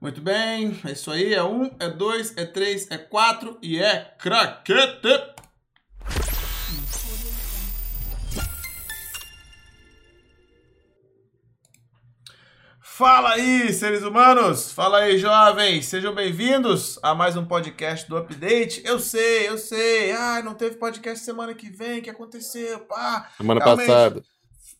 Muito bem, é isso aí. É um, é dois, é três, é quatro e é craquete. Fala aí, seres humanos! Fala aí, jovens! Sejam bem-vindos a mais um podcast do Update. Eu sei, eu sei. Ah, não teve podcast semana que vem. O que aconteceu? Pá. Semana Realmente. passada.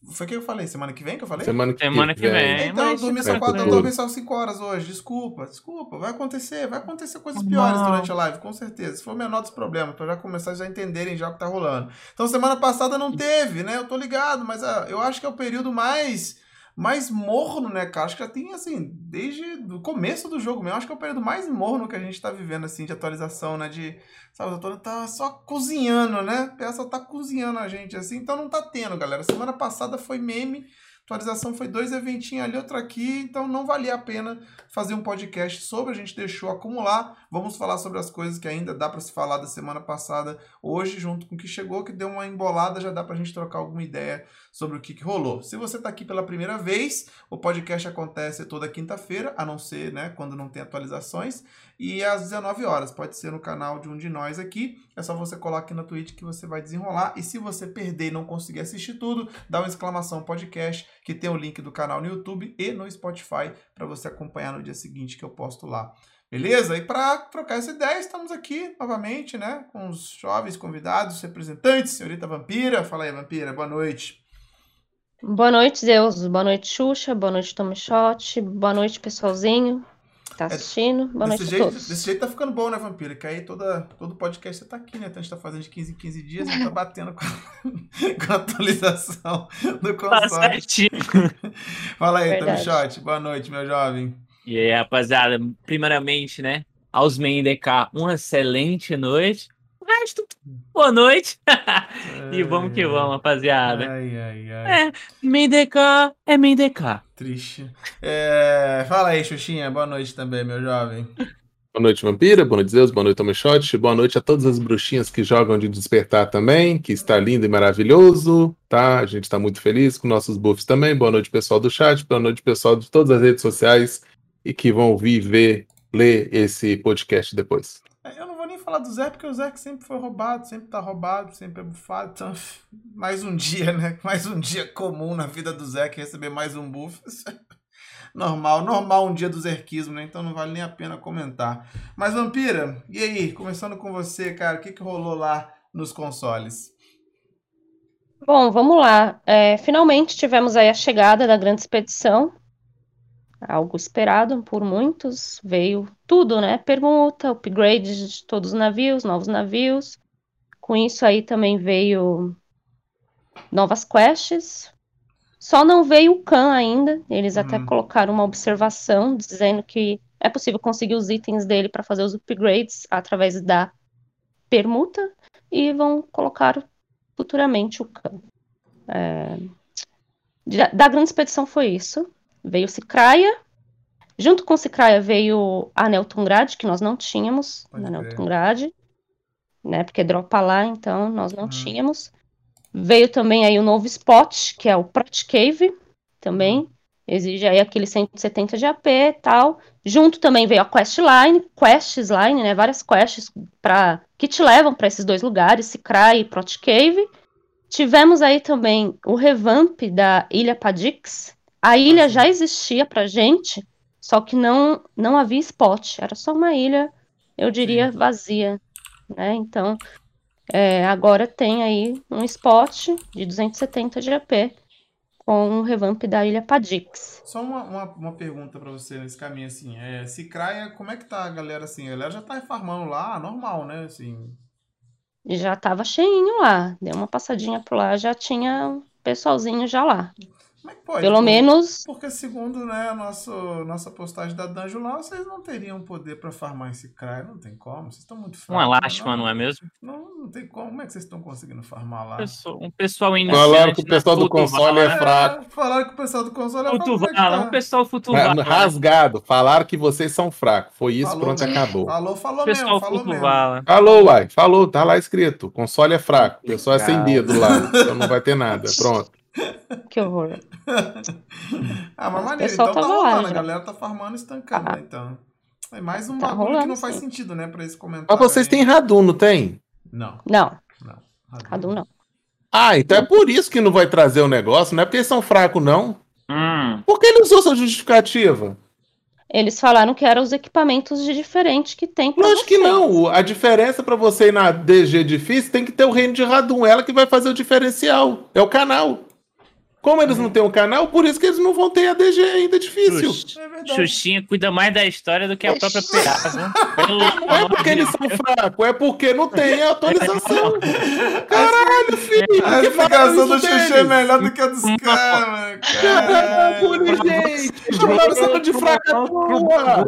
Foi o que eu falei? Semana que vem que eu falei? Semana que, semana que vem. vem. Então, eu dormi só quatro, eu dormi só cinco horas hoje. Desculpa, desculpa. Vai acontecer, vai acontecer coisas piores durante a live, com certeza. Se for o menor dos problemas, pra já começar a já entenderem já o que tá rolando. Então, semana passada não teve, né? Eu tô ligado, mas uh, eu acho que é o período mais mais morno, né, cara? Acho que já tem, assim, desde o começo do jogo mesmo. Acho que é o período mais morno que a gente tá vivendo, assim, de atualização, né? De, sabe, o tá só cozinhando, né? A peça tá cozinhando a gente, assim. Então não tá tendo, galera. Semana passada foi meme atualização foi dois eventinhos ali, outro aqui, então não valia a pena fazer um podcast sobre, a gente deixou acumular. Vamos falar sobre as coisas que ainda dá para se falar da semana passada hoje, junto com o que chegou, que deu uma embolada, já dá para a gente trocar alguma ideia sobre o que, que rolou. Se você está aqui pela primeira vez, o podcast acontece toda quinta-feira, a não ser né, quando não tem atualizações, e às 19 horas. Pode ser no canal de um de nós aqui. É só você colar aqui na Twitch que você vai desenrolar. E se você perder e não conseguir assistir tudo, dá uma exclamação podcast, que tem o link do canal no YouTube e no Spotify para você acompanhar no dia seguinte que eu posto lá. Beleza? E para trocar essa ideia, estamos aqui novamente, né? Com os jovens convidados, representantes, senhorita Vampira. Fala aí, Vampira, boa noite. Boa noite, Zeus. Boa noite, Xuxa. Boa noite, Tommy Shot. Boa noite, pessoalzinho tá é, assistindo. Boa noite desse jeito, todos. Desse jeito tá ficando bom, né, Vampira? Que aí toda, todo podcast você tá aqui, né? Então a gente tá fazendo de 15 em 15 dias e tá batendo com, com a atualização do tá console. Tá certinho. Fala aí, Tommy Shot. Boa noite, meu jovem. E aí, rapaziada, primeiramente, né? Aos DK, uma excelente noite resto, boa noite. e vamos que vamos, rapaziada. Ai, ai, ai. É, Mendeca é Mendeca. Triste. É, fala aí, Xuxinha. Boa noite também, meu jovem. Boa noite, Vampira. Boa noite, Zeus. Boa noite, Tommy Shot. Boa noite a todas as bruxinhas que jogam de despertar também, que está lindo e maravilhoso, tá? A gente está muito feliz com nossos buffs também. Boa noite, pessoal do chat. Boa noite, pessoal de todas as redes sociais e que vão ouvir, ver, ler esse podcast depois. É, falar do Zé, porque o Zé que sempre foi roubado, sempre tá roubado, sempre é bufado. Então, mais um dia, né? Mais um dia comum na vida do Zé que receber mais um buff. normal, normal um dia do zerquismo, né? Então não vale nem a pena comentar. Mas, Vampira, e aí? Começando com você, cara, o que, que rolou lá nos consoles? Bom, vamos lá. É, finalmente tivemos aí a chegada da grande expedição, algo esperado por muitos, veio tudo, né? Permuta, upgrade de todos os navios, novos navios. Com isso aí também veio novas quests. Só não veio o Khan ainda. Eles até hum. colocaram uma observação dizendo que é possível conseguir os itens dele para fazer os upgrades através da permuta e vão colocar futuramente o Khan. É... Da grande expedição foi isso. Veio Cicraia. Junto com Cicraia veio a Neltungrad, que nós não tínhamos Pode na Neltungrad, né? Porque dropa lá, então nós não hum. tínhamos. Veio também aí o novo spot, que é o Prat Cave, também. Hum. Exige aí aquele 170 de AP e tal. Junto também veio a Questline, Questline, né? Várias quests para que te levam para esses dois lugares, Cicraia e Prot Cave. Tivemos aí também o revamp da Ilha Padix, a ilha já existia pra gente, só que não, não havia spot, era só uma ilha, eu diria, Sim. vazia. Né? Então, é, agora tem aí um spot de 270 de AP com o revamp da ilha Padix. Só uma, uma, uma pergunta para você nesse caminho, assim, é, Cicraia, como é que tá a galera, assim, a galera já tá farmando lá, normal, né, assim... Já tava cheinho lá, deu uma passadinha por lá, já tinha pessoalzinho já lá. Como é que pode? Pelo Por, menos. Porque, segundo né, a nosso, nossa postagem da Dungeon lá, vocês não teriam poder para farmar esse cry. Não tem como. Vocês estão muito fracos. Um elástico, não, não é mesmo? Não, não tem como. Como é que vocês estão conseguindo farmar lá? Um pessoal iniciante. Falaram que o pessoal do console é fraco. É, falaram que o pessoal do console é fraco. É tá? O pessoal futuvala. Rasgado. Falaram que vocês são fracos. Foi isso, falou, pronto, acabou. Falou, falou pessoal mesmo. Falou mesmo. Falou, uai. Falou, tá lá escrito. Console é fraco. O pessoal é sem dedo lá. Então não vai ter nada. Pronto. Que horror. ah, mas maneiro, pessoal então tá lá, rolando, a galera tá farmando e estancando, Tá. né, então. É mais um Tá bagulho que rolando, não faz sim. sentido, né, pra esse comentário. Mas vocês aí. têm Radun, não tem? Não, Não, não. Não. Ah, então é por isso que não vai trazer o negócio, não é porque eles são fracos, não. Hum, Por que ele usou essa justificativa? Eles falaram que eram os equipamentos de diferente que tem pra Lógico que não. A diferença pra você ir na DG difícil tem que ter o reino de Radun, ela que vai fazer o diferencial. É o canal. Como eles não têm o canal, por isso que eles não vão ter a DG ainda difícil. Xux- É. Xuxinha cuida mais da história do que a própria PA, viu? Pelo Não é porque eles são fracos, é porque não tem a atualização. Caralho, filho. A que explicação do Xuxa é melhor do que a dos caras, Caralho, cara. gente. Chamaram essa de fraca.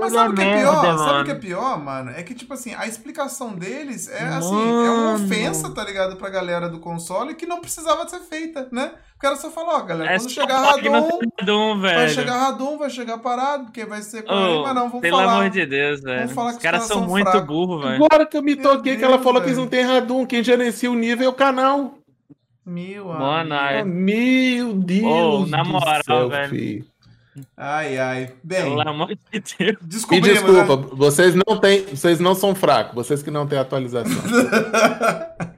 Mas sabe o que é pior? Sabe o mano. que é pior, mano? É que, tipo assim, a explicação deles é assim, é uma ofensa, tá ligado? Pra galera do console que não precisava ser feita, né? O cara só falou, ó, galera, É quando chegar Radon, tem Radum, vai velho. chegar Radon, vai chegar parado, porque vai ser com ele, mas não, vamos pelo falar. amor de Deus, velho. Os os caras são são muito burros, velho. Agora que eu me Meu toquei que ela Deus, falou que eles velho. não têm Radun, quem gerencia o nível é o canal. Meu Mano, Meu Deus Ô, na moral, céu, velho. filho. Ai, ai. Bem, pelo amor de Deus. Me descobrimos, desculpa, né? vocês não têm, vocês não são fracos, vocês que não têm atualização.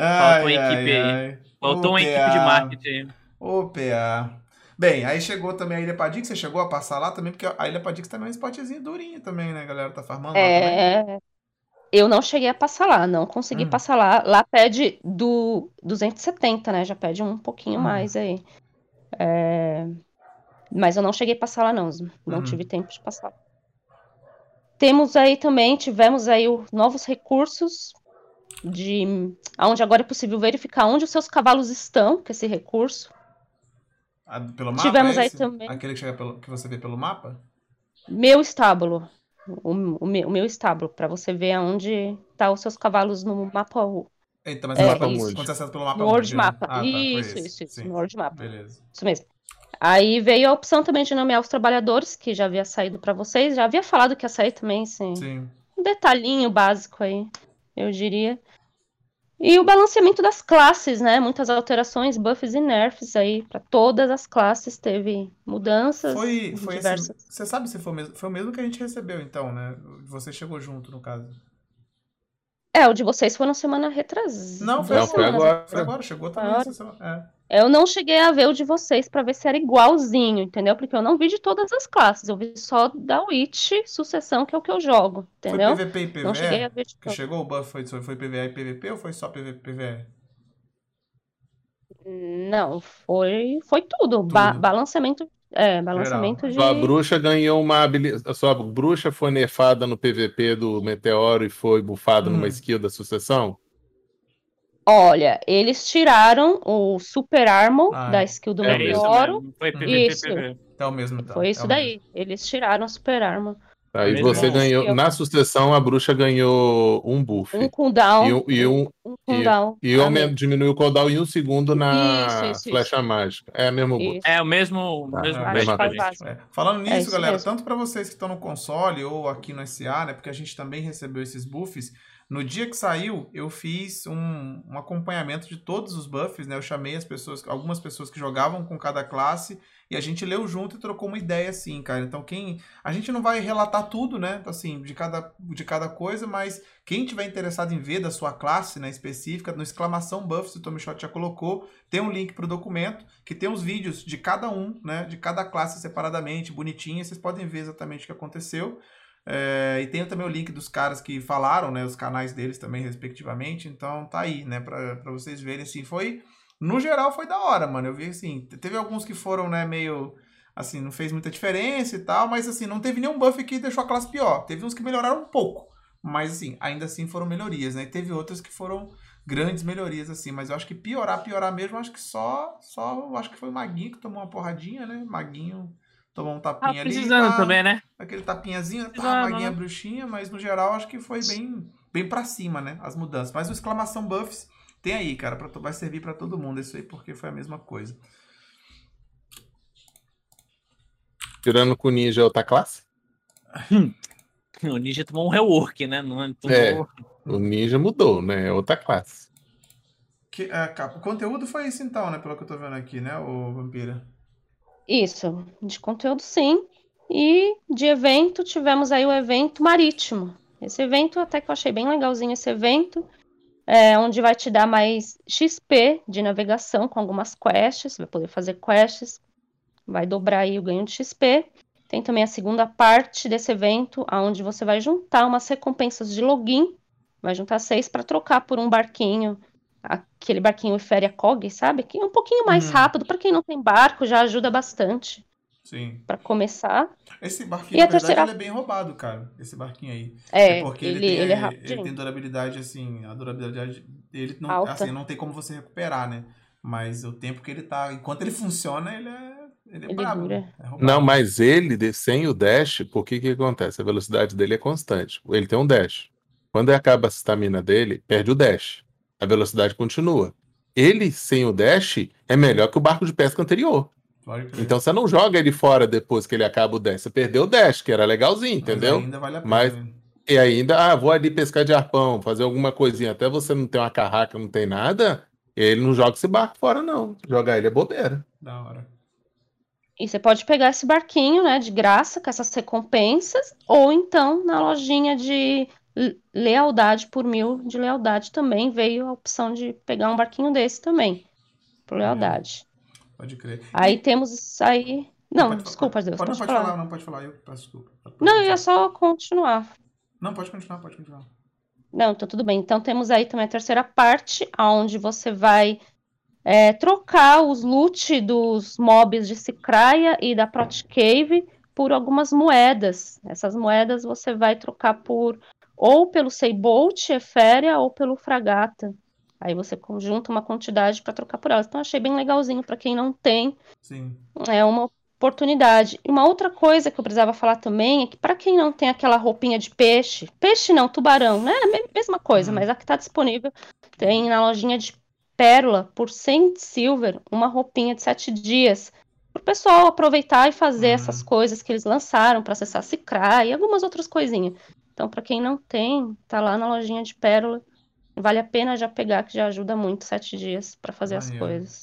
Ai, uma equipe aí. ai. Faltou uma equipe de marketing. Ô, PA. Bem, aí chegou também a Ilha Padix, você chegou a passar lá também, porque a Ilha Padix também é um spotzinho durinho também, né? A galera tá farmando lá também. É, eu não cheguei a passar lá, não consegui Hum. passar lá. Lá pede do 270, né? Já pede um pouquinho Hum. mais aí. É, Mas eu não cheguei a passar lá, não. Não Uhum. tive tempo de passar. Temos aí também, tivemos aí os novos recursos de onde agora é possível verificar onde os seus cavalos estão, com esse recurso. Ah, pelo mapa, Tivemos é aí também. Aquele que, pelo, que você vê pelo mapa? Meu estábulo. O, o meu, o meu estábulo, para você ver aonde tá os seus cavalos no mapa Eita, mas É, o mapa isso. Quando você acessa pelo mapa né? Mapa. Ah, tá, isso, isso, isso. Mapa. Beleza. Isso mesmo. Aí veio a opção também de nomear os trabalhadores, que já havia saído para vocês. Já havia falado que ia sair também, sim. Sim. Um detalhinho básico aí, eu diria. E o balanceamento das classes, né? Muitas alterações, buffs e nerfs aí para todas as classes. Teve mudanças. Foi, foi esse, diversas. Você sabe se foi o, mesmo, foi o mesmo que a gente recebeu, então, né? Você chegou junto, no caso. É, o de vocês foi na semana retrasada. Não, foi Não, agora. foi agora. Foi agora, chegou também. Agora. essa semana. Eu não cheguei a ver o de vocês para ver se era igualzinho, entendeu? Porque eu não vi de todas as classes. Eu vi só da Witch, sucessão, que é o que eu jogo, entendeu? Foi PVP e PVE? Não cheguei a ver de Que todas. chegou o buff foi, foi PVE e PVP ou foi só PVP e PVE? Não, foi, foi tudo. Ba- Tudo. balanceamento, é, balanceamento de. Sua bruxa ganhou uma habilidade. A sua bruxa foi nerfada no PVP do Meteoro e foi bufada Hum. numa skill da sucessão? Olha, eles tiraram o Super Armor Ah, da skill do é É isso Meteoro. mesmo. Foi PVP, Isso. PVP. É o mesmo, então. Foi é isso o daí. Eles tiraram o Super Armor. Aí Mesmo você ganhou. Eu- Na sucessão, a bruxa ganhou um buff. Um cooldown. E, um, e, um, um cooldown. e a aumen- menos. diminuiu o cooldown em um segundo na Isso, isso, flecha mágica. É a mesma buff. Isso. É o mesmo, Tá, mesmo é, básico. É. Falando nisso, isso galera, mesmo. tanto para vocês que estão no console ou aqui no SA, né? Porque a gente também recebeu esses buffs. No dia que saiu, eu fiz um, um acompanhamento de todos os buffs, né? Eu chamei as pessoas, algumas pessoas que jogavam com cada classe e a gente leu junto e trocou uma ideia assim, cara. Então quem, a gente não vai relatar tudo, né? Assim, de cada, de cada coisa, mas quem tiver interessado em ver da sua classe, né, específica, no exclamação buffs, o Tommy Shot já colocou, tem um link pro documento que tem os vídeos de cada um, né, de cada classe separadamente, bonitinho, vocês podem ver exatamente o que aconteceu. É, e tem também o link dos caras que falaram, né, os canais deles também, respectivamente. Então tá aí, né, pra, pra vocês verem, assim, foi... No geral foi da hora, mano. Eu vi, assim, teve alguns que foram, né, meio... Assim, não fez muita diferença e tal, mas, assim, não teve nenhum buff que deixou a classe pior. Teve uns que melhoraram um pouco, mas, assim, ainda assim foram melhorias, né? E teve outras que foram grandes melhorias, assim. Mas eu acho que piorar, piorar mesmo, acho que só... Só, acho que foi o Maguinho que tomou uma porradinha, né? Maguinho tomou um Tá tapinha ali. precisando pá, também, né? aquele tapinhazinho, tá, maguinha né? bruxinha, mas no geral acho que foi bem, bem pra cima, né? As mudanças. Mas o exclamação buffs tem aí, cara, pra, vai servir pra todo mundo isso aí, porque foi a mesma coisa. Tirando com o ninja é outra classe? O Ninja tomou um rework, né? Não tomou... É. O ninja mudou, né? É outra classe. Que, é, o conteúdo foi isso então, né? Pelo que eu tô vendo aqui, né, o Vampira? Isso, de conteúdo sim. E de evento, tivemos aí o evento marítimo. Esse evento, até que eu achei bem legalzinho esse evento, é, onde vai te dar mais XP de navegação com algumas quests, vai poder fazer quests, vai dobrar aí o ganho de XP. Tem também a segunda parte desse evento, onde você vai juntar umas recompensas de login, vai juntar seis para trocar por um barquinho, aquele barquinho Feria Cog, sabe? Que é um pouquinho mais uhum. rápido, para quem não tem barco, já ajuda bastante. Sim. Para começar. Esse barquinho, e na verdade, terceira... ele é bem roubado, cara. Esse barquinho aí. É, é porque ele, ele, tem, ele, é ele tem durabilidade, assim, a durabilidade dele não, Alta. assim, não tem como você recuperar, né? Mas o tempo que ele tá. Enquanto ele funciona, ele é. Ele é ele brabo. Dura. É não, mas ele, sem o dash, por que que acontece? A velocidade dele é constante. Ele tem um dash. Quando acaba a estamina dele, perde o dash. A velocidade continua. Ele, sem o dash, é melhor que o barco de pesca anterior. Então você não joga ele fora depois que ele acaba o dash. Você perdeu o dash, que era legalzinho, entendeu? Mas ainda vale a pena. Mas, e ainda, ah, vou ali pescar de arpão, fazer alguma coisinha. Até você não ter uma carraca, não tem nada, ele não joga esse barco fora, não. Jogar ele é bobeira. Da hora. E você pode pegar esse barquinho, né, de graça, com essas recompensas, ou então na lojinha de lealdade por mil de lealdade também veio a opção de pegar um barquinho desse também, por uhum. lealdade. Pode crer. Aí temos aí. Não, pode, desculpa, Deus. Pode, pode, pode falar. falar. não pode falar, eu peço desculpa. Não, eu ia só continuar. Não, pode continuar, pode continuar. Não, então tudo bem. Então temos aí também a terceira parte, onde você vai é, trocar os loot dos mobs de Cicraia e da Prot Cave por algumas moedas. Essas moedas você vai trocar por ou pelo Seibolt, Eféria, ou pelo Fragata. Aí você conjunta uma quantidade para trocar por elas. Então achei bem legalzinho para quem não tem. Sim. É uma oportunidade. E uma outra coisa que eu precisava falar também é que para quem não tem aquela roupinha de peixe, peixe não, tubarão, né? Mesma coisa, hum. mas a que está disponível tem na lojinha de Pérola por 100 silver, uma roupinha de 7 dias. Para o pessoal aproveitar e fazer uhum. essas coisas que eles lançaram para acessar Cicra e algumas outras coisinhas. Então, para quem não tem, tá lá na lojinha de Pérola Vale a pena já pegar, que já ajuda muito sete dias para fazer Maneiro. as coisas.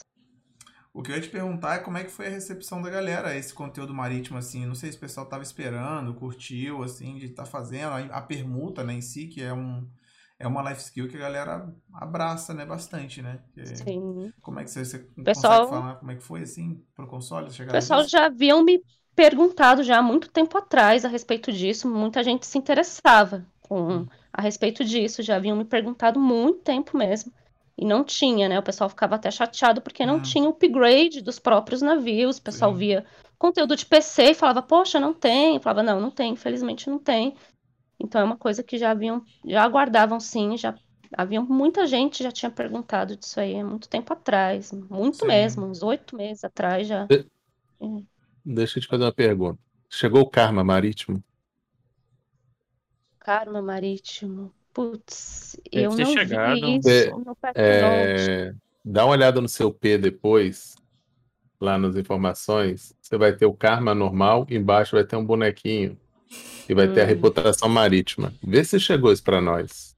O que eu ia te perguntar é como é que foi a recepção da galera, esse conteúdo marítimo, assim. Não sei se o pessoal tava esperando, curtiu, assim, de estar tá fazendo. A, a, permuta, né, em si, que é um é uma life skill que a galera abraça, né, bastante, né? Sim. Como é que você, você pessoal, consegue falar como é que foi, assim, pro console? O pessoal já haviam me perguntado já há muito tempo atrás a respeito disso. Muita gente se interessava com... Hum a respeito disso, já haviam me perguntado muito tempo mesmo. E não tinha, né? O pessoal ficava até chateado porque não hum. tinha upgrade dos próprios navios. O pessoal Sim. via conteúdo de PC e falava, poxa, não tem. Eu falava, não, não tem, infelizmente não tem. Então é uma coisa que já haviam, já aguardavam sim, já haviam muita gente já tinha perguntado disso aí há muito tempo atrás, muito sim. mesmo, uns oito meses atrás já. De... Deixa eu te fazer uma pergunta. Chegou o karma marítimo? Karma Marítimo. Putz, eu não chegado. vi isso no é, Dá uma olhada no seu P depois, lá nas informações. Você vai ter o Karma normal, embaixo vai ter um bonequinho. E vai hum. ter a hum. reputação marítima. Vê se chegou isso para nós.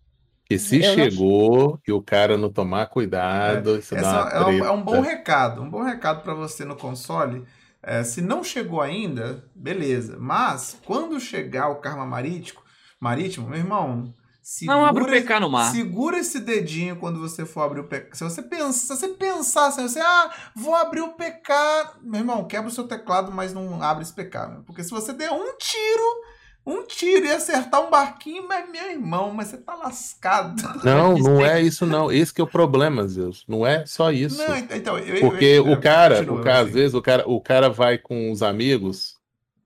E se eu chegou não... e o cara não tomar cuidado, é, isso dá é, um, é um bom recado. Um bom recado para você no console. É, se não chegou ainda, beleza. Mas quando chegar o Karma Marítimo, marítimo, meu irmão. Segura, não abre o PK no mar. Segura esse dedinho quando você for abrir o PK. Se você pensa, se você pensar assim, você, ah, vou abrir o PK. Meu irmão, quebra o seu teclado, mas não abre esse PK. Porque se você der um tiro, um tiro e acertar um barquinho, mas meu irmão, mas você tá lascado. Não, não é isso não. Esse que é o problema, Zeus. Não é só isso. Não, então, eu, Porque eu, eu, o cara, o cara assim. às vezes, o cara, o cara vai com os amigos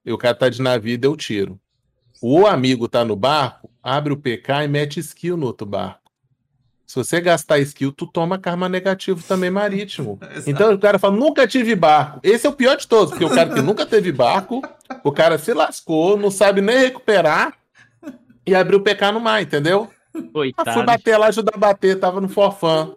e o cara tá de navio e deu tiro. O amigo tá no barco, abre o PK e mete skill no outro barco. Se você gastar skill, tu toma karma negativo também marítimo. então o cara fala, nunca tive barco. Esse é o pior de todos, porque o cara que nunca teve barco, o cara se lascou, não sabe nem recuperar e abriu o PK no mar, entendeu? Coitado. Fui bater lá, ajudar a bater, tava no forfã.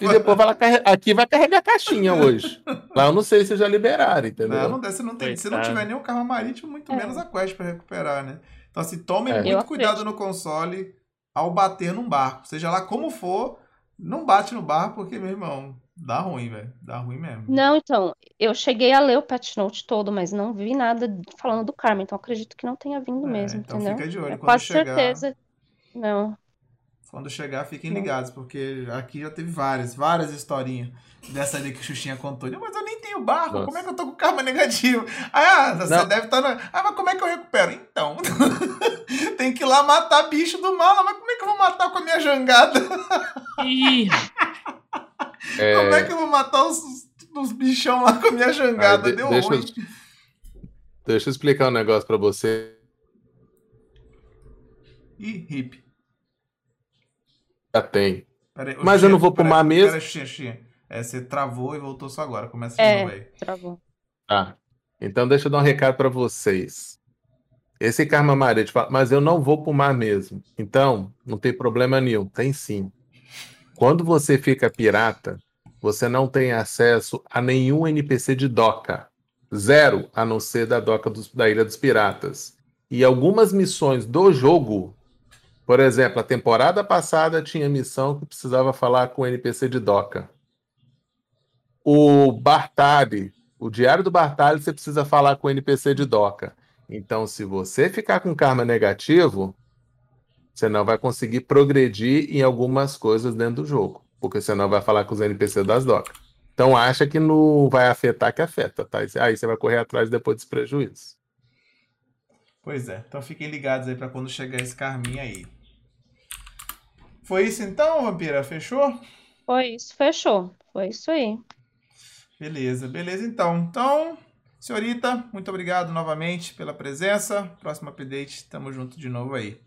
e depois vai lá, aqui vai carregar a caixinha hoje. Lá eu não sei se já liberaram, entendeu? Não, não, se, não tem, se não tiver nem o carro marítimo, muito é. menos a quest para recuperar, né? Então, assim, tomem é. muito cuidado no console ao bater num barco. Seja lá como for, Não bate no bar porque, meu irmão, dá ruim, velho. Dá ruim mesmo. Não, então, eu cheguei a ler o patch note todo, mas não vi nada falando do Karma, então acredito que não tenha vindo É, mesmo, então entendeu? fica de olho. É Quando quase chegar, certeza. Não. quando chegar, fiquem ligados, porque aqui já teve várias, várias historinhas dessa ali que o Xuxinha contou. Mas eu tenho barco, Nossa. como é que eu tô com karma negativo? Ah, você Não. deve estar. na... Ah, mas como é que eu recupero? Então, tem que ir lá matar bicho do mal. Mas como é que eu vou matar com a minha jangada? Ih, É, Como é que eu vou matar os, os bichão lá com a minha jangada? aí de- Deu deixa, ruim. eu, deixa eu explicar um negócio pra você. Ih, hip. Já tem. Mas eu Xuxinha, não vou pro pera- mar mesmo. Xuxinha. É, você travou e voltou só agora. Começa de É. novo aí. Travou. Tá. Então deixa eu dar um recado pra vocês. Esse karma fala, mas eu não vou pro mar mesmo. Então, não tem problema nenhum. Tem sim. Quando você fica pirata, você não tem acesso a nenhum NPC de doca. Zero, a não ser da doca dos- da Ilha dos Piratas. E algumas missões do jogo, por exemplo, a temporada passada tinha missão que precisava falar com o NPC de doca. O Bartali, o Diário do Bartali, você precisa falar com o NPC de doca. Então, se você ficar com karma negativo, você não vai conseguir progredir em algumas coisas dentro do jogo, porque você não vai falar com os NPC das docas. Então, acha que não vai afetar, que afeta, tá? Aí você vai correr atrás depois desse prejuízo. Pois é. Então fiquem ligados aí pra quando chegar esse carminho aí. Foi isso então, Vampira? Fechou? Foi isso, fechou. Foi isso aí. Beleza, beleza então. Então, senhorita, muito obrigado novamente pela presença. Próximo update, tamo junto de novo aí.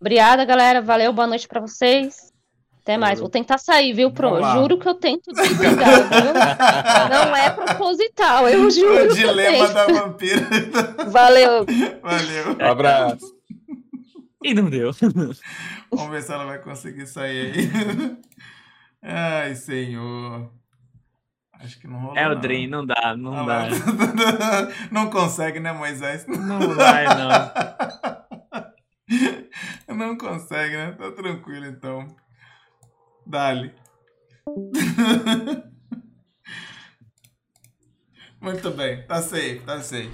Obrigada, galera. Valeu, boa noite pra vocês. Até mais. Vou tentar sair, viu, Pro? Juro que eu tento desligar, viu? Não é proposital, eu juro. O que eu dilema tento. da vampira. Valeu. Valeu. Um abraço. e não deu. Vamos ver se ela vai conseguir sair aí. Ai, senhor. Acho que não rolou. É o não. Dream, não dá, não Ah, dá. Não consegue, né, Moisés? Não vai, não. Não consegue, né? Tá tranquilo, então. Dali. Muito bem, tá safe, tá safe.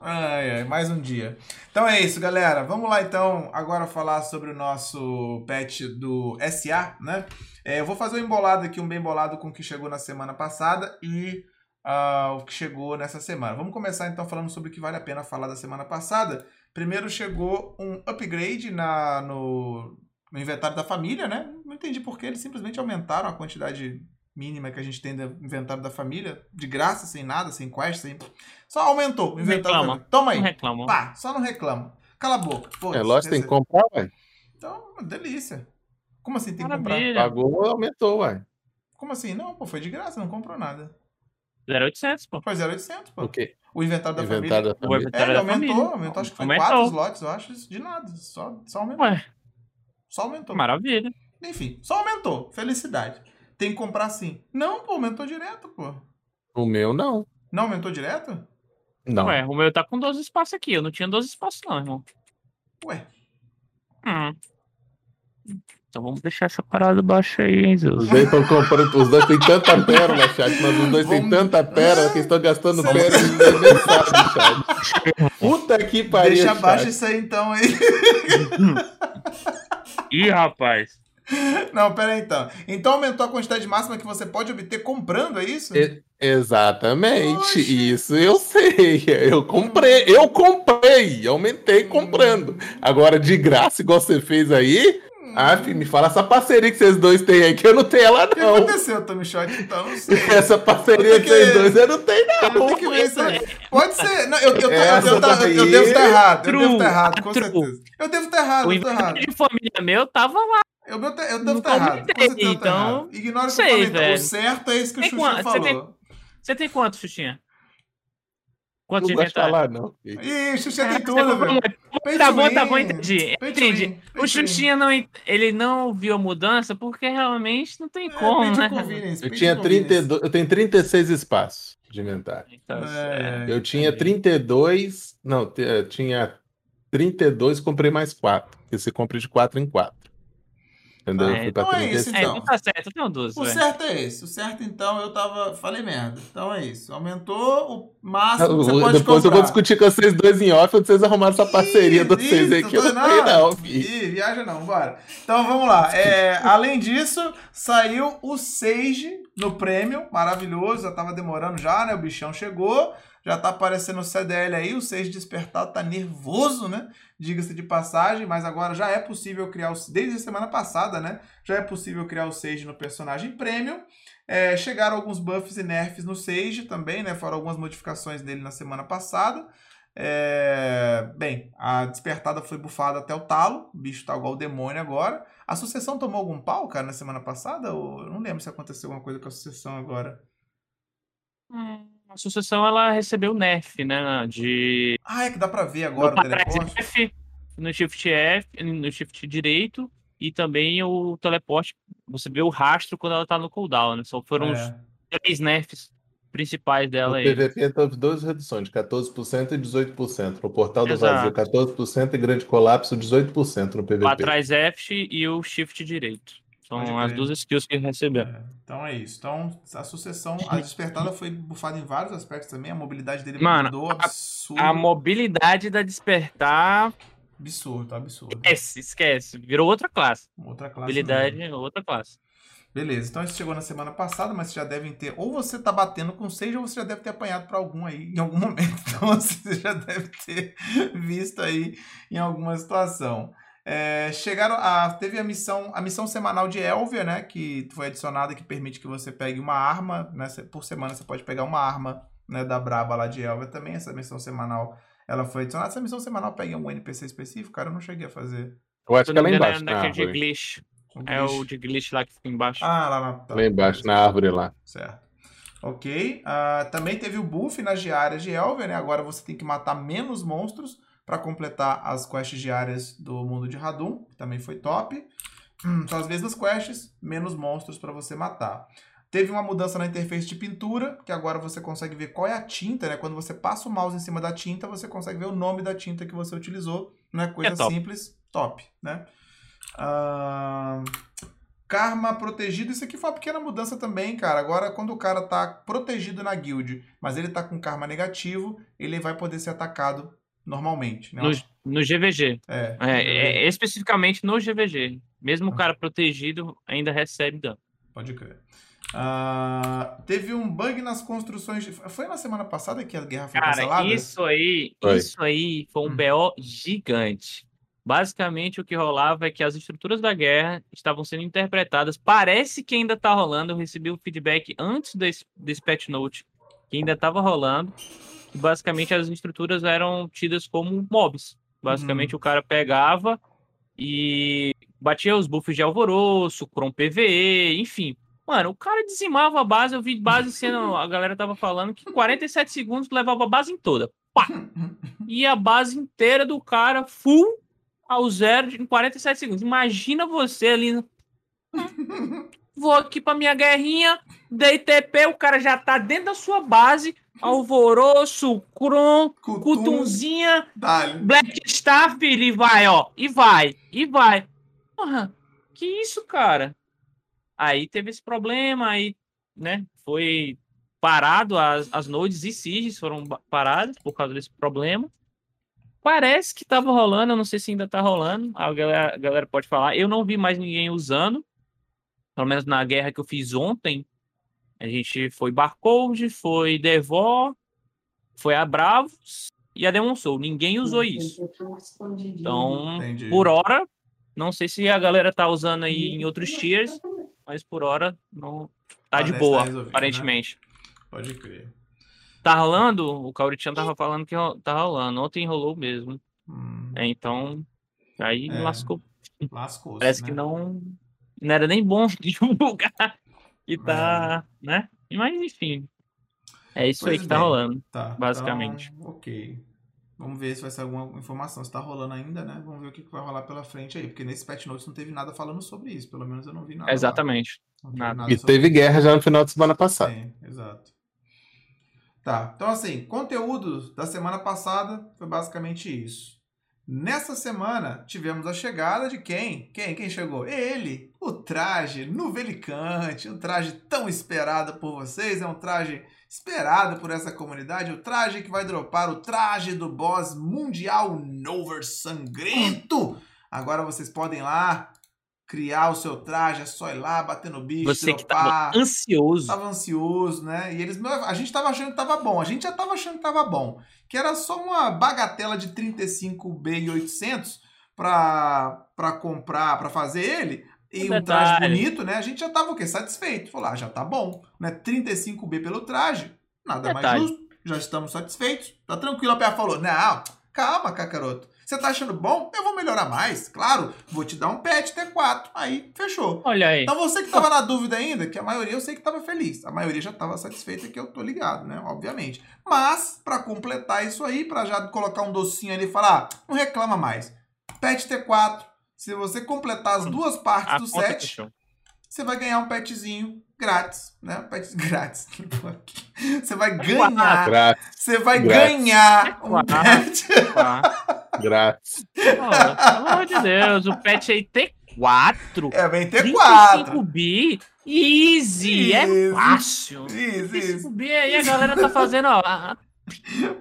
Ai, ai, mais um dia. Então é isso, galera. Vamos lá, então, agora falar sobre o nosso patch do SA, né? É, eu vou fazer um embolado aqui, um bem bolado com o que chegou na semana passada e ah, o que chegou nessa semana. Vamos começar, então, falando sobre o que vale a pena falar da semana passada. Primeiro chegou um upgrade na, no, no inventário da família, né? Não entendi por que eles simplesmente aumentaram a quantidade mínima que a gente tem do inventário da família, de graça, sem nada, sem quest, sem... Só aumentou o inventário reclama. Toma aí. Não reclamam. Pá, só não reclama. Cala a boca. É foda-se. lógico, tem que comprar, ué. Então, delícia. Como assim tem que comprar? Maravilha. Pagou, aumentou, ué. Como assim? Não, pô, foi de graça, não comprou nada. 0800, pô. Foi 0,800, pô. O quê? O inventário da Inventário família. da O família. É, inventário ele da aumentou, família. aumentou, acho que foi Aumentou. 4 slots, eu acho, de nada. Só, só aumentou. Ué, Só aumentou. maravilha. Enfim, só aumentou. Felicidade. Tem que comprar sim. Não, pô, aumentou direto, pô. O meu, não. Não aumentou direto? Não. Ué, o meu tá com 12 espaços aqui. Eu não tinha 12 espaços, não, irmão. Ué. Hum. Então vamos deixar essa parada baixa aí, hein, Os Zeus? dois estão comprando. Os dois têm tanta pérola, chat, mas os dois têm Vamos- tanta pérola que estão gastando Vamos- pérola e ninguém nem sabe, chat. Puta que pariu. Deixa abaixo isso aí então aí. Ih, rapaz. Não, pera aí então. Então aumentou a quantidade máxima que você pode obter comprando, é isso? E- Exatamente, Oxi. isso eu sei. Eu comprei, eu comprei, aumentei comprando. Agora, de graça, igual você fez aí, ah, filho, me fala essa parceria que vocês dois têm aí, que eu não tenho ela, O que não. aconteceu, Tommy Shot? Então, não sei. Essa parceria ter vocês que- dois eu não tenho, não. que ver isso aí. Pode ser. Não, eu, eu, eu, eu, Essa eu, devo estar errado. Eu devo estar True, errado, com true. certeza. Eu devo estar errado, O eu tô errado. de família meu tava lá. Eu, devo ter- eu devo Não estar errado. Então, errado. Ignora o que eu falei. então. O certo é isso que o Xuxa falou. tem- Você tem quanto, Xuxinha? Quanto de Não gosto de inventário? falar, não. Ih, Xuxa Ah, tem você tudo, velho. Tá to bom, tá bom, entendi. Entendi. O Xuxinha não, ele não viu a mudança porque realmente não tem como, É, pay né? Eu tinha to convenience. 32, eu tenho 36 espaços de inventário. Então, É, Eu tinha entendi. 32, não, eh, tinha 32, comprei mais 4. Porque você compra de 4 em 4. Entendeu? Ah, então pra é isso, 35. É, então. não tá certo, eu tenho duas. O velho. certo é esse. O certo, então, eu tava. Falei merda. Então é isso. Aumentou o máximo que você pode Depois eu vou comprar. discutir com vocês dois em off, vocês arrumaram essa parceria de vocês aí, que eu não sei não. Ih, viaja não, bora. Então vamos lá. É, além disso, saiu o Sage no prêmio, maravilhoso. Já tava demorando já, né? O bichão chegou. Já tá aparecendo o CDL aí, o Sage despertado tá nervoso, né? Diga-se de passagem, mas agora já é possível criar o. Desde a semana passada, né? Já é possível criar o Sage no personagem prêmio. É, chegaram alguns buffs e nerfs no Sage também, né? Foram algumas modificações dele na semana passada. É, Bem, a despertada foi bufada até o talo. O bicho tá igual o demônio agora. A sucessão tomou algum pau, cara, na semana passada? Ou... Eu não lembro se aconteceu alguma coisa com a sucessão agora. Hum, A sucessão ela recebeu nerf, né? De. Ah, é que dá pra ver agora no o teleporte. F, no Shift F, no Shift direito e também o teleporte. Você vê o rastro quando ela tá no cooldown, né? Só foram os É. três nerfs principais dela aí. PVP teve duas reduções, de 14% e 18%. No Portal do Exato. Vazio, 14% e Grande Colapso, 18% no PVP. Lá atrás F e o Shift direito. São Pode as duas skills que recebeu. É, Então é isso. Então, a sucessão, a despertada foi bufada em vários aspectos também. A mobilidade dele Mano, mudou a- absurdo. A mobilidade da despertar, Absurdo, absurdo. esquece, esquece. Virou outra classe. Outra classe. Mobilidade, mesmo. outra classe. Beleza, então isso chegou na semana passada, mas vocês já devem ter. Ou você tá batendo com seis, ou você já deve ter apanhado pra algum aí em algum momento. Então você já deve ter visto aí em alguma situação. É, chegaram a. Teve a missão, a missão semanal de Elvia, né? Que foi adicionada que permite que você pegue uma arma. Né, por semana você pode pegar uma arma né, da Braba lá de Elvia também. Essa missão semanal ela foi adicionada. Essa missão semanal pega um NPC específico, cara, eu não cheguei a fazer. Eu acho que é lá embaixo, na naquele de árvore. glitch. Um É glitch. o de glitch lá que fica embaixo. Ah, lá na. tá, Lá embaixo, na árvore lá. Certo. Ok. Ah, também teve o buff nas diárias de Elver, né? Agora você tem que matar menos monstros para completar as quests diárias do mundo de Hadum, que também foi top. Hum, são as mesmas quests, menos monstros para você matar. Teve uma mudança na interface de pintura, que agora você consegue ver qual é a tinta, né? Quando você passa o mouse em cima da tinta, você consegue ver o nome da tinta que você utilizou. Não é coisa É top. simples, top, né? Ah, Karma protegido, isso aqui foi uma pequena mudança também, cara. Agora, quando o cara tá protegido na guild, mas ele tá com karma negativo, ele vai poder ser atacado normalmente, né? No, no GVG. É, É, é, especificamente no GVG. Mesmo o cara protegido ainda recebe dano. Pode crer. Ah, teve um bug nas construções. De... Foi na semana passada que a guerra foi Cara, cancelada? isso aí, Foi. isso aí foi um Hum. BO gigante. Basicamente, o que rolava é que as estruturas da guerra estavam sendo interpretadas. Parece que ainda tá rolando. Eu recebi o feedback antes desse, desse patch note, que ainda estava rolando. Basicamente, as estruturas eram tidas como mobs. Basicamente, o cara pegava e batia os buffs de alvoroço, Cron PVE, enfim. Mano, o cara dizimava a base. Eu vi base sendo. A galera tava falando que 47 segundos levava a base em toda. Pá! E a base inteira do cara full ao zero em 47 segundos. Imagina você ali. Vou aqui pra minha guerrinha, dei TP, o cara já tá dentro da sua base. Alvoroço, Kron, Kutunzinha, Dali. Black filho, e vai, ó. E vai, e vai. Porra, que isso, cara? Aí teve esse problema, aí, né, foi parado, as, as nodes e sieges foram paradas por causa desse problema. Parece que tava rolando, eu não sei se ainda tá rolando, a galera, a galera pode falar. Eu não vi mais ninguém usando, pelo menos na guerra que eu fiz ontem. A gente foi Barcode, foi Devor, foi a Bravos e a Demon Soul. Ninguém usou isso. Então, Entendi. por hora, não sei se a galera tá usando aí em outros tiers, mas por hora não tá de Parece boa, tá resolvido, né? aparentemente. Pode crer. Tá rolando? O Cauritian tava falando que tá rolando. Ontem rolou mesmo. Hum, É, então, aí É. lascou. Lascou-se, Parece né? que não, não era nem bom divulgar que tá, né? Mas enfim, é isso aí Pois que tá bem. rolando. Tá, basicamente. então, ok. Vamos ver se vai ser alguma informação, se tá rolando ainda, né? Vamos ver o que vai rolar pela frente aí. Porque nesse patch notes não teve nada falando sobre isso. Pelo menos eu não vi nada. Exatamente. Teve Nada. E teve guerra já no final de semana passada. Sim, exato. Tá, então assim, conteúdo da semana passada foi basicamente isso. Nessa semana tivemos a chegada de quem? Quem? Quem chegou? Ele, o traje novelicante, um traje tão esperado por vocês, é um traje esperado por essa comunidade, o traje que vai dropar o traje do boss mundial Nover Sangrento. Agora vocês podem ir lá criar o seu traje, é só ir lá, bater no bicho, Você que tava ansioso. Tava ansioso, né? E eles, a gente tava achando que tava bom. A gente já tava achando que tava bom. Que era só uma bagatela de 35B e 800 pra, pra comprar, pra fazer ele. E Um um traje bonito, né? A gente já tava o quê? Satisfeito. Falou, ah, já tá bom. Né? 35B pelo traje, nada mais Detalhe. justo. Já estamos satisfeitos. Tá tranquilo. A Pia falou, não, calma, Kakaroto. Você tá achando bom? Eu vou melhorar mais. Claro, vou te dar um patch T4. Aí, fechou. Olha aí. Então você que tava na dúvida ainda, que a maioria eu sei que tava feliz. A maioria já tava satisfeita que eu tô ligado, né? Obviamente. Mas, pra completar isso aí, pra já colocar um docinho ali e falar, ah, não reclama mais. Patch T4. Se você completar as duas partes A do set, fechou. você vai ganhar um petzinho grátis, né? Um pet grátis. Você vai ganhar. Grátis, Você vai Grátis. ganhar um Quatro. pet. Grátis. pô, pelo amor de Deus, o patch aí T4. É, vem T4. 35B. Easy, é Isso. fácil. Isso, isso. 35B aí a galera tá fazendo, ó, a-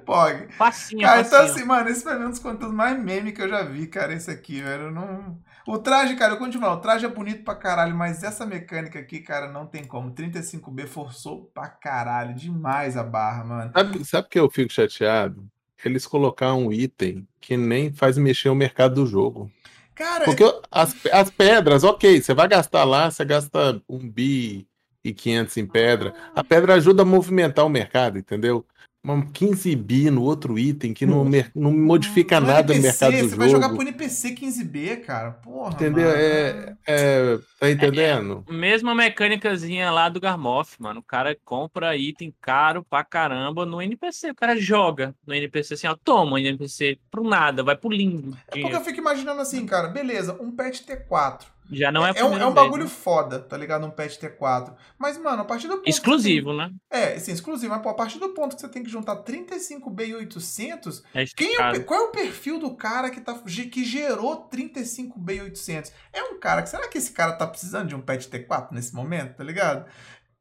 Pog. facinho, Cara, então facinho. assim, mano, esse foi um dos conteúdos mais meme que eu já vi, cara, esse aqui, velho. eu Não... O traje, cara, eu continuo, o traje é bonito pra caralho, mas essa mecânica aqui, cara, não tem como. 35B forçou pra caralho, demais a barra, mano. Sabe, sabe que eu fico chateado? Eles colocaram um item que nem faz mexer o mercado do jogo. Cara, Porque as, as pedras, ok, você vai gastar lá, você gasta um bi e 500 em pedra. A pedra ajuda a movimentar o mercado, entendeu? Uma 15 bi no outro item que não, não modifica no nada no mercado do Você jogo. vai jogar pro NPC 15B, cara. Porra. Entendeu? É, é, tá entendendo? Mesma mecânicazinha lá do Garmoff, mano. O cara compra item caro pra caramba no NPC. O cara joga no NPC assim, ó. Toma o NPC pro nada, vai pro limbo. É porque eu fico imaginando assim, cara, beleza, um patch T4. Já não é, é, a um, é um bagulho né? foda, tá ligado? Um patch T4. Mas, mano, a partir do ponto. Exclusivo, né? tem- É, sim, exclusivo. Mas, pô, a partir do ponto que você tem que juntar 35B e 800, É Quem é o qual é o perfil do cara que, tá, que gerou 35B800? É um cara que. Será que esse cara tá precisando de um patch T4 nesse momento, tá ligado?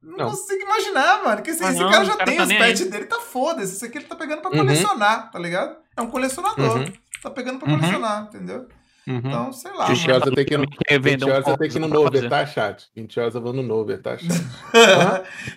Não, Não. consigo imaginar, mano. Que esse, Ah, esse não, cara já cara tem tá os patch dele, tá foda-se. Esse aqui ele tá pegando pra Uhum. colecionar, tá ligado? É um colecionador. Uhum. Tá pegando pra Uhum. colecionar, entendeu? Uhum. Então, sei lá. 20 mano. horas eu tenho que ir no, Quer 20 vender um tenho que ir no Nover, tá, chat? 20 horas eu vou no Nover, tá, chat?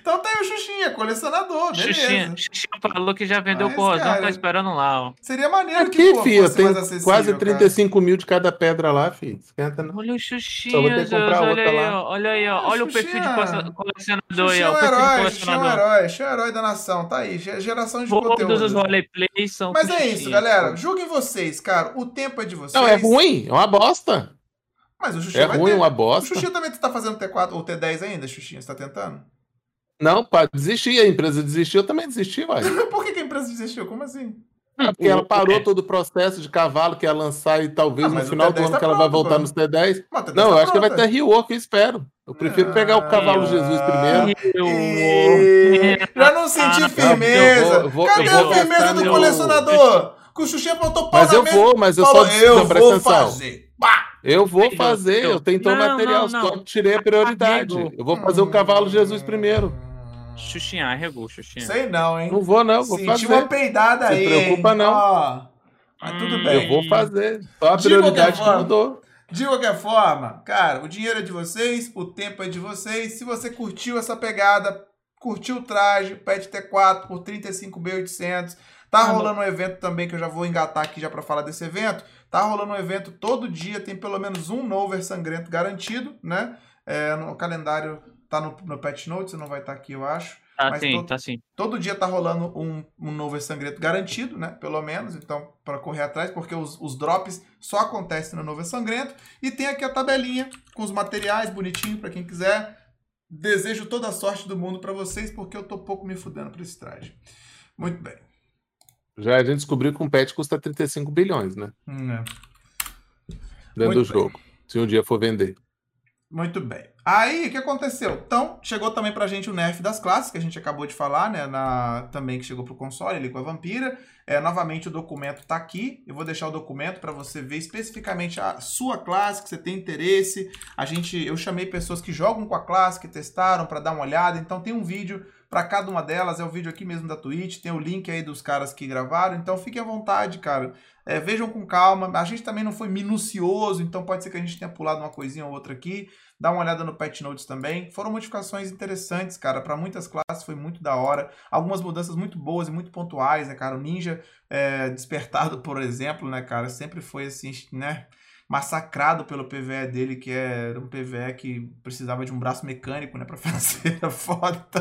então tá aí o Xuxinha, colecionador, beleza. Xuxinha, Xuxinha falou que já vendeu o Mas, corrosão, cara, tá esperando lá, ó. Seria maneiro Aqui, que pô, filho, fosse tem mais acessível, quase cara. 35 mil de cada pedra lá, filho. Esquenta não. Olha o Só vou ter Xuxinha, que comprar Zeus, olha outra aí, lá. ó. Olha aí, ó. Ah, Olha o perfil de colecionador aí, Xuxinha é ó. O um herói, Xuxinha é um herói, Xuxinha é um herói da nação, tá aí, ge- geração de Todos os conteúdo. roleplays são Mas é isso, galera, julguem vocês, cara, o tempo é de vocês. Não, é ruim, é uma bosta. Mas o Xuxinha É vai ruim, ter. uma O bosta. Xuxinha também tá fazendo T4 ou T10 ainda, Xuxinha, você tá tentando? Não, para desistir, a empresa desistiu, eu também desisti, vai. Por que, que a empresa desistiu? Como assim? Hum, Porque ela o- parou é, todo o processo de cavalo que ia lançar e talvez Ah, no o final do T10 ano tá que ela vai voltar nos T10. Mas a T10 Não, tá eu acho que vai ter rework, eu espero. Eu prefiro pegar o cavalo Jesus primeiro. Eu- Ih, Já não senti Ah, firmeza. eu vou- eu vou- Cadê eu vou a firmeza do meu- colecionador? Que o Xuxinha botou pau Mas na eu mesa vou, mas eu falou, só eu não, vou atenção. fazer. Pá! Eu vou fazer, eu tenho todo o Não, material, não, não. só tirei a prioridade. Eu vou fazer o cavalo Jesus primeiro. Xuxinha, arregou, Xuxinha. Sei não, hein? Não vou, não, vou Senti fazer. uma peidada Se aí. preocupa, hein? não. Ó, mas tudo Hum, bem. Eu vou fazer. Só a prioridade que mudou. De qualquer forma, cara, o dinheiro é de vocês, o tempo é de vocês. Se você curtiu essa pegada, curtiu o traje, pede T4 por 35B800. Tá Ah, rolando um evento também que eu já vou engatar aqui já pra falar desse evento. Tá rolando um evento todo dia, tem pelo menos um Nover sangrento garantido, né? É, no calendário tá no, no Patch Notes, não vai estar aqui, eu acho. Tá Mas sim, todo- tá sim. Todo dia tá rolando um, um novo sangrento garantido, né? Pelo menos, então, para correr atrás, porque os, os drops só acontecem no novo sangrento. E tem aqui a tabelinha com os materiais bonitinho para quem quiser. Desejo toda a sorte do mundo para vocês, porque eu tô pouco me fudendo por esse traje. Muito bem. Já a gente descobriu que um pet custa 35 bilhões, né? Hum, é. Dentro Muito do bem. jogo. Se um dia for vender. Muito bem. Aí, o que aconteceu? Então, chegou também pra gente o nerf das classes, que a gente acabou de falar, né? Na, também que chegou pro console ali com a Vampira. É, novamente, o documento tá aqui. Eu vou deixar o documento para você ver especificamente a sua classe, que você tem interesse. A gente, eu chamei pessoas que jogam com a classe, que testaram para dar uma olhada. Então, tem um vídeo para cada uma delas. É o vídeo aqui mesmo da Twitch. Tem o link aí dos caras que gravaram. Então, fiquem à vontade, cara. É, vejam com calma. A gente também não foi minucioso, então pode ser que a gente tenha pulado uma coisinha ou outra aqui. Dá uma olhada no Patch Notes também. Foram modificações interessantes, cara. Para muitas classes foi muito da hora. Algumas mudanças muito boas e muito pontuais, né, cara? O Ninja é, Despertado, por exemplo, né, cara? Sempre foi assim, né? Massacrado pelo PVE dele, que era um PVE que precisava de um braço mecânico, né, pra fazer a foto.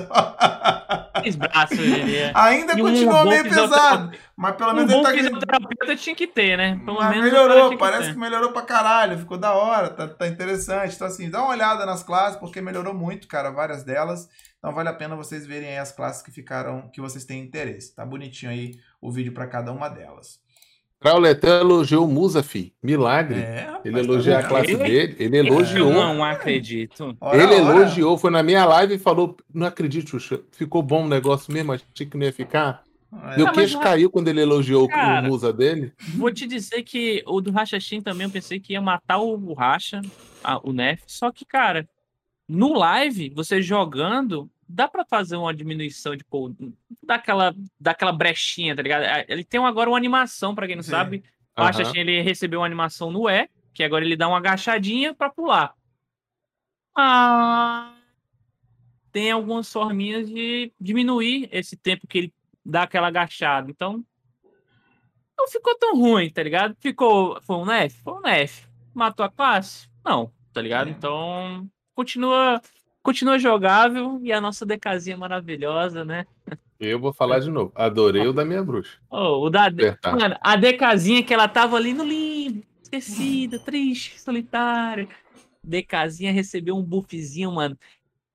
Três braços, eu diria. Ainda E um continua bom meio pesado, mas pelo Um menos ele bom tá fisioterapeuta tinha que ter, né? Pelo mas menos melhorou, tinha parece ter. que melhorou pra caralho, ficou da hora, tá, tá interessante. Então, assim, dá uma olhada nas classes, porque melhorou muito, cara, várias delas. Então vale a pena vocês verem aí as classes que ficaram, que vocês têm interesse. Tá bonitinho aí o vídeo pra cada uma delas. Crauletel elogiou o Musa, fi. Milagre. É, rapaz, Ele tá elogiou a classe Ele- dele, ele elogiou. Eu não acredito. Ora, ele ora. elogiou, foi na minha live e falou: Não acredito, Xuxa, ficou bom o negócio mesmo, achei que não ia ficar. É. Meu Ah, mas queixo não- caiu quando ele elogiou Cara. o Musa dele. Vou te dizer que o do Rachachim também eu pensei que ia matar o Racha, a- o Nef. Só que, cara, no live, você jogando, dá pra fazer uma diminuição de pô, daquela, daquela brechinha, tá ligado? É, Ele tem agora uma animação, pra quem não Sim. sabe. O Aham. Rachachim, ele recebeu uma animação no E, que agora ele dá uma agachadinha pra pular. Ah, tem algumas forminhas de diminuir esse tempo que ele dá aquela agachada. Então, não ficou tão ruim, tá ligado? Ficou. Foi um Nef? Foi um Nef. Matou a classe? Não, tá ligado? Então, continua. Continua jogável e a nossa DKzinha maravilhosa, né? Eu vou falar de novo. Adorei o da minha bruxa. Oh, o da, Apertar. Mano, a DKzinha que ela tava ali no limbo, esquecida, triste, solitária. DKzinha recebeu um buffzinho, mano.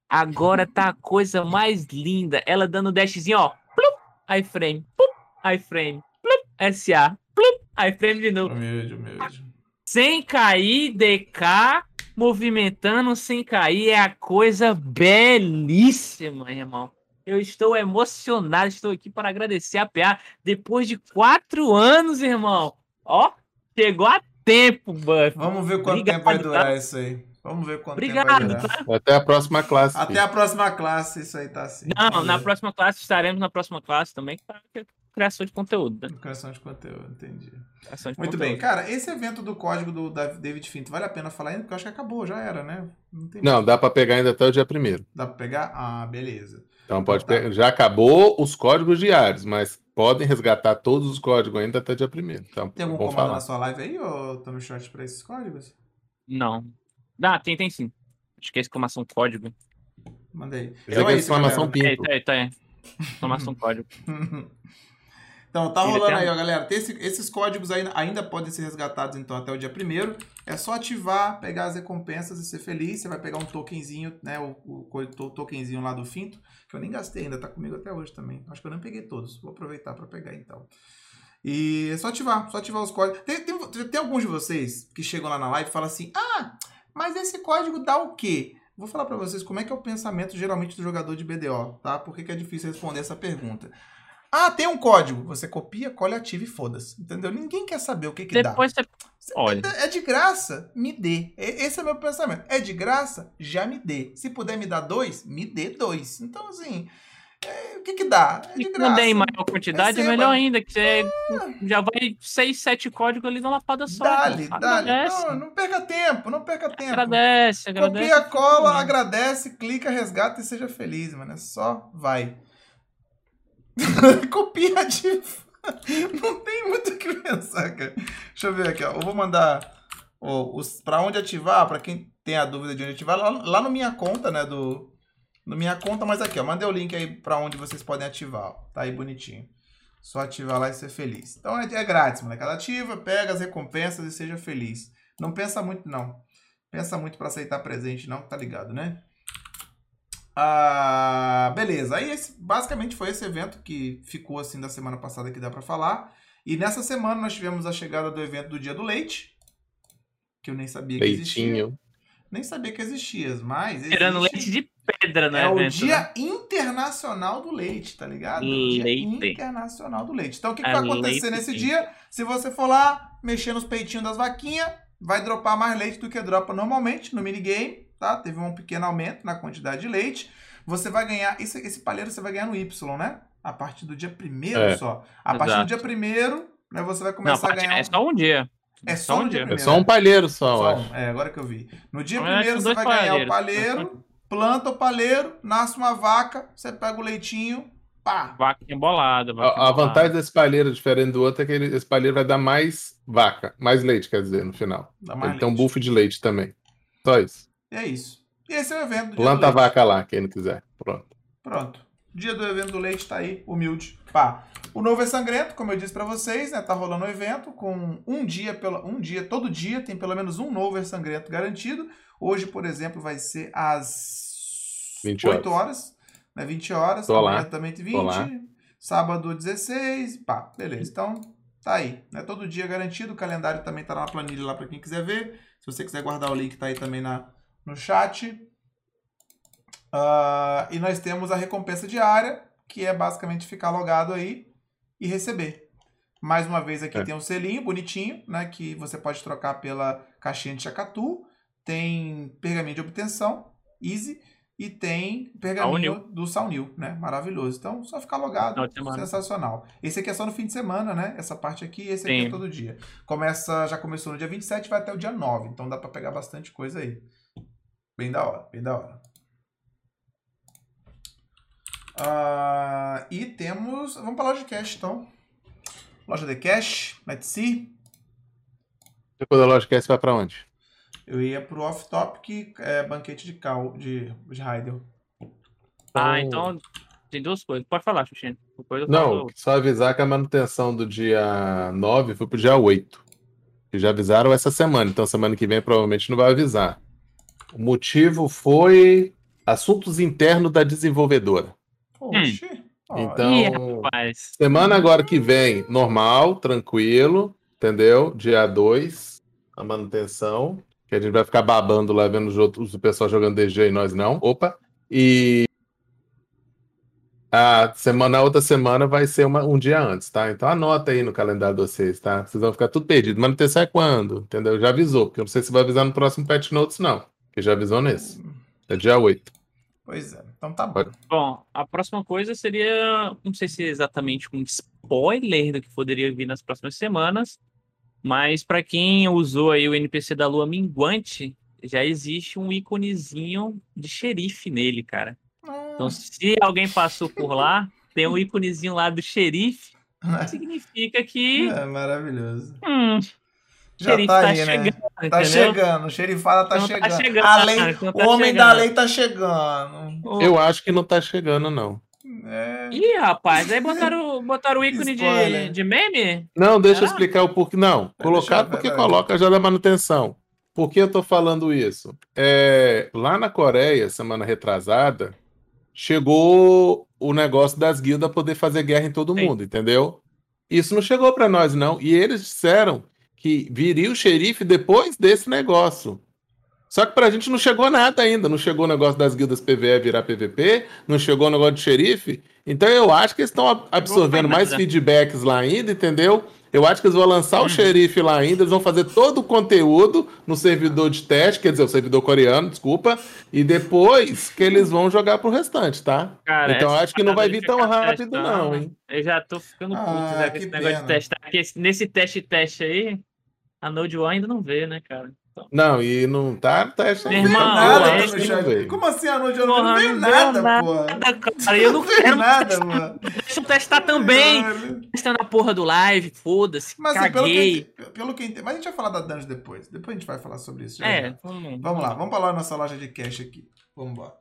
Agora tá a coisa mais linda. Ela dando dashzinho, ó. Plup, iframe, plup, iframe, plup, SA, plup, iframe de novo. Humilde, humilde. Sem cair, DK, movimentando sem cair. É a coisa belíssima, irmão. Eu estou emocionado, estou aqui para agradecer a PA depois de quatro anos, irmão. Ó, chegou a tempo, Buff. Vamos ver quanto Obrigado, tempo vai tá? durar isso aí. Vamos ver quanto tempo vai Obrigado, durar. tá? Até a próxima classe. Até filho. a próxima classe, isso aí tá assim. Não, Vamos na ver. próxima classe estaremos na próxima classe também, criação de conteúdo, né? Criação de conteúdo, entendi. Criação de Muito conteúdo. bem, cara, esse evento do código do da- David Finto, vale a pena falar ainda? Porque eu acho que acabou, já era, né? Não, tem Não, dá pra pegar ainda até o dia primeiro. Dá pra pegar? Ah, beleza. Então pode Tá. pegar. Já acabou os códigos diários, mas podem resgatar todos os códigos ainda até dia primeiro. Então, Tem algum comando falar. na sua live aí, ô Tommy Short, pra esses códigos? Não. Ah, tem, tem sim. Acho que é exclamação código. Mandei. Esse aqui é exclamação É, pinto. tá, tá, é. Exclamação código. Então, tá rolando tem- aí, ó, galera. Esse- esses códigos ainda, ainda podem ser resgatados, então, até o dia 1 É só ativar, pegar as recompensas e ser feliz. Você vai pegar um tokenzinho, né? O, o, to- tokenzinho lá do Finto, que eu nem gastei ainda, tá comigo até hoje também. Acho que eu nem peguei todos. Vou aproveitar pra pegar, então. E é só ativar, só ativar os códigos. Tem, tem, tem alguns de vocês que chegam lá na live e falam assim: Ah, mas esse código dá o quê? Vou falar pra vocês como é que é o pensamento geralmente do jogador de BDO, tá? Por que, que é difícil responder essa pergunta. Ah, tem um código. Você copia, cola, ativa e foda-se. Entendeu? Ninguém quer saber o que, que dá. Depois você. Olha. É de graça, me dê. Esse é o meu pensamento. É de graça, já me dê. Se puder me dar dois, me dê dois. Então, assim, é, o que que dá? É de quando é graça. em maior quantidade, é Receba. melhor ainda, que você já vai seis, sete códigos ali numa lapada só. Dá-lhe, dá-lhe. Não, não perca tempo, não perca tempo. agradece, agradece. Copia, cola, agradece, clica, resgata e seja feliz, mano. É só vai. Copia de. Não tem muito o que pensar, cara. Deixa eu ver aqui, ó. Eu vou mandar ó, os, pra onde ativar, pra quem tem a dúvida de onde ativar, lá, lá no minha conta, né? Do, no minha conta, mas aqui, ó. Mandei o link aí pra onde vocês podem ativar, ó. Tá aí bonitinho. Só ativar lá e ser feliz. Então é, é grátis, molecada. Ativa, pega as recompensas e seja feliz. Não pensa muito, não. Pensa muito pra aceitar presente, não, tá ligado, né? Ah, beleza. Aí esse, basicamente foi esse evento que ficou assim da semana passada que dá pra falar. E nessa semana nós tivemos a chegada do evento do Dia do Leite, que eu nem sabia que existia. Leitinho. nem sabia que existia, mas. Tirando existe. leite de pedra no É o evento, Dia né? Internacional do Leite, tá ligado? Leite. Dia Internacional do Leite. Então, o que, que É vai acontecer leite nesse dia? Se você for lá, mexer nos peitinhos das vaquinhas, vai dropar mais leite do que dropa normalmente no minigame, tá? Teve um pequeno aumento na quantidade de leite. Você vai ganhar, esse, esse palheiro você vai ganhar no Y, né? A partir do dia primeiro É. só. A partir do Exato. dia primeiro, né, você vai Não, começar a parte- ganhar... é só um dia. É só no dia É primeiro. só um palheiro só, eu Só acho. um. É, agora que eu vi. No dia Eu acho primeiro você vai ganhar o palheiros. palheiro, planta o palheiro, nasce uma vaca, você pega o leitinho, pá. Vaca embolada. vaca A, a embolada. vantagem desse palheiro, diferente do outro, é que ele- esse palheiro vai dar mais vaca, mais leite, quer dizer, no final. Dá mais Ele tem um leite. buff de leite também. Só isso. E é isso. E esse é o evento do dia Planta a vaca lá, quem não quiser. Pronto. Pronto. Dia do evento do leite tá aí, humilde. Pá. O novo é sangrento, como eu disse pra vocês, né? Tá rolando o evento com um dia, pela, um dia, todo dia tem pelo menos um novo é sangrento garantido. Hoje, por exemplo, vai ser às 20 8 horas, né? 20 horas. Tô também tem Tô lá. 20. Sábado 16, pá, beleza. Então, tá aí, né? Todo dia garantido. O calendário também tá na planilha lá pra quem quiser ver. Se você quiser guardar o link, tá aí também na, no chat. Ah, e nós temos a recompensa diária, que é basicamente ficar logado aí e receber. Mais uma vez aqui É. tem um selinho bonitinho, né? Que você pode trocar pela caixinha de chacatu. Tem pergaminho de obtenção, easy. E tem pergaminho Saunil. do Saunil, né? Maravilhoso. Então, só ficar logado. Sensacional. Esse aqui é só no fim de semana, né? Essa parte aqui, esse aqui é Sim. todo dia. Começa, já começou no dia 27 e vai até o dia 9. Então dá pra pegar bastante coisa aí. Bem da hora, bem da hora. Ah, e temos. Vamos pra loja de cash, então. Loja de cash, let's see. Depois da loja cast vai pra onde? Eu ia pro off-topic, é, banquete de cal de, de Heidel. Ah, então tem duas coisas. Pode falar, Xuxinha. Não, falo. só avisar que a manutenção do dia 9 foi pro dia 8. Que já avisaram essa semana, então semana que vem provavelmente não vai avisar. O motivo foi assuntos internos da desenvolvedora. Oxi. olha. Então, Ih, semana agora que vem, normal, tranquilo, entendeu? Dia 2, a manutenção. Que a gente vai ficar babando lá, vendo os outros, o pessoal jogando DG e nós não. Opa! E a semana, a outra semana vai ser uma- um dia antes, tá? Então anota aí no calendário de vocês, tá? Vocês vão ficar tudo perdido. Manutenção é quando? Entendeu? Já avisou, porque eu não sei se vai avisar no próximo Patch Notes, não. Que já avisou nesse. É dia 8. Pois é, então tá bom. Bom, a próxima coisa seria, não sei se é exatamente um spoiler do que poderia vir nas próximas semanas, mas para quem usou aí o NPC da Lua Minguante, já existe um íconezinho de xerife nele, cara. Ah, Então, se alguém passou por lá, tem um íconezinho lá do xerife, significa que é maravilhoso. hum, Já xerife tá tá aí, né? chegando, Tá entendeu? chegando, o xerifada tá Então tá chegando. chegando, a lei, cara, então tá o homem da chegando. lei tá chegando. Eu acho que não tá chegando, não. É, Ih, rapaz, aí botaram, botaram o ícone de, de meme? Não, deixa eu explicar o porquê. Não, colocar deixar- porque coloca já da manutenção. Por que eu tô falando isso? É, lá na Coreia, semana retrasada, chegou o negócio das guildas poder fazer guerra em todo Sim. mundo, entendeu? Isso não chegou para nós, não. E eles disseram que viria o xerife depois desse negócio. Só que pra gente não chegou nada ainda. Não chegou o negócio das guildas PVE virar PVP, não chegou o negócio de xerife. Então eu acho que eles estão ab- absorvendo mais nada. feedbacks lá ainda, entendeu? Eu acho que eles vão lançar o Hum. xerife lá ainda, eles vão fazer todo o conteúdo no servidor de teste, quer dizer, o servidor coreano, desculpa, e depois que eles vão jogar pro restante, tá? Cara, então acho que não vai vir tão rápido, testando, não, hein? Eu já tô ficando puto Ah, já com que esse negócio pena. de testar. Porque esse- nesse teste-teste aí, a Node One ainda não veio, né, cara? Então, Não, e não tá no teste não ainda. irmão, nada, tá não veio. Como assim a noite não porra, veio não nada, nada, porra? cara. Eu não Não veio quero nada, mano. Deixa eu testar também. Testando a porra do live, foda-se. Mas assim, pelo caguei. que, pelo que. Mas a gente vai falar da Dungeon depois. Depois a gente vai falar sobre isso. já, É, já. vamos, Vamos lá, vamos falar da nossa loja de cash aqui. Vamos embora.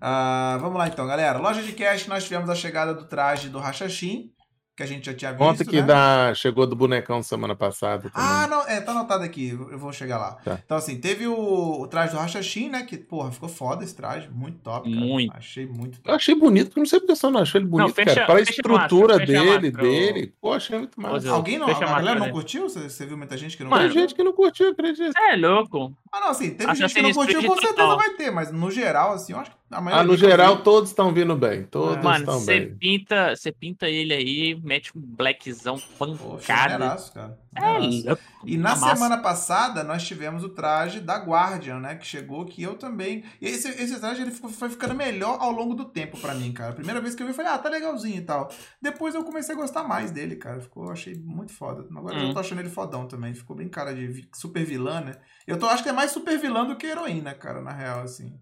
Ah, vamos lá então, galera. Loja de cash, nós tivemos a chegada do traje do Rachachim, que a gente já tinha visto. Conta que né? da... chegou do bonecão semana passada também. Ah, não, é, tá anotado aqui, eu vou chegar lá. Tá. Então, assim, teve o, o traje do Hashashin, né? Que, porra, ficou foda esse traje, muito top, cara. Muito. Achei muito Eu top. achei bonito, porque não sei porque você não achou ele bonito, fecha- cara. Para a estrutura máscara, fecha a dele, dele, pô, achei muito massa. Alguém não, Fecha a galera não dele. curtiu? Você, você viu muita gente que não Mano, Tem curtiu? gente que não curtiu, acredito. É louco. Ah, não, assim, teve gente que não curtiu, com certeza total. vai ter, mas no geral, assim, eu acho que. Ah, no eu geral, vi- todos estão vindo bem. Todos Mano, estão Você bem. pinta, você pinta ele aí, mete um blackzão Poxa, pancada. maneiraço, cara. É. E na massa. semana passada nós tivemos o traje da Guardian, né? Que chegou, que eu também. E esse, esse traje ele ficou- foi ficando melhor ao longo do tempo pra mim, cara. Primeira vez que eu vi, eu falei, ah, tá legalzinho e tal. Depois eu comecei a gostar mais dele, cara. Ficou, eu achei muito foda. Agora eu Hum. já tô achando ele fodão também. Ficou bem cara de super vilã, né? Eu tô, acho que é mais super vilã do que heroína, cara, na real, assim.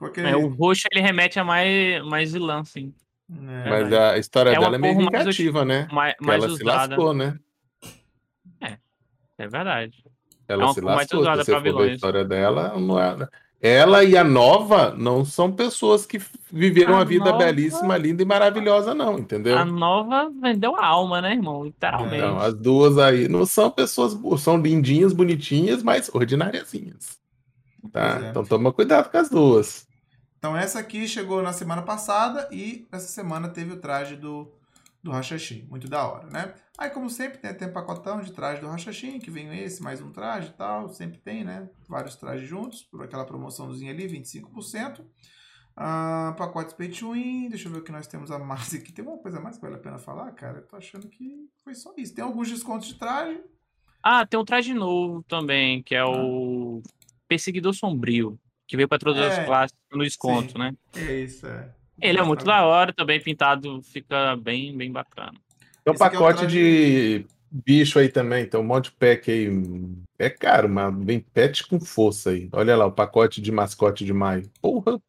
Aquele. É, o roxo ele remete a mais, mais vilã, sim. É, Mas a história É dela é meio vingativa, né? Mais, mais ela se usada. lascou, né? É verdade. Ela É uma se cor mais lascou. usada Se você pra for ver a história dela, não é... ela e a Nova não são pessoas que viveram A uma vida Nova- belíssima, linda e maravilhosa, não, entendeu? A nova vendeu a alma, né, irmão? Literalmente. Então, as duas aí não são pessoas, são lindinhas, bonitinhas, mas ordináriazinhas. Tá? É. Então toma cuidado com as duas. Então essa aqui chegou na semana passada e essa semana teve o traje do, do Hashashin. Muito da hora, né? Aí, como sempre, tem, tem um pacotão de traje do Hashashin, que vem esse, mais um traje e tal. Sempre tem, né? Vários trajes juntos, por aquela promoçãozinha ali, 25%. Ah, pacotes pay to win. Deixa eu ver o que nós temos a mais aqui. Tem alguma coisa mais que vale a pena falar, cara? Eu tô achando que foi só isso. Tem alguns descontos de traje. Ah, tem um traje novo também, que é o Perseguidor Sombrio, que veio para todas É, as classes no desconto, sim. né? É isso, é. Ele é muito da hora, também pintado, fica bem, bem bacana. Tem um Esse é o pacote de bicho aí também, tem um monte de pack aí. É caro, mas vem pet com força aí. Olha lá, o pacote de mascote de maio. Porra!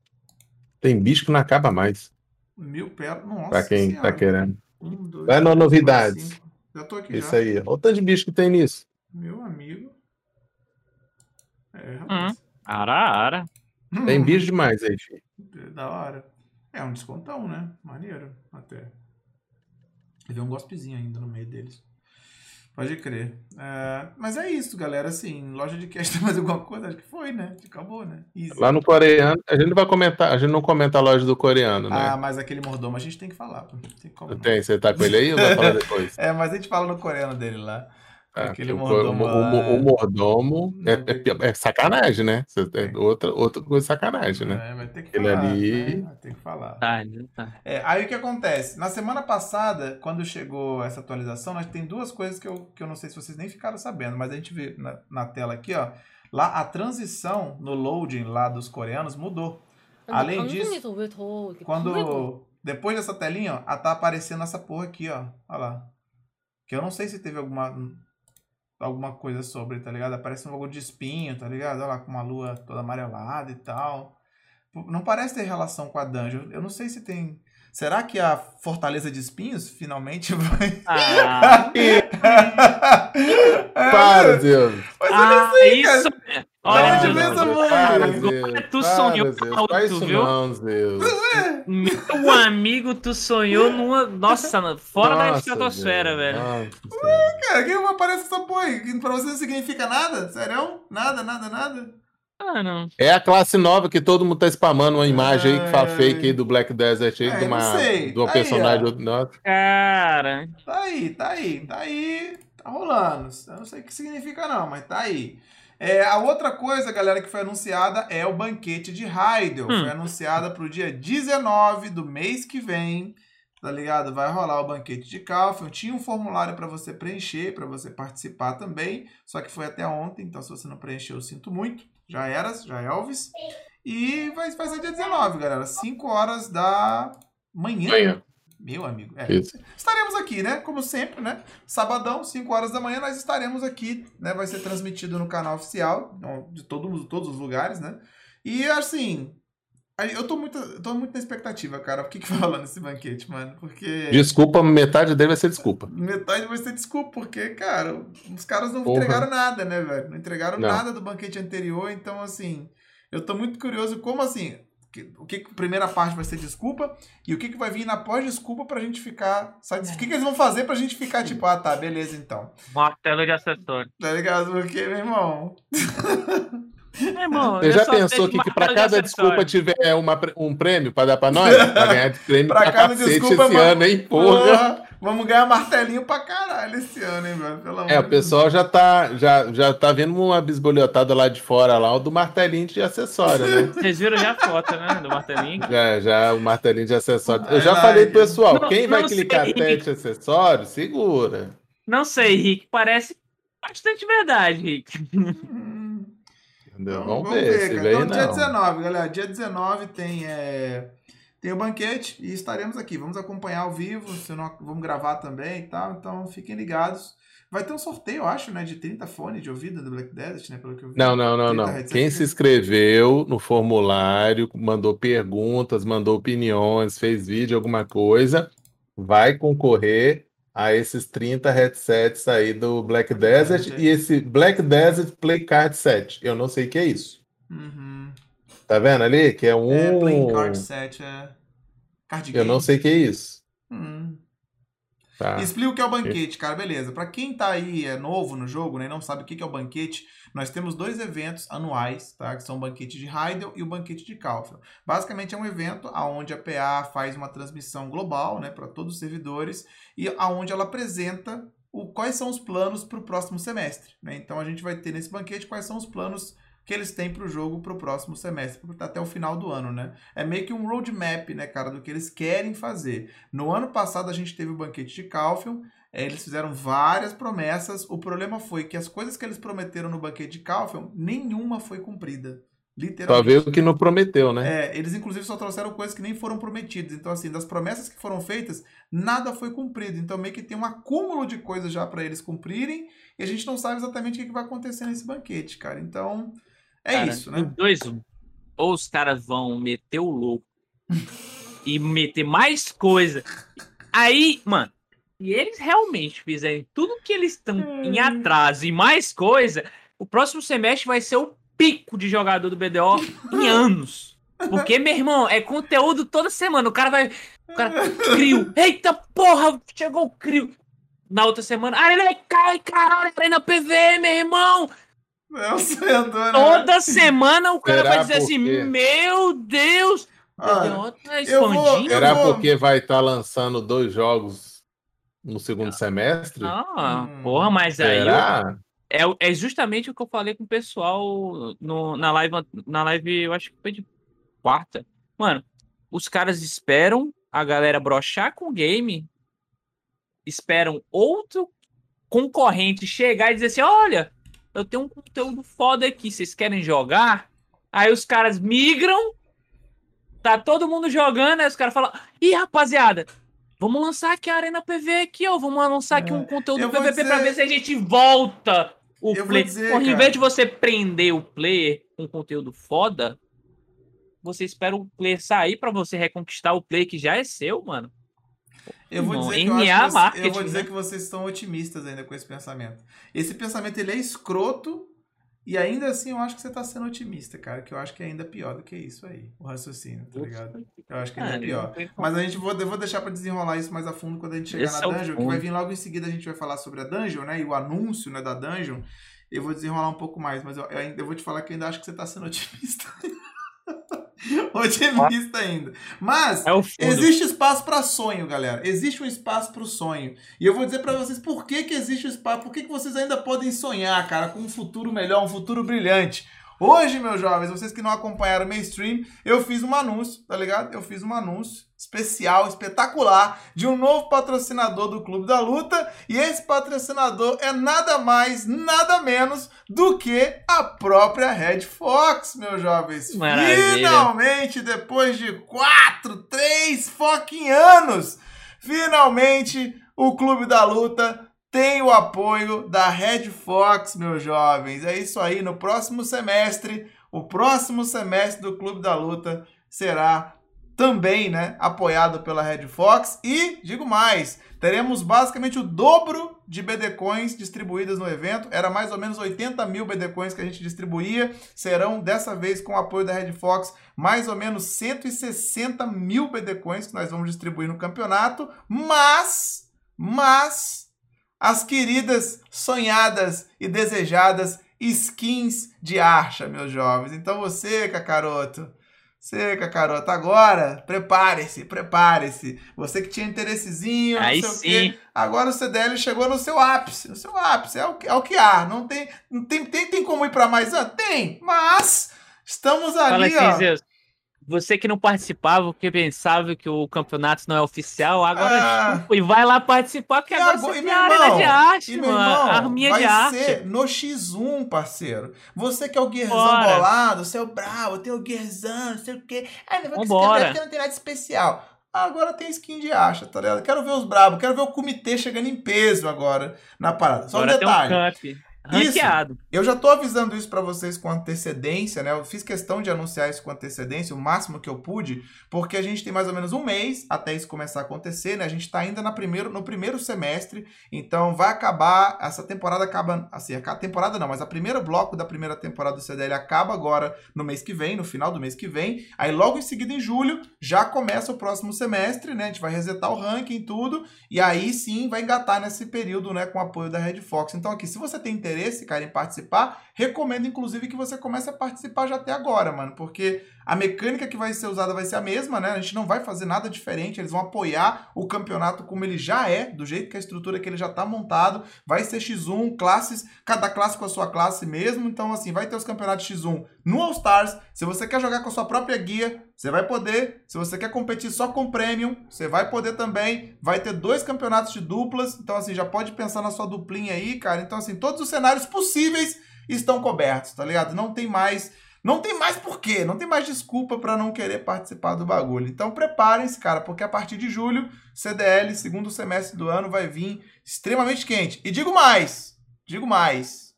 Tem bicho que não acaba mais, Mil pérolas. Nossa pra quem senhora. tá querendo. Um, dois, Vai três, novidades. cinco. Já tô aqui Isso já. aí. Olha o tanto de bicho que tem nisso. Meu amigo. É, Hum. Ara, ara. Tem bicho demais aí, filho. É Da hora. É um descontão, né? Maneiro, até. E vem um gospelzinho ainda no meio deles. Pode crer. É, mas é isso, galera. Assim, loja de cash tem mais alguma coisa? Acho que foi, né? Acabou, né? Easy. Lá no coreano, a gente não vai comentar, a gente não comenta a loja do coreano, né? Ah, mas aquele mordomo a gente tem que falar. Tem. Tem, você tá com ele aí ou vai falar depois? É, mas a gente fala no coreano dele lá. É, Aquele mordomo. O, o, o mordomo é, é, hum. é, é, sacanagem, né? É outra, outra coisa sacanagem, né? É, mas tem que Ele falar. Ali... Né? Tem que falar. Tá, tá. é, aí o que acontece? Na semana passada, quando chegou essa atualização, nós tem duas coisas que eu, que eu não sei se vocês nem ficaram sabendo, mas a gente vê na, na tela aqui, ó. Lá a transição no loading lá dos coreanos mudou. Além disso, quando. Depois dessa telinha, ó, tá aparecendo essa porra aqui, ó. Olha lá. Que eu não sei se teve alguma Alguma coisa sobre, tá ligado? Aparece um bagulho de espinho, tá ligado? Olha lá, com uma lua toda amarelada e tal. Não parece ter relação com a dungeon. Eu não sei se tem. Será que a Fortaleza de Espinhos finalmente vai. Ah, Para, Deus! Mas eu ah, não sei, cara. isso. Olha, Não, Deus, de vez em para, quando. Zeus, tu sonhou Zeus, alto, faz isso viu? não, Zeus. meu amigo, tu sonhou numa. Nossa, fora da Nossa, estratosfera, Deus, velho. nossa Senhora. Cara, que aparece essa porra pra você não significa nada? Sério? Nada, nada, nada? Ah, não. É a classe nova que todo mundo tá spamando uma imagem aí que fala Ai. fake aí do Black Desert aí, É, de uma, não sei. de uma Aí, personagem. ó. outro-. Cara. Tá aí, tá aí, tá aí, tá rolando. Eu não sei o que significa não, mas tá aí. É, a outra coisa, galera, que foi anunciada é o banquete de Heidel. Hum. Foi anunciada pro dia 19 do mês que vem, tá ligado? Vai rolar o banquete de Calfion. Tinha um formulário para você preencher, para você participar também, só que foi até ontem, então se você não preencheu, eu sinto muito. Já eras, já é Elvis. E vai, vai ser dia 19, galera, 5 horas da manhã. Manhã. Meu amigo. É. Estaremos aqui, né? Como sempre, né? Sabadão, 5 horas da manhã, nós estaremos aqui, né? Vai ser transmitido no canal oficial de todo, todos os lugares, né? E assim, eu tô muito, eu tô muito na expectativa, cara. O que que vai rolar nesse banquete, mano? Porque Desculpa, metade dele vai ser desculpa. metade vai ser desculpa, porque, cara, os caras não Porra. entregaram nada, né, velho? Não entregaram Não. nada do banquete anterior, então, assim, eu tô muito curioso como, assim, o que a primeira parte vai ser desculpa e o que, que vai vir na pós-desculpa pra gente ficar. Sabe? O que, que eles vão fazer pra gente ficar tipo, ah, tá, beleza então. Martelo de acessório. Tá ligado? Porque, meu irmão. É, irmão, Você eu já pensou de que, que de cada acessório. desculpa tiver uma, um prêmio pra dar pra nós? Pra ganhar de prêmio Pra pra, cada cacete desculpa, esse mano. ano, hein? Porra! Vamos ganhar martelinho pra caralho esse ano, hein, velho? Pelo amor É, o pessoal já tá, já, já tá vendo uma bisbolhotada lá de fora, lá, o do martelinho de acessório, né? Vocês viram já a foto, né? Do martelinho. Já, já, o martelinho de acessório. Eu já falei pro pessoal, Não- quem vai não clicar sei. teste acessório, segura. Não sei, Rick. Parece bastante verdade, Rick. Hum. Entendeu? Vamos, Vamos, ver, ver, se cara. vem Então, dia não. 19, galera. Dia 19 tem, é, tem o banquete e estaremos aqui. Vamos acompanhar ao vivo, se não, vamos gravar também e tal. Então fiquem ligados. Vai ter um sorteio, eu acho, né? De 30 fones de ouvido do Black Desert, né? Pelo que eu vi. Não, não, não, 30 não. Quem se inscreveu no formulário, mandou perguntas, mandou opiniões, fez vídeo, alguma coisa, vai concorrer a esses 30 headsets aí do Black Desert Desert. e esse Black Desert Play Card Set. Eu não sei o que é isso. Uhum. Tá vendo ali? Que é um. É, Playing Card Set, é. Card Eu não game. sei o que é isso. Hum. Tá. Explica o que é o banquete, cara, beleza. Pra quem tá aí é novo no jogo, né, não sabe o que que é o banquete, nós temos dois eventos anuais, tá, que são o banquete de Heidel e o banquete de Kaufel. Basicamente é um evento aonde a PA faz uma transmissão global, né, para todos os servidores e aonde ela apresenta o, quais são os planos para o próximo semestre, né? Então a gente vai ter nesse banquete quais são os planos que eles têm para o jogo para o próximo semestre, até o final do ano, né? É meio que um roadmap, né, cara, do que eles querem fazer. No ano passado a gente teve o banquete de Kaufel, eh, eles fizeram várias promessas. O problema foi que as coisas que eles prometeram no banquete de Kaufel, nenhuma foi cumprida. Literalmente. veio o que não prometeu, né? É, eles inclusive só trouxeram coisas que nem foram prometidas. Então, assim, das promessas que foram feitas, nada foi cumprido. Então, meio que tem um acúmulo de coisas já para eles cumprirem e a gente não sabe exatamente o que vai acontecer nesse banquete, cara. Então, é Cara, isso, né? Dois. Ou os caras vão meter o louco e meter mais coisa. Aí, mano, se eles realmente fizerem tudo que eles estão em atraso e mais coisa, o próximo semestre vai ser o pico de jogador do BDO em anos. Porque, meu irmão, é conteúdo toda semana. O cara vai. O cara. Crio. Eita porra, chegou o Crio. Na outra semana. Arena cai, caralho, Arena PV, meu irmão. Né? Toda semana o cara Será vai dizer assim: quê? Meu Deus! Tá eu vou- eu Será vou- porque vai estar lançando dois jogos no segundo semestre? Ah, Hum. porra, mas aí Será? é, é justamente o que eu falei com o pessoal no, na live, na live, eu acho que foi de quarta. Mano, os caras esperam a galera brochar com o game, esperam outro concorrente chegar e dizer assim: olha, eu tenho um conteúdo foda aqui, vocês querem jogar? Aí os caras migram, tá todo mundo jogando, aí os caras falam: ih, rapaziada. Vamos lançar aqui a Arena PV aqui, ó. Vamos lançar aqui um conteúdo eu PVP pra dizer- ver se a gente volta o Eu vou play. dizer, Porra, em vez de você prender o player com conteúdo foda, você espera o player sair pra você reconquistar o player que já é seu, mano. Eu vou dizer, que eu, NA acho que você- eu vou dizer né? que vocês estão otimistas ainda com esse pensamento. Esse pensamento ele é escroto e ainda assim eu acho que você tá sendo otimista, cara. Que eu acho que é ainda pior do que isso aí, o raciocínio, tá ligado? Eu acho que ainda é pior. Mas a gente vou, eu vou deixar pra desenrolar isso mais a fundo quando a gente chegar Esse na é dungeon, que vai vir logo em seguida a gente vai falar sobre a dungeon, né? E o anúncio, né, da dungeon. Eu vou desenrolar um pouco mais, mas eu, eu ainda eu vou te falar que eu ainda acho que você tá sendo otimista. otimista ainda. Mas É. Existe espaço para sonho, galera. Existe um espaço para o sonho. E eu vou dizer para vocês por que, que existe o espaço, por que, que vocês ainda podem sonhar, cara, com um futuro melhor, um futuro brilhante. Hoje, meus jovens, vocês que não acompanharam o mainstream, eu fiz um anúncio, tá ligado? Eu fiz um anúncio especial, espetacular, de um novo patrocinador do Clube da Luta. E esse patrocinador é nada mais, nada menos do que a própria Red Fox, meus jovens. Maravilha. Finalmente, depois de quatro, três fucking anos, finalmente o Clube da Luta tem o apoio da Red Fox, meus jovens. É isso aí, no próximo semestre, o próximo semestre do Clube da Luta será também, né, apoiado pela Red Fox. E, digo mais, teremos basicamente o dobro de BD Coins distribuídas no evento. Era mais ou menos 80 mil BD Coins que a gente distribuía. Serão, dessa vez, com o apoio da Red Fox, mais ou menos 160 mil BD Coins que nós vamos distribuir no campeonato. Mas, mas, as queridas, sonhadas e desejadas skins de Archa, meus jovens. Então você, Cacaroto você, Cacarota, agora, prepare-se, prepare-se. Você que tinha interessezinho, não Aí sei sim. o quê. Agora o CDL chegou no seu ápice. No seu ápice. É o que, é o que há. Não tem, não tem, tem, tem como ir para mais? Ah, tem, mas estamos Fala ali, assim, ó. Você que não participava porque pensava que o campeonato não é oficial, agora Ah. desculpa, e vai lá participar, porque E agora agora- você tem meu a arena irmão, de arte, mano. irmão, arminha vai de arte. ser no X1, parceiro. Você que é o guerrezão Bora. bolado, você é o bravo, tem o guerrezão, não sei o quê. Ah, não Vambora. porque não tem nada especial. Agora tem skin de acha, tá ligado? Quero ver os bravos, quero ver o comitê chegando em peso agora na parada. Só Agora um tem um ranqueado. Eu já tô avisando isso pra vocês com antecedência, né? Eu fiz questão de anunciar isso com antecedência, o máximo que eu pude, porque a gente tem mais ou menos um mês até isso começar a acontecer, né? A gente tá ainda na primeiro, no primeiro semestre, então vai acabar, essa temporada acaba, assim, a temporada não, mas a primeiro bloco da primeira temporada do CDL acaba agora no mês que vem, no final do mês que vem, aí logo em seguida em julho já começa o próximo semestre, né? A gente vai resetar o ranking e tudo, e aí sim vai engatar nesse período, né, com o apoio da Red Fox. Então aqui, se você tem interesse, cara, em participar, recomendo inclusive que você comece a participar já até agora, mano, porque a mecânica que vai ser usada vai ser a mesma, né? A gente não vai fazer nada diferente, eles vão apoiar o campeonato como ele já é, do jeito que a estrutura que ele já tá montado. Vai ser X1, classes, cada classe com a sua classe mesmo. Então, assim, vai ter os campeonatos X1 no All Stars. Se você quer jogar com a sua própria guia, você vai poder. Se você quer competir só com Premium, você vai poder também. Vai ter dois campeonatos de duplas. Então, assim, já pode pensar na sua duplinha aí, cara. Então, assim, todos os cenários possíveis estão cobertos, tá ligado? Não tem mais. Não tem mais porquê, não tem mais desculpa para não querer participar do bagulho. Então preparem-se, cara, porque a partir de julho, CDL, segundo semestre do ano, vai vir extremamente quente. E digo mais, digo mais,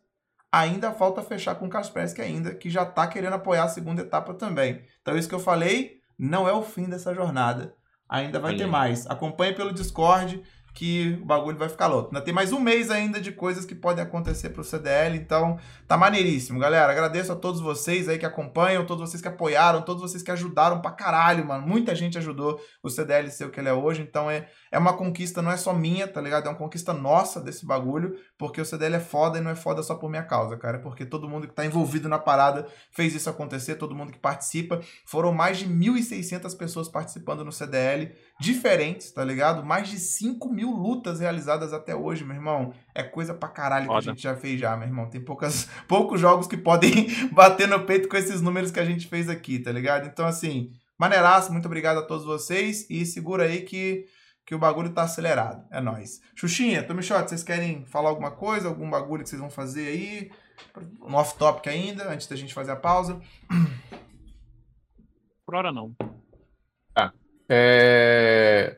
ainda falta fechar com o Kaspersky ainda, que já tá querendo apoiar a segunda etapa também. Então isso que eu falei não é o fim dessa jornada. Ainda vai Olha ter mais. Acompanhe pelo Discord que o bagulho vai ficar louco. Ainda tem mais um mês ainda de coisas que podem acontecer pro CDL, então tá maneiríssimo, galera. Agradeço a todos vocês aí que acompanham, todos vocês que apoiaram, todos vocês que ajudaram pra caralho, mano. Muita gente ajudou o CDL ser o que ele é hoje, então é, é uma conquista, não é só minha, tá ligado? É uma conquista nossa desse bagulho, porque o CDL é foda e não é foda só por minha causa, cara. É porque todo mundo que tá envolvido na parada fez isso acontecer, todo mundo que participa. Foram mais de 1.600 pessoas participando no CDL, diferentes, tá ligado? Mais de 5 mil lutas realizadas até hoje, meu irmão. É coisa pra caralho que a Foda. gente já fez já, meu irmão. Tem poucas, poucos jogos que podem bater no peito com esses números que a gente fez aqui, tá ligado? Então, assim, maneiraço, muito obrigado a todos vocês e segura aí que, que o bagulho tá acelerado. É nóis. Xuxinha, Tommy Shot, vocês querem falar alguma coisa, algum bagulho que vocês vão fazer aí? No off-topic ainda, antes da gente fazer a pausa. Por hora não. É,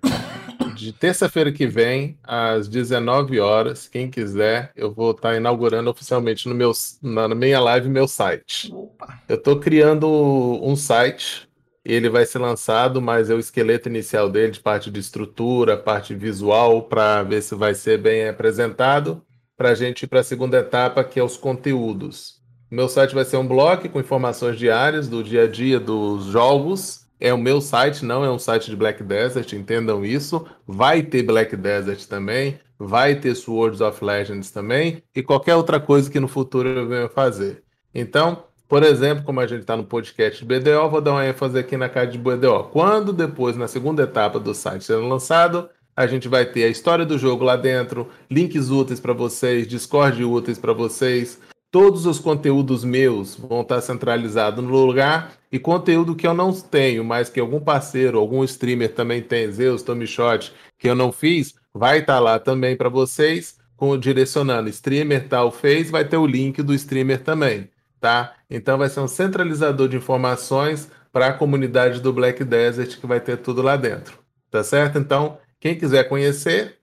De terça-feira que vem, às 19 horas, quem quiser, eu vou estar inaugurando oficialmente no meu, na na minha live meu site. Opa! Eu estou criando um site, ele vai ser lançado, mas é o esqueleto inicial dele, de parte de estrutura, parte visual, para ver se vai ser bem apresentado, para a gente ir para a segunda etapa, que é os conteúdos. Meu site vai ser um blog com informações diárias do dia a dia dos jogos. É o meu site, não é um site de Black Desert, entendam isso. Vai ter Black Desert também, vai ter Swords of Legends também, e qualquer outra coisa que no futuro eu venha fazer. Então, por exemplo, como a gente está no podcast BDO, vou dar uma ênfase aqui na cara de BDO. Quando depois, na segunda etapa do site sendo lançado, a gente vai ter a história do jogo lá dentro, links úteis para vocês, Discord úteis para vocês. Todos os conteúdos meus vão estar centralizados no lugar e conteúdo que eu não tenho, mas que algum parceiro, algum streamer também tem, Zeus, Tommy Shot, que eu não fiz, vai estar lá também para vocês, com direcionando streamer tal fez, vai ter o link do streamer também, tá? Então vai ser um centralizador de informações para a comunidade do Black Desert que vai ter tudo lá dentro, tá certo? Então, quem quiser conhecer,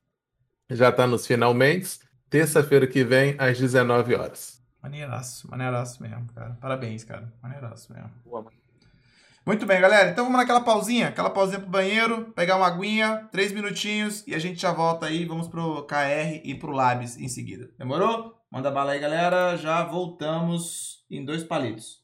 já está nos finalmente, terça-feira que vem às 19 horas. Maneiraço, maneiraço mesmo, cara. Parabéns, cara. Maneiraço mesmo. Boa, mano. Muito bem, galera. Então vamos naquela pausinha, aquela pausinha pro banheiro, pegar uma aguinha, três minutinhos e a gente já volta aí. Vamos pro KR e pro Labs em seguida. Demorou? Manda bala aí, galera. Já voltamos em dois palitos.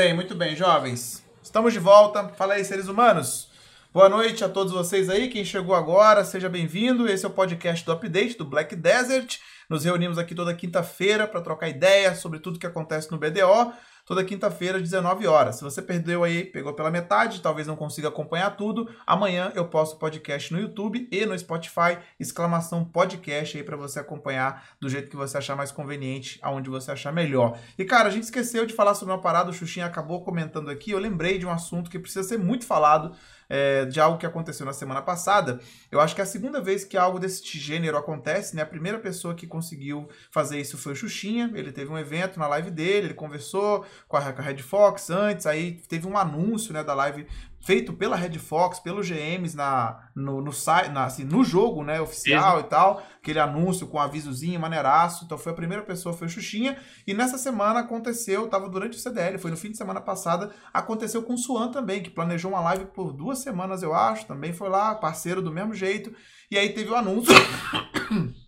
Bem, muito bem, jovens. Estamos de volta. Fala aí, seres humanos. Boa noite a todos vocês aí. Quem chegou agora, seja bem-vindo. Esse é o podcast do Update do Black Desert. Nos reunimos aqui toda quinta-feira para trocar ideia sobre tudo que acontece no BDO toda quinta-feira, 19 horas. Se você perdeu aí, pegou pela metade, talvez não consiga acompanhar tudo, amanhã eu posto podcast no YouTube e no Spotify, exclamação podcast aí para você acompanhar do jeito que você achar mais conveniente, aonde você achar melhor. E cara, a gente esqueceu de falar sobre uma parada, o Xuxinha acabou comentando aqui, eu lembrei de um assunto que precisa ser muito falado, é, de algo que aconteceu na semana passada. Eu acho que é a segunda vez que algo desse gênero acontece, né? A primeira pessoa que conseguiu fazer isso foi o Xuxinha. Ele teve um evento na live dele, ele conversou com a, com a Red Fox antes, aí teve um anúncio né, da live feito pela Red Fox, pelos GMs na, no, no, na, assim, no jogo né, oficial e tal, aquele anúncio com avisozinho, maneiraço. Então foi a primeira pessoa, foi o Xuxinha. E nessa semana aconteceu, tava durante o CDL, foi no fim de semana passada, aconteceu com o Suan também, que planejou uma live por duas semanas, eu acho, também foi lá, parceiro do mesmo jeito. E aí teve o anúncio.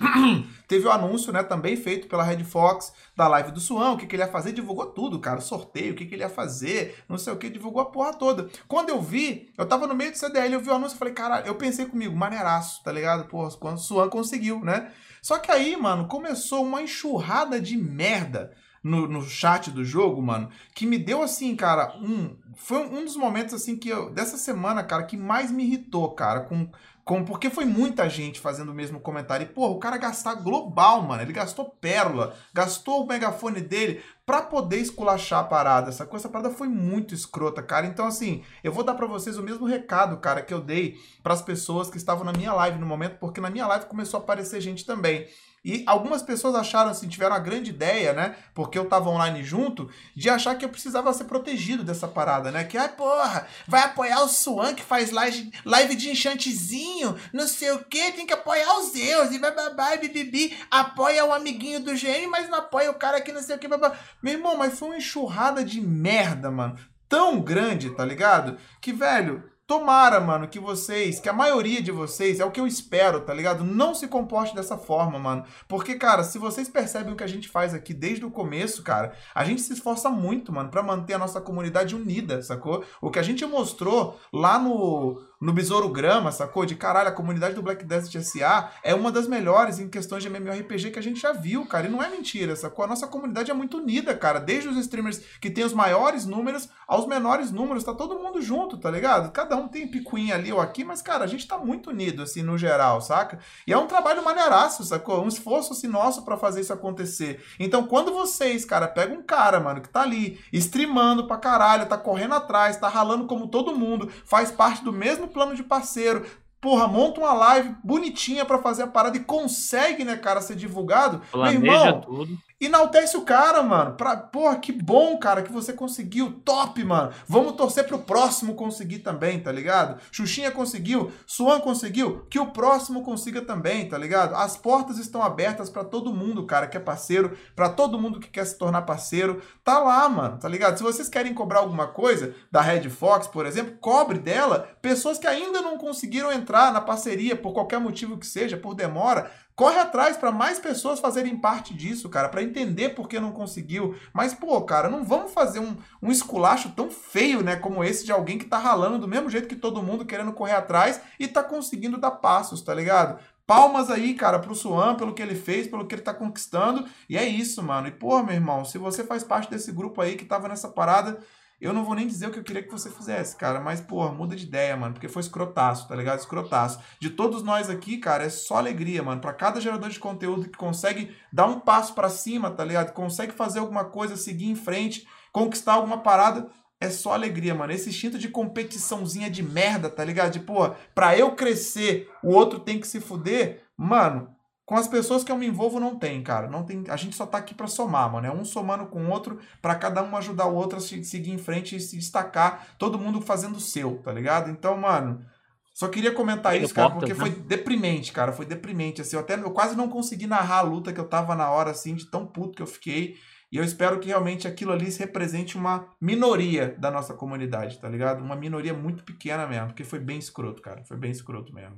Teve o anúncio, né, também feito pela Red Fox da live do Suão, o que, que ele ia fazer, divulgou tudo, cara, sorteio, o que, que ele ia fazer, não sei o que, divulgou a porra toda. Quando eu vi, eu tava no meio do CDL, eu vi o anúncio e falei, caralho, eu pensei comigo, maneiraço, tá ligado? Porra, quando o Suan conseguiu, né? Só que aí, mano, começou uma enxurrada de merda no, no chat do jogo, mano, que me deu assim, cara, um. Foi um dos momentos assim que eu. Dessa semana, cara, que mais me irritou, cara, com com, porque foi muita gente fazendo o mesmo comentário. E, porra, o cara gastar global, mano. Ele gastou pérola, gastou o megafone dele pra poder esculachar a parada. Essa coisa, essa parada foi muito escrota, cara. Então, assim, eu vou dar para vocês o mesmo recado, cara, que eu dei para as pessoas que estavam na minha live no momento, porque na minha live começou a aparecer gente também. E algumas pessoas acharam assim, tiveram a grande ideia, né? Porque eu tava online junto, de achar que eu precisava ser protegido dessa parada, né? Que, ai, porra, vai apoiar o Swan que faz live, live de enchantezinho, não sei o que, tem que apoiar os Zeus, e bababá, e bibibi, apoia o amiguinho do GM, mas não apoia o cara que não sei o que, babá. Meu irmão, mas foi uma enxurrada de merda, mano. Tão grande, tá ligado? Que, velho, Tomara, mano, que vocês, que a maioria de vocês, é o que eu espero, tá ligado? Não se comporte dessa forma, mano. Porque, cara, se vocês percebem o que a gente faz aqui desde o começo, cara, a gente se esforça muito, mano, para manter a nossa comunidade unida, sacou? O que a gente mostrou lá no, no Besouro Grama, sacou? De caralho, a comunidade do Black Desert SA é uma das melhores em questões de MMORPG que a gente já viu, cara. E não é mentira, sacou? A nossa comunidade é muito unida, cara. Desde os streamers que tem os maiores números aos menores números, tá todo mundo junto, tá ligado? Cada um tem picuinha ali ou aqui, mas, cara, a gente tá muito unido, assim, no geral, saca? E é um trabalho maneiraço, sacou? Um esforço, assim, nosso para fazer isso acontecer. Então, quando vocês, cara, pegam um cara, mano, que tá ali, streamando pra caralho, tá correndo atrás, tá ralando como todo mundo, faz parte do mesmo plano de parceiro. Porra, monta uma live bonitinha para fazer a parada e consegue, né, cara, ser divulgado. Planeja Meu irmão, tudo Enaltece o cara, mano. Pra, porra, que bom, cara, que você conseguiu. Top, mano. Vamos torcer pro próximo conseguir também, tá ligado? Xuxinha conseguiu, Suan conseguiu, que o próximo consiga também, tá ligado? As portas estão abertas para todo mundo, cara, que é parceiro, para todo mundo que quer se tornar parceiro. Tá lá, mano, tá ligado? Se vocês querem cobrar alguma coisa da Red Fox, por exemplo, cobre dela pessoas que ainda não conseguiram entrar na parceria por qualquer motivo que seja, por demora. Corre atrás para mais pessoas fazerem parte disso, cara, para entender por que não conseguiu. Mas, pô, cara, não vamos fazer um, um esculacho tão feio, né, como esse de alguém que tá ralando do mesmo jeito que todo mundo querendo correr atrás e tá conseguindo dar passos, tá ligado? Palmas aí, cara, pro Suan, pelo que ele fez, pelo que ele tá conquistando. E é isso, mano. E, pô, meu irmão, se você faz parte desse grupo aí que tava nessa parada, eu não vou nem dizer o que eu queria que você fizesse, cara, mas, porra, muda de ideia, mano, porque foi escrotaço, tá ligado? Escrotaço. De todos nós aqui, cara, é só alegria, mano. Pra cada gerador de conteúdo que consegue dar um passo para cima, tá ligado? Consegue fazer alguma coisa, seguir em frente, conquistar alguma parada, é só alegria, mano. Esse instinto de competiçãozinha de merda, tá ligado? De, pô, pra eu crescer, o outro tem que se fuder, mano, com as pessoas que eu me envolvo não tem, cara. Não tem, a gente só tá aqui para somar, mano. É um somando com o outro para cada um ajudar o outro a seguir em frente e se destacar, todo mundo fazendo o seu, tá ligado? Então, mano, só queria comentar isso, cara, porque né? foi deprimente, cara, foi deprimente assim. Eu até eu quase não consegui narrar a luta que eu tava na hora assim, de tão puto que eu fiquei. E eu espero que realmente aquilo ali represente uma minoria da nossa comunidade, tá ligado? Uma minoria muito pequena mesmo, porque foi bem escroto, cara. Foi bem escroto mesmo.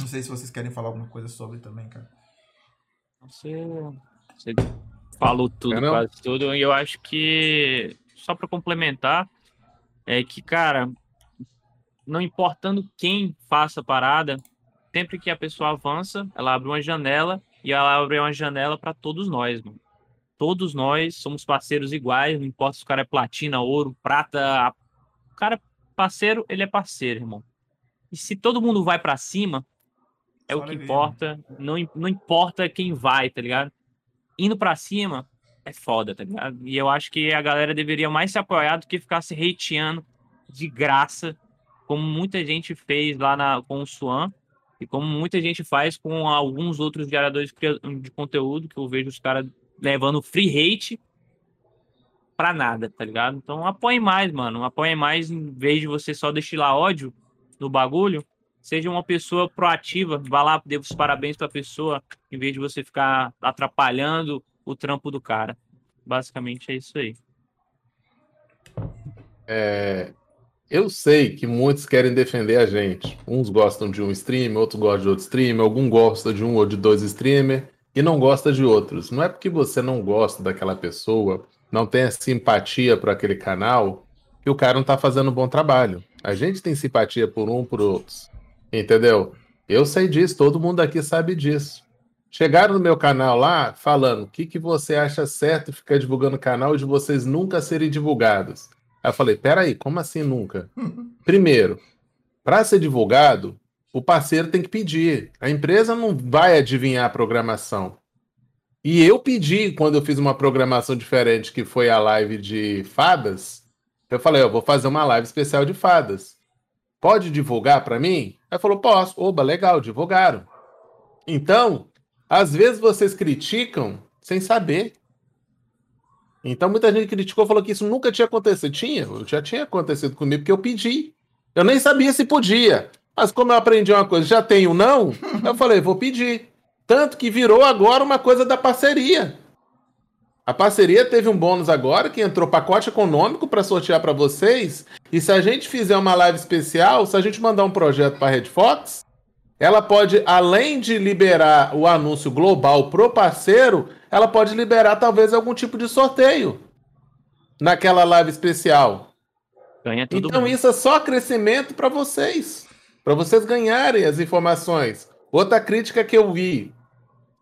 Não sei se vocês querem falar alguma coisa sobre também, cara. Você, você falou tudo, é quase tudo. E eu acho que, só para complementar, é que, cara, não importando quem faça a parada, sempre que a pessoa avança, ela abre uma janela e ela abre uma janela para todos nós, mano. Todos nós somos parceiros iguais, não importa se o cara é platina, ouro, prata. O cara parceiro, ele é parceiro, irmão. E se todo mundo vai para cima, é o que importa. Não, não importa quem vai, tá ligado? Indo para cima é foda, tá ligado? E eu acho que a galera deveria mais se apoiar do que ficar se hateando de graça, como muita gente fez lá na, com o Swan e como muita gente faz com alguns outros geradores de conteúdo, que eu vejo os caras levando free hate pra nada, tá ligado? Então apoie mais, mano. Apoie mais em vez de você só destilar ódio no bagulho. Seja uma pessoa proativa, vá lá, dê os parabéns pra pessoa, em vez de você ficar atrapalhando o trampo do cara. Basicamente é isso aí. É, eu sei que muitos querem defender a gente. Uns gostam de um streamer, outros gostam de outro streamer, algum gosta de um ou de dois streamers e não gosta de outros. Não é porque você não gosta daquela pessoa, não tem simpatia por aquele canal, que o cara não tá fazendo um bom trabalho. A gente tem simpatia por um por outros. Entendeu? Eu sei disso, todo mundo aqui sabe disso. Chegaram no meu canal lá falando o que, que você acha certo ficar divulgando o canal de vocês nunca serem divulgados. Aí eu falei, peraí, como assim nunca? Primeiro, para ser divulgado, o parceiro tem que pedir. A empresa não vai adivinhar a programação. E eu pedi, quando eu fiz uma programação diferente, que foi a live de fadas, eu falei, eu vou fazer uma live especial de fadas. Pode divulgar para mim? Aí falou, posso. Oba, legal, divulgaram. Então, às vezes vocês criticam sem saber. Então muita gente criticou, falou que isso nunca tinha acontecido. Tinha, já tinha acontecido comigo, porque eu pedi. Eu nem sabia se podia. Mas como eu aprendi uma coisa, já tenho não, eu falei, vou pedir. Tanto que virou agora uma coisa da parceria. A parceria teve um bônus agora que entrou pacote econômico para sortear para vocês. E se a gente fizer uma live especial, se a gente mandar um projeto para a Red Fox, ela pode, além de liberar o anúncio global pro parceiro, ela pode liberar talvez algum tipo de sorteio naquela live especial. Ganha tudo então isso é só crescimento para vocês, para vocês ganharem as informações. Outra crítica que eu vi,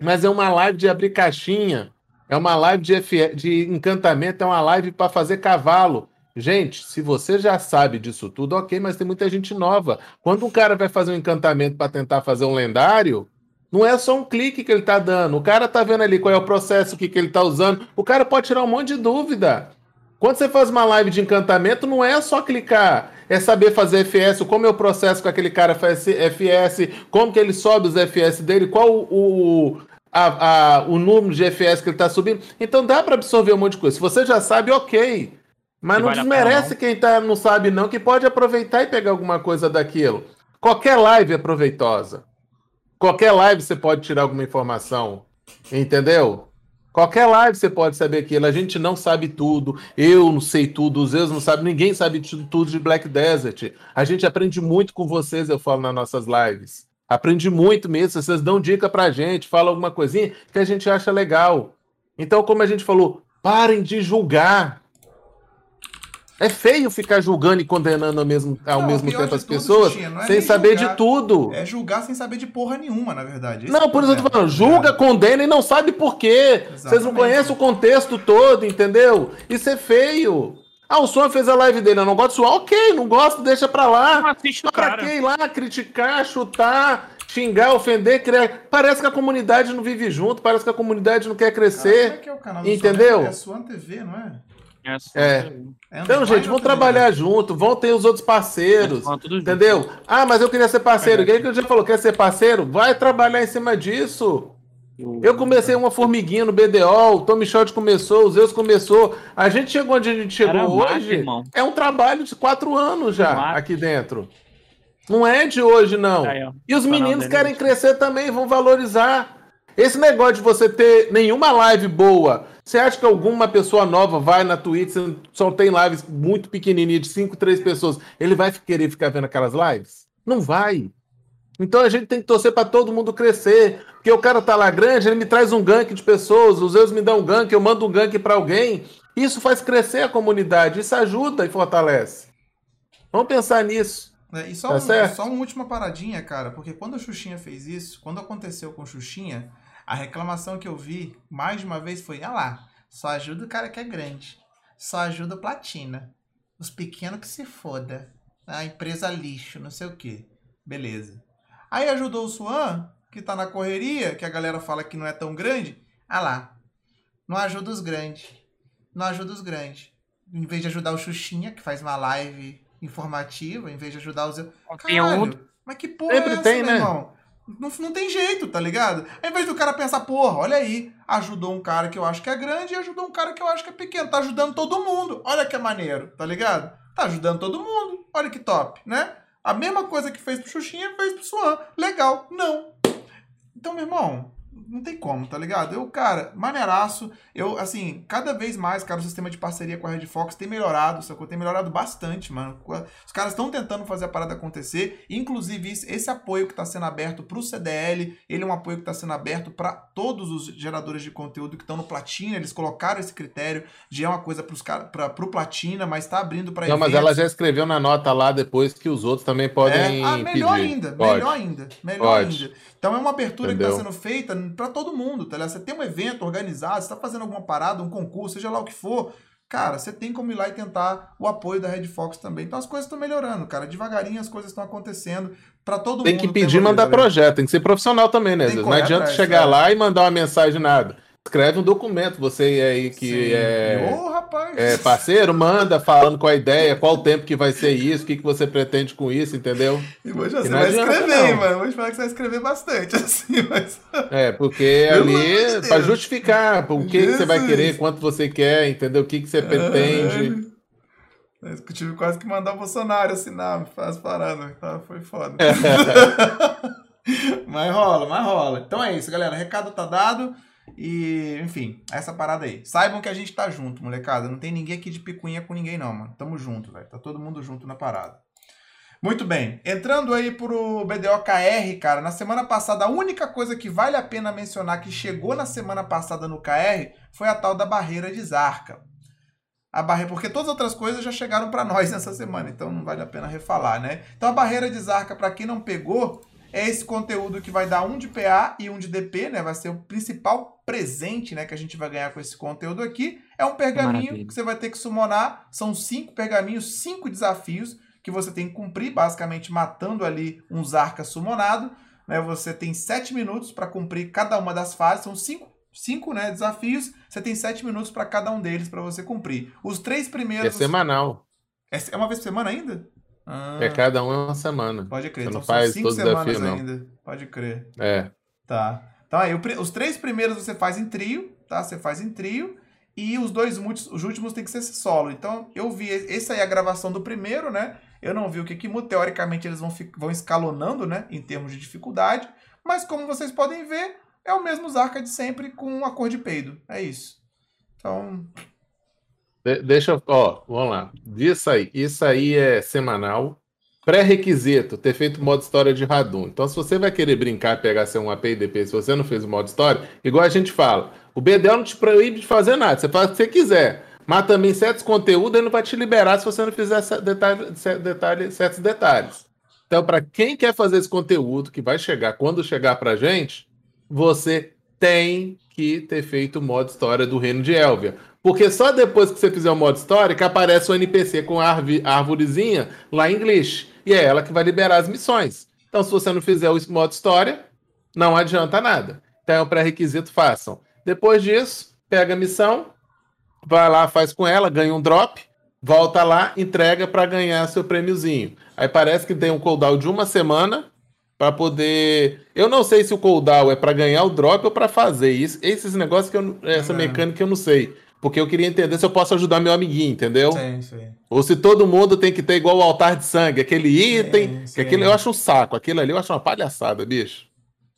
mas é uma live de abrir caixinha, é uma live de, F... de encantamento, é uma live para fazer cavalo. Gente, se você já sabe disso tudo, ok, mas tem muita gente nova. Quando um cara vai fazer um encantamento para tentar fazer um lendário, não é só um clique que ele tá dando. O cara tá vendo ali qual é o processo, o que, que ele tá usando. O cara pode tirar um monte de dúvida. Quando você faz uma live de encantamento, não é só clicar. É saber fazer FS, como é o processo que aquele cara faz FS, como que ele sobe os FS dele, qual o, a, a, o número de FS que ele está subindo. Então dá para absorver um monte de coisa. Se você já sabe, ok. Mas não vale desmerece quem tá, não sabe, não, que pode aproveitar e pegar alguma coisa daquilo. Qualquer live é proveitosa. Qualquer live você pode tirar alguma informação, entendeu? Qualquer live você pode saber aquilo. A gente não sabe tudo. Eu não sei tudo. Os eus não sabem. Ninguém sabe tudo de Black Desert. A gente aprende muito com vocês, eu falo nas nossas lives. Aprende muito mesmo. Vocês dão dica pra gente, falam alguma coisinha que a gente acha legal. Então, como a gente falou, parem de julgar. É feio ficar julgando e condenando ao mesmo, ao não, mesmo tempo as pessoas é sem saber julgar, de tudo. É julgar sem saber de porra nenhuma, na verdade. Esse não, por isso eu tô falando, julga, condena e não sabe por quê. Exatamente. Vocês não conhecem o contexto todo, entendeu? Isso é feio. Ah, o Swan fez a live dele, eu não gosto do Swan. Ok, não gosto, deixa pra lá. Não assiste pra que ir lá criticar, chutar, xingar, ofender, criar. Parece que a comunidade não vive junto, parece que a comunidade não quer crescer. Cara, é que é o canal do entendeu? Swan? É Swan TV, não é? É. é. Então, gente, vão trabalhar junto, vão ter os outros parceiros. entendeu? Ah, mas eu queria ser parceiro. É. Quem que o dia falou? Quer ser parceiro? Vai trabalhar em cima disso. Eu comecei uma formiguinha no BDO, o Tommy Shot começou, os Zeus começou. A gente chegou onde a gente chegou Era hoje. Mate, é um trabalho de quatro anos já mate. aqui dentro. Não é de hoje, não. Aí, e os meninos querem crescer também, vão valorizar. Esse negócio de você ter nenhuma live boa você acha que alguma pessoa nova vai na Twitch, só tem lives muito pequenininhas, de 5, 3 pessoas, ele vai querer ficar vendo aquelas lives? Não vai. Então a gente tem que torcer para todo mundo crescer. Porque o cara tá lá grande, ele me traz um gank de pessoas, os meus me dão um gank, eu mando um gank para alguém. Isso faz crescer a comunidade, isso ajuda e fortalece. Vamos pensar nisso. É, e só, Tá um, certo. só uma última paradinha, cara, porque quando o Xuxinha fez isso, quando aconteceu com o Xuxinha, a reclamação que eu vi mais de uma vez foi: ah lá, só ajuda o cara que é grande, só ajuda o Platina. Os pequenos que se foda. A empresa lixo, não sei o que. Beleza. Aí ajudou o Swan, que tá na correria, que a galera fala que não é tão grande. Ah lá, não ajuda os grandes. Não ajuda os grandes. Em vez de ajudar o Xuxinha, que faz uma live informativa, em vez de ajudar os. Conteúdo. mas que porra Sempre é essa, tem, meu né? irmão? Não, não tem jeito, tá ligado? Ao invés do cara pensar, porra, olha aí, ajudou um cara que eu acho que é grande e ajudou um cara que eu acho que é pequeno. Tá ajudando todo mundo. Olha que maneiro, tá ligado? Tá ajudando todo mundo. Olha que top, né? A mesma coisa que fez pro Xuxinha, fez pro Swan. Legal. Não. Então, meu irmão, não tem como, tá ligado? Eu, cara, maneiraço. Eu, assim, cada vez mais, cara, o sistema de parceria com a Red Fox tem melhorado, sacou? Tem melhorado bastante, mano. Os caras estão tentando fazer a parada acontecer. Inclusive, esse, apoio que tá sendo aberto pro CDL, ele é um apoio que tá sendo aberto para todos os geradores de conteúdo que estão no Platina. Eles colocaram esse critério de é uma coisa pros cara, pra, pro Platina, mas tá abrindo pra Não, mas ela já escreveu na nota lá depois que os outros também podem É, ah, melhor pedir. ainda, Pode. melhor ainda, melhor Pode. ainda. Então é uma abertura que Entendeu? está sendo feita para todo mundo, tá ligado? Você tem um evento organizado, você está fazendo alguma parada, um concurso, seja lá o que for, cara, você tem como ir lá e tentar o apoio da Red Fox também. Então as coisas estão melhorando, cara. Devagarinho as coisas estão acontecendo para todo Tem mundo. que ter pedir e mandar tá projeto, tem que ser profissional também, né? Tem que Não adianta atrás, chegar é. lá e mandar uma mensagem nada. Escreve um documento, você aí que Sim. é, Ô, rapaz. é parceiro, manda falando qual a ideia, qual o tempo que vai ser isso, o que, que você pretende com isso, entendeu? E hoje você vai escrever, não. mano. Vou te falar que você vai escrever bastante, assim, mas. É, porque Pelo ali para justificar o que, que você vai querer, quanto você quer, entendeu? O que, que você pretende. É, Eu tive quase que mandar o Bolsonaro assinar, faz parada, tá? Foi foda. mas rola, mas rola. Então é isso, galera. Recado tá dado. E, enfim, essa parada aí. Saibam que a gente tá junto, molecada. Não tem ninguém aqui de picuinha com ninguém, não, mano. Tamo junto, velho. Tá todo mundo junto na parada. Muito bem. Entrando aí pro BDO-KR, cara. Na semana passada, a única coisa que vale a pena mencionar que chegou na semana passada no KR foi a tal da barreira de Zarca. A barreira, porque todas as outras coisas já chegaram para nós nessa semana, então não vale a pena refalar, né? Então a barreira de Zarca, para quem não pegou, é esse conteúdo que vai dar um de PA e um de DP, né? Vai ser o principal presente, né, que a gente vai ganhar com esse conteúdo aqui. É um pergaminho Maravilha. que você vai ter que summonar. São cinco pergaminhos, cinco desafios que você tem que cumprir, basicamente matando ali um Zarca summonado. Né? Você tem sete minutos para cumprir cada uma das fases. São cinco, cinco né, desafios. Você tem sete minutos para cada um deles para você cumprir. Os três É primeiros. semanal. É é uma vez por semana ainda? Ah, É cada um é uma semana. Pode crer. Você Então não faz cinco todo semanas desafio, não. ainda. Pode crer. É. Tá. Então aí, os três primeiros você faz em trio, tá? Você faz em trio. E os dois últimos, os últimos tem que ser solo. Então, eu vi. Esse aí é a gravação do primeiro, né? Eu não vi o que que muda. Teoricamente, eles vão, vão escalonando, né? Em termos de dificuldade. Mas como vocês podem ver, é o mesmo Zarca de sempre com a cor de peido. É isso. Então, De- deixa eu. Ó, vamos lá. Isso aí. Isso aí é semanal. Pré-requisito, ter feito modo história de Radun. Então, se você vai querer brincar, pegar seu um se você não fez o modo história, igual a gente fala, o BDL não te proíbe de fazer nada. Você faz o que você quiser. Mas também certos conteúdos ele não vai te liberar se você não fizer detalhe, detalhe- certos detalhes. Então, para quem quer fazer esse conteúdo, que vai chegar quando chegar pra gente, você tem que ter feito o modo história do Reino de Elvia. Porque só depois que você fizer o modo história que aparece o NPC com a árvore- árvorezinha lá em inglês. E é ela que vai liberar as missões. Então, se você não fizer o modo história, não adianta nada. Então, é um pré-requisito, façam. Depois disso, pega a missão, vai lá, faz com ela, ganha um drop, volta lá, entrega para ganhar seu prêmiozinho. Aí parece que tem um cooldown de uma semana para poder. Eu não sei se o cooldown é para ganhar o drop ou para fazer isso. Esses negócios que eu, essa É. mecânica eu não sei, porque eu queria entender se eu posso ajudar meu amiguinho, entendeu? sim, sim. Ou se todo mundo tem que ter igual o altar de sangue, aquele item, sim. que aquele eu acho um saco, aquilo ali eu acho uma palhaçada, bicho.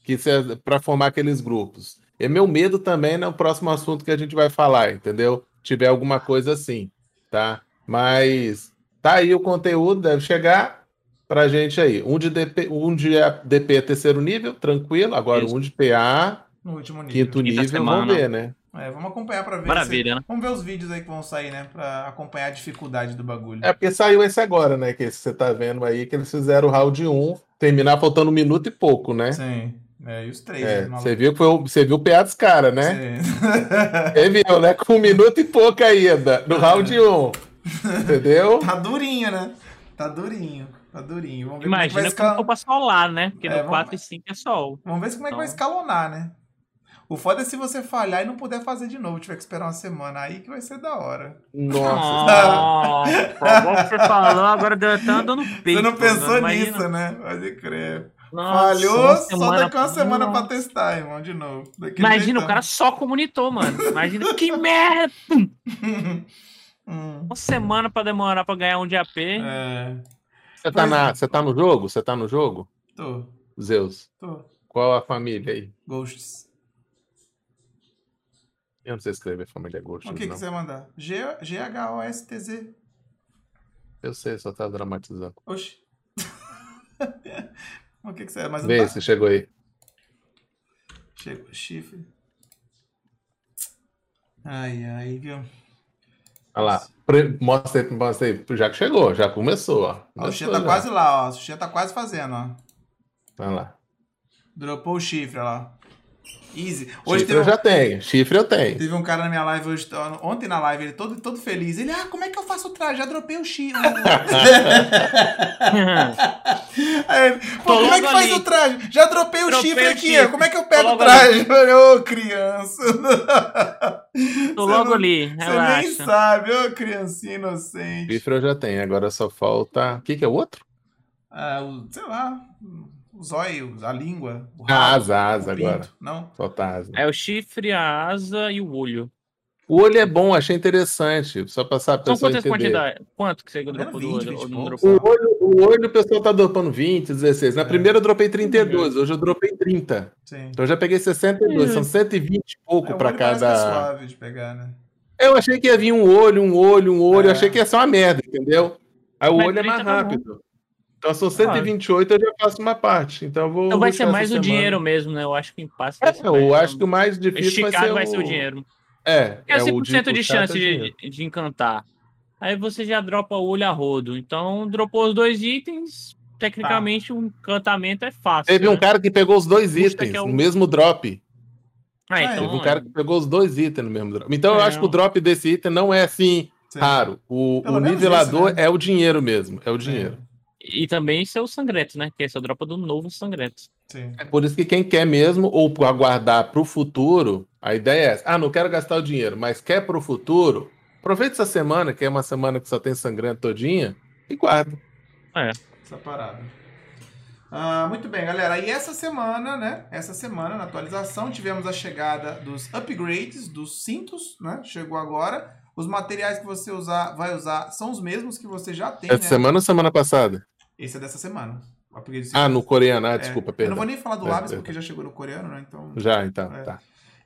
Que é para formar aqueles grupos. É meu medo também no próximo assunto que a gente vai falar, entendeu? Tiver alguma coisa assim, tá? Mas tá aí o conteúdo, deve chegar pra gente aí. Um de DP, um de DP é terceiro nível, tranquilo. Agora Isso. um de PA, No último nível. quinto nível, vamos ver, né? É, vamos acompanhar pra ver. Maravilha, se... né? Vamos ver os vídeos aí que vão sair, né? Pra acompanhar a dificuldade do bagulho. É porque saiu esse agora, né? Que esse você tá vendo aí, que eles fizeram o round 1, terminar faltando um minuto e pouco, né? Sim. É, e os três. É, né, você viu que foi o, você viu o PA dos caras, né? Sim. Você viu, né? Com um minuto e pouco ainda, no round 1. Entendeu? tá durinho, né? Tá durinho. Tá durinho. Vamos ver como é que vai Imagina escal... como pra solar, né? Porque É, no vamos- 4 e 5 é sol. Vamos ver como é que vai Então- escalonar, né? O foda é se você falhar e não puder fazer de novo, tiver que esperar uma semana. Aí que vai ser da hora. Nossa. Nossa, agora que você falou, agora deu até dor no peito. você não pensou mano, imagina. nisso, né? Pode crer. Nossa, Falhou só daqui uma semana pra Nossa. testar, irmão, de novo. Daquele Imagina, jeitão. o cara só comunitou, mano. Imagina que merda! Hum, Uma semana pra demorar pra ganhar um de AP. é. Você tá, na, você tá no jogo? Você tá no jogo? Tô, Zeus. tô. Qual a família aí? Ghosts. Eu não sei escrever família Ghost. O que, que não. você vai mandar? G-H-O-S-T-Z. Eu sei, só tá dramatizando. Oxi. o que, que você é? Mas não Vê tá? se chegou aí. Chegou, chifre. Ai, ai, viu? Olha lá. Pre- Mostra aí, mostra aí. Já que chegou, já começou, ó. Ó, o Começou Xia tá já. quase lá, ó. O Xia tá quase fazendo, ó. Olha lá. Dropou o chifre, ó lá. Easy. Hoje Chifre teve, eu um- já tenho. Chifre eu tenho. teve um cara na minha live hoje, ontem na live, ele todo, todo feliz. Ele, ah, como é que eu faço o traje? Já dropei o chifre. Aí Pô, como é que faz ali. o traje? Já dropei o Dropei chifre o aqui, chifre. Como é que eu pego o traje? Ô, criança. Tô Você logo não- ali, Você nem relaxa. sabe, ô criancinha inocente. Chifre eu já tenho. Agora só falta. O que, que é o outro? Ah, sei lá, o zóio, a língua, o A rabo, asa, a asa o pinto. agora. Não? Falta a asa. É o chifre, a asa e o olho. O olho é bom, achei interessante. Só passar pra São pessoa quantas entender. quantidades? Quanto que você dropou do 20, olho? 20 Ou e não poucos. dropou? O olho, o olho o pessoal tá dropando 20, 16. Na É. primeira eu dropei 32, hoje eu dropei 30. Sim. Então eu já peguei 62, Hum. são 120 e pouco É, pra olho que é cada. suave de pegar, né? Eu achei que ia vir um olho, um olho, um olho. É. Achei que ia ser uma merda, entendeu? Aí o Mas olho é mais 30 tá rápido. Então são 128, eu já faço uma parte. Então eu vou. Então vai ser mais o semana. dinheiro mesmo, né? Eu acho que o impasse vai É, eu mais- acho que o mais difícil vai ser, vai ser o o dinheiro. É, É 100% de o chato é chance dinheiro. de, de encantar. Aí você já dropa o olho a rodo. Então, dropou os dois itens. Tecnicamente, o encantamento é fácil. Teve um né? cara que pegou os dois Custa itens é o- no mesmo drop. Ah, É, então, Teve um cara que pegou os dois itens no mesmo drop. Então eu É, acho que o um- drop desse item não é assim Sim. raro. O, o nivelador esse, né? é o dinheiro mesmo. É o dinheiro. E também seu sangrento, né? Que é o dropa do novo sangrento. Sim. É por isso que quem quer mesmo, ou aguardar para o futuro, a ideia é essa. Ah, não quero gastar o dinheiro, mas quer para o futuro, aproveita essa semana, que é uma semana que só tem sangrento todinha, e guarda. Essa parada. Ah, muito bem, galera. E essa semana, né? Essa semana, na atualização, tivemos a chegada dos upgrades dos cintos, né? Chegou agora. Os materiais que você usar, vai usar são os mesmos que você já tem, Essa né? semana ou semana passada? Esse é dessa semana. Ah, no coreano. Ah, É, desculpa, Eu não perdão. vou nem falar do É, lápis é. porque já chegou no coreano, né? Então, Já, então. É. Tá.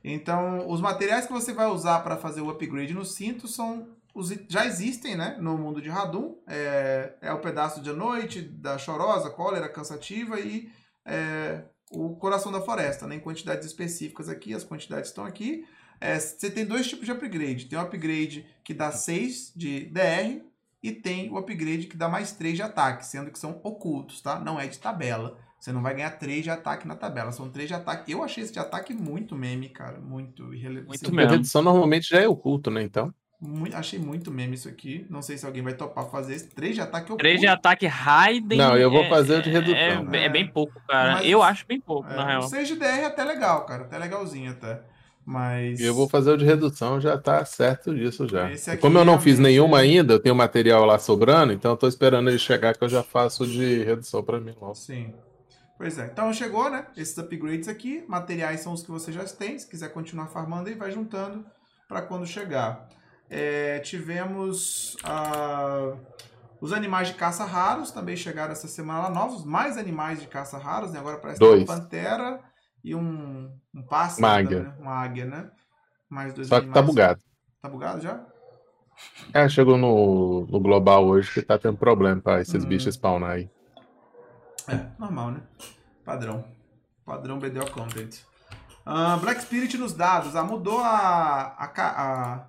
então os materiais que você vai usar para fazer o upgrade no cinto são os já existem, né? No mundo de Radum. É, é o pedaço de noite, da chorosa, cólera, cansativa e é, o coração da floresta, né? Em quantidades específicas aqui, as quantidades estão aqui. É, você tem dois tipos de upgrade. Tem o upgrade que dá 6 de DR e tem o upgrade que dá mais 3 de ataque, sendo que são ocultos, tá? Não é de tabela. Você não vai ganhar 3 de ataque na tabela, são 3 de ataque. Eu achei esse de ataque muito meme, cara. Muito irrelevante. Muito A mesmo. edição normalmente já é oculto, né? Então. Mui- achei muito meme isso aqui. Não sei se alguém vai topar fazer esse. 3 de ataque oculto. 3 de ataque Raiden. Não, eu vou é- fazer o de é- redução. É, é bem pouco, cara. Mas- eu acho bem pouco, É, na real. o 6 de DR é até legal, cara. Até legalzinho até. Mas. Eu vou fazer o de redução, já tá certo disso já. Como eu não fiz nenhuma é- ainda, eu tenho material lá sobrando, então eu tô esperando ele chegar que eu já faço de redução pra mim logo. Sim. Pois é. Então chegou, né? Esses upgrades aqui. Materiais são os que você já tem. Se quiser continuar farmando aí, vai juntando para quando chegar. É, tivemos ah, os animais de caça raros também chegaram essa semana lá novos. Mais animais de caça raros, né? Agora parece que tem Dois. uma pantera e um, um pássaro. Uma águia. né? Uma águia, né? Mais dois Só que tá animais. bugado. Tá bugado já? É, chegou no, no global hoje que tá tendo problema pra esses Hum. bichos spawnar aí. É, normal, né? Padrão. Padrão BDO Content. Ah, Black Spirit nos dados. Ah, mudou a. a, a,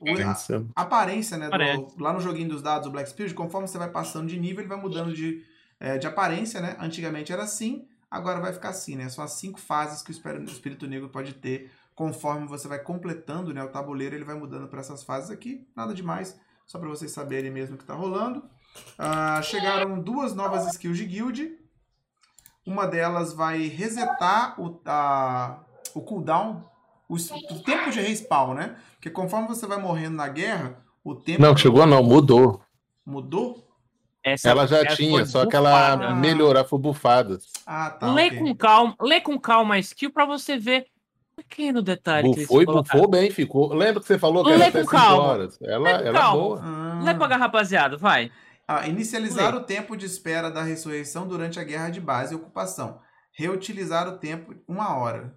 o- a- a aparência, né? do- lá no joguinho dos dados, o Black Spirit, conforme você vai passando de nível, ele vai mudando de, é, de aparência, né? Antigamente era assim, agora vai ficar assim, né? São as cinco fases que o espírito, negro pode ter conforme você vai completando né, o tabuleiro, ele vai mudando para essas fases aqui. Nada demais, só para vocês saberem mesmo o que tá rolando. Ah, chegaram duas novas skills de guild. Uma delas vai resetar o, a, o cooldown, o, o tempo de respawn, né? Porque conforme você vai morrendo na guerra, o tempo Não, chegou não, mudou. mudou. Essa- Ela já tinha, foi só que ela bufada. melhorar foi bufada. Ah, tá. Lê ok. com calma, lê com calma a skill pra você ver um pequeno detalhe eles Bufou bem, ficou. Lembra que você falou que Lê era com até 5 calma. horas? Ela, Lê com ela é calma. boa. Ah. Lê pra cá, rapaziada, vai. Ah, inicializar o tempo de espera da ressurreição durante a guerra de base e ocupação. Reutilizar o tempo uma hora.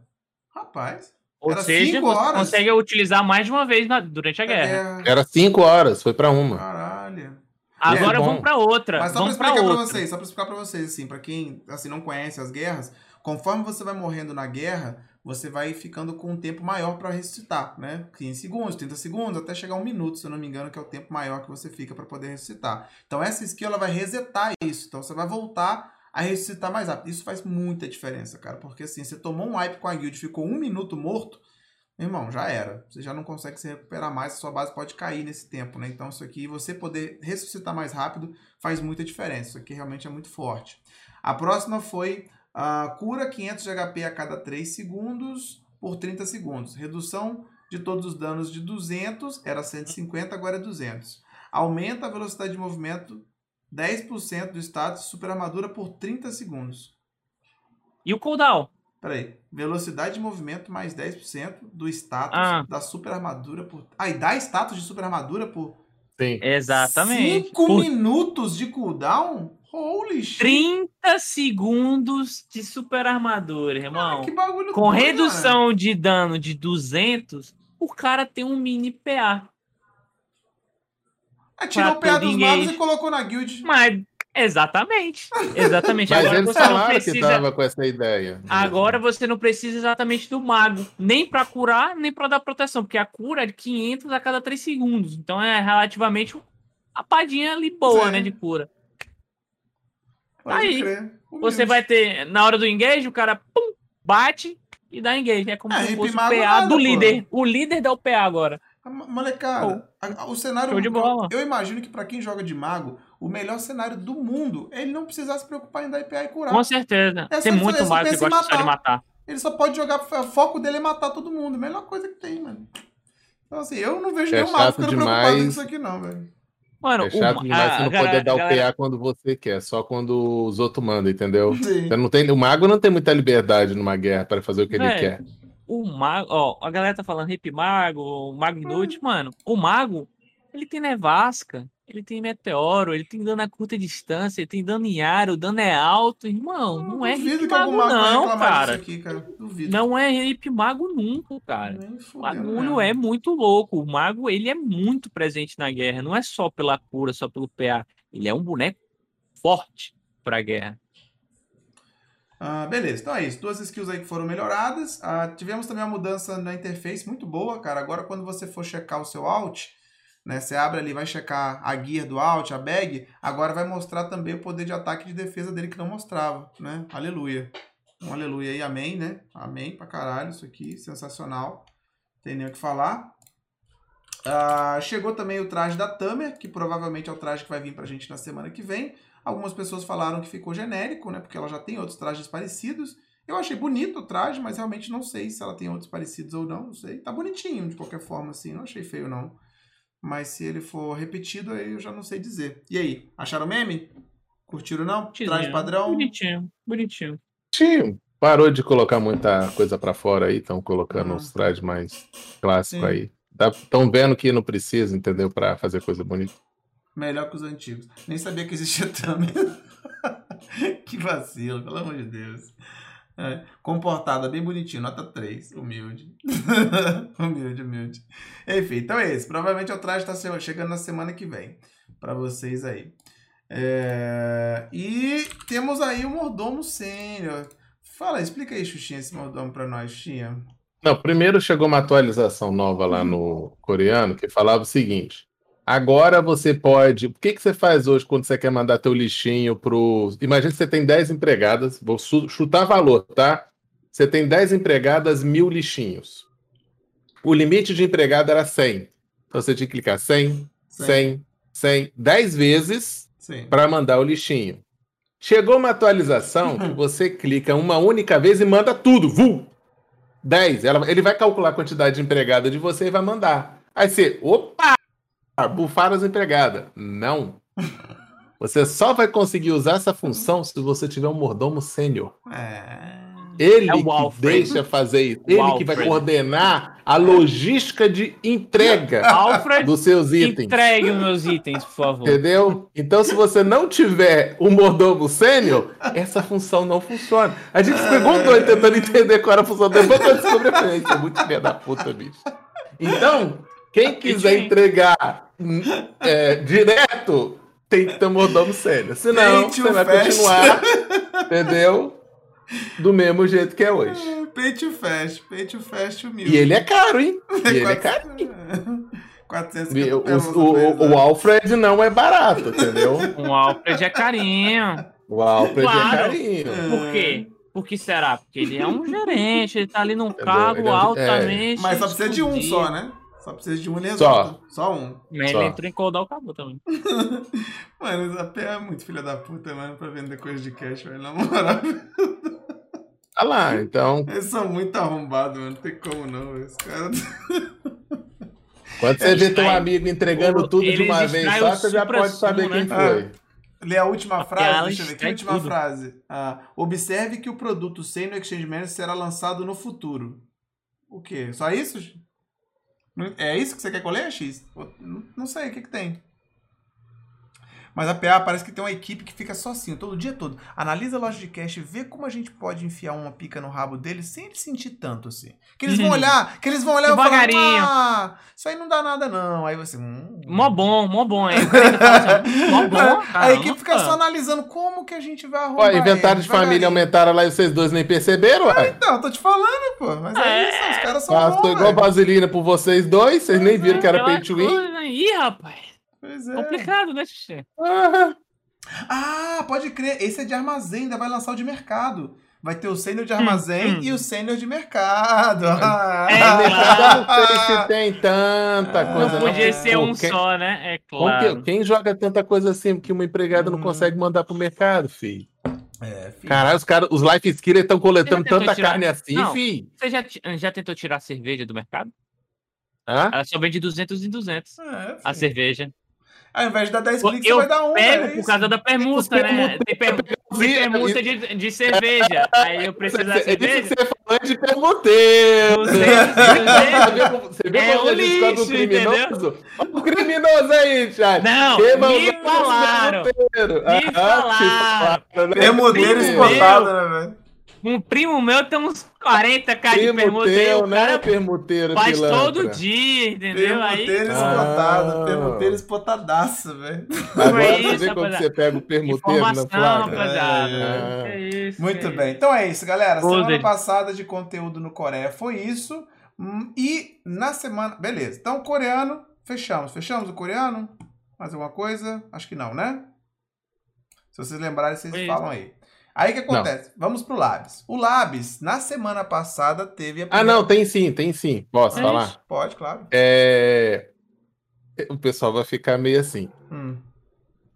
Rapaz. Ou Era seja, cinco você horas? consegue utilizar mais de uma vez na- durante a a guerra. guerra. Era 5 horas, foi pra uma. Caralho. Agora É vamos pra outra. Mas só pra explicar pra, outra. vocês, só pra explicar pra vocês, assim, pra quem assim, não conhece as guerras, conforme você vai morrendo na guerra, você vai ficando com um tempo maior pra ressuscitar, né? 15 segundos, 30 segundos, até chegar um minuto, se eu não me engano, que é o tempo maior que você fica pra poder ressuscitar. Então essa skill ela vai resetar isso. Então você vai voltar a ressuscitar mais rápido. Isso faz muita diferença, cara, porque assim, você tomou um wipe com a guild, ficou um minuto morto, irmão, já era. Você já não consegue se recuperar mais, a sua base pode cair nesse tempo, né? Então isso aqui, você poder ressuscitar mais rápido, faz muita diferença. Isso aqui realmente é muito forte. A próxima foi a cura 500 de HP a cada 3 segundos por 30 segundos. Redução de todos os danos de 200, era 150, agora é 200. Aumenta a velocidade de movimento 10% do status super armadura por 30 segundos. E o cooldown? Peraí. Velocidade de movimento mais 10% do status Ah. da super armadura por. Ah, e dá status de super armadura por Sim. Exatamente. 5 Por minutos de cooldown? Holy shit. 30 segundos de super armadura, irmão. Ah, que bagulho Com doido, redução de dano de 200, o cara tem um mini PA. É, tirou o PA dos magos e colocou na guild. Mas, exatamente. Exatamente. Mas Agora eles você não falaram que precisa. tava com essa ideia. Agora você não precisa exatamente do mago, nem pra curar, nem pra dar proteção, porque a cura é de 500 a cada 3 segundos. Então é relativamente uma padinha ali boa, Sim. né, de cura. Pode aí, crer. Você vai ter, na hora do engage, o cara pum, bate e dá engage. É como É, se fosse o PA nada, do pô. líder. O líder dá o PA agora. Ma- Molecada, a- a- o cenário. Show de bola. Eu, eu imagino que pra quem joga de mago, o melhor cenário do mundo é ele não precisar se preocupar em dar IPA e curar. Com certeza. É tem ele- muito ele mago que gosta só de matar. Ele só pode jogar. O foco dele é matar todo mundo. Melhor coisa que tem, mano. Então, assim, eu não vejo É nenhum mago ficando preocupado demais. com isso aqui, não, velho. Mano, É chato o, demais a- você a não galera- poder dar o galera- PA quando você quer, só quando os outros mandam, entendeu? Sim. Você não tem, o mago não tem muita liberdade numa guerra para fazer o que ele Velho, quer. O mago, ó, a galera tá falando hip mago, mago inútil, mano. O mago, ele tem nevasca, ele tem meteoro, ele tem dano a curta distância, ele tem dano em ar, o dano é alto, irmão. Não é Duvido hip mago, mago não, cara. aqui, cara. Não é hip mago nunca, cara. O bagulho mesmo. é muito louco. O mago, ele é muito presente na guerra. Não é só pela cura, só pelo PA. Ele é um boneco forte pra guerra. Ah, beleza, então é isso. Duas skills aí que foram melhoradas. Ah, tivemos também uma mudança na interface muito boa, cara. Agora, quando você for checar o seu alt, né? Você abre ali, vai checar a gear do alt, a bag. Agora vai mostrar também o poder de ataque e de defesa dele que não mostrava, né? Aleluia. Um aleluia aí, amém, né? Amém pra caralho, isso aqui, sensacional. Tem nem o que falar. Ah, chegou também o traje da Tamer, que provavelmente é o traje que vai vir pra gente na semana que vem. Algumas pessoas falaram que ficou genérico, né? Porque ela já tem outros trajes parecidos. Eu achei bonito o traje, mas realmente não sei se ela tem outros parecidos ou não. Não sei. Tá bonitinho de qualquer forma, assim. Não achei feio, não. Mas se ele for repetido, aí eu já não sei dizer. E aí, acharam meme? Curtiram não? Traje Bonitinho, padrão? Bonitinho, bonitinho. Sim, parou de colocar muita coisa pra fora aí, estão colocando Ah. uns trajes mais clássicos aí. Estão vendo que não precisa, entendeu? Pra fazer coisa bonita. Melhor que os antigos. Nem sabia que existia também. que vacilo, pelo amor de Deus. É, comportada, bem bonitinho, nota 3, humilde. humilde, humilde. Enfim, então é esse. Provavelmente o traje está chegando na semana que vem. Pra vocês aí. É, E temos aí o Mordomo Sênior. Fala, explica aí, Xuxinha, esse mordomo pra nós, Xuxinha. Não, primeiro chegou uma atualização nova lá no coreano que falava o seguinte: agora você pode. O que, que você faz hoje quando você quer mandar teu lixinho pro. Imagina que você tem 10 empregadas, vou chutar valor, tá? Você tem 10 empregadas, mil lixinhos. O limite de empregada era 100. Então você tinha que clicar 100, 100, 100, 10 vezes para mandar o lixinho. Chegou uma atualização que você clica uma única vez e manda tudo. Vum! 10. Ela- ele vai calcular a quantidade de empregada de você e vai mandar. Aí você, opa! Bufaram as empregadas. Não. Você só vai conseguir usar essa função se você tiver um mordomo sênior. É. Ele É o que deixa fazer isso. O Ele que vai coordenar a logística de entrega Alfred, dos seus itens. entregue os meus itens, por favor. Entendeu? Então, se você não tiver o mordomo sênior, essa função não funciona. A gente se perguntou aí tentando entender qual era a função. Depois eu descobri, eu falei, isso é muito filha da puta, bicho. Então, quem quiser Entendi. entregar é, direto, tem que ter um mordomo sênior. Senão, to você vai fast. continuar, entendeu? Do mesmo jeito que é hoje. Pay to fast, pay to fast humilde. E ele é caro, hein? E ele é caro. 400 O, o- o? Alfred não é barato, entendeu? Um Alfred é carinho. O Alfred Claro. é carinho. Por quê? Por que será? Porque ele é um gerente, ele tá ali num cargo é um- altamente. Mas só precisa de um só, né? Só precisa de um ele Só. resolve. Só um. Mas Só. ele entrou em Coldal acabou também. Mano, a P é muito filha da puta, mano, pra vender coisa de cash, velho. Na moral, Ah lá, então, eles são muito arrombados, mano. Não tem como não, velho. Os caras. quando você vê teu amigo entregando o- tudo de uma vez só, o você já pode saber quem né? foi. Lê a última frase, deixa eu ver. Que extrai última tudo. frase? Ah, observe que o produto sem no Exchange Manager será lançado no futuro. O quê? Só isso? É isso que você quer leia, X? Não sei, o que que tem? Mas a PA parece que tem uma equipe que fica só assim, todo dia todo. Analisa a loja de cash, vê como a gente pode enfiar uma pica no rabo deles sem ele sentir tanto assim. Que eles vão Uhum. olhar, que eles vão olhar e vão falar, ah, isso aí não dá nada não. Aí você, hum. Mó bom, mó bom. Aí cara fala assim, mó bom. a caramba. equipe fica só analisando como que a gente vai arrumar. Ó, inventário de família aumentaram lá e vocês dois nem perceberam, ué. Não, eu tô te falando, pô. Mas é, É. isso, os caras são Gastou bons, igual velho. vaselina por vocês dois, vocês nem viram que era pay to win. aí, rapaz. Pois é. Complicado, né, Xixi? Ah, Ah, pode crer. Esse é de armazém, ainda vai lançar o de mercado. Vai ter o sênior de armazém hum. e o sênior de mercado. Ah, É, eu não sei se tem tanta coisa. Não podia não. ser Pô, um quem- só, né? É claro. quem joga tanta coisa assim que uma empregada não Hum. consegue mandar pro mercado, filho? É, filho. Caralho, os, cara, os life skillers estão coletando tanta tirar- carne assim, Não. filho. Você já, já tentou tirar a cerveja do mercado? Hã? Ela só vende 200 em 200. É. A cerveja. Ao invés de dar 10 Eu cliques, você vai dar um. Pego é por causa da permuta, né? Tem, per- permuta de, de cerveja. Aí eu preciso da É isso que cerveja. você falou de permuteiro. 200, 200. Você viu É como o a gente do lixo, criminoso? Olha o criminoso aí, Thiago. Não, Queima me falaram. permuteiros. Me Ah, falaram. né? Permuteiro Meu. exportado, né, velho? Um primo meu tem uns 40k de permuta aí. Permuteiro, O né? cara Permuteiro, faz pilantra. todo dia, entendeu? Aí Permuteiro Ah. exportado. Permuteiro expotadaço, velho. Agora É você isso, vê quando você pega o permuteiro na informação, flagra. rapaziada. Ah. Que isso, Muito bem. Então é isso, galera. Ô, Semana Dede. passada de conteúdo no Coreia foi isso. Hum, E na semana. Beleza. Então, coreano, fechamos. Fechamos o coreano? Mais alguma coisa? Acho que não, né? Se vocês lembrarem, vocês Foi isso. falam aí. Aí o que acontece? Vamos pro Labs. O Labs, na semana passada, teve a Ah, primeira- não, tem sim, tem sim. Posso É falar? isso. Pode, claro. É... O pessoal vai ficar meio assim. Hum.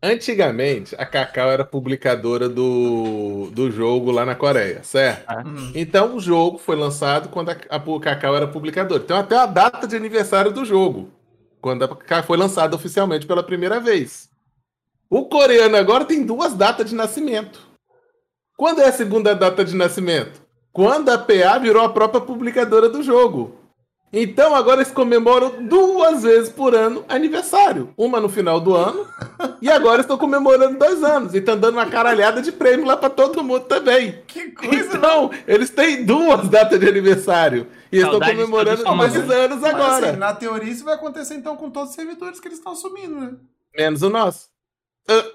Antigamente, a Cacau era publicadora do, do jogo lá na Coreia, certo? Hum. Então o jogo foi lançado quando a, a Cacau era publicadora. Então até a data de aniversário do jogo, quando a Cacau foi lançada oficialmente pela primeira vez. O coreano agora tem duas datas de nascimento. Quando é a segunda data de nascimento? Quando a PA virou a própria publicadora do jogo. Então agora eles comemoram duas vezes por ano aniversário. Uma no final do ano e agora estão comemorando dois anos. E estão dando uma caralhada de prêmio lá para todo mundo também. Que coisa, Então, eles têm duas datas de aniversário. E eles estão comemorando nós, anos Mas, agora. assim, na teoria, isso vai acontecer então com todos os servidores que eles estão assumindo, né? Menos o nosso. Ah,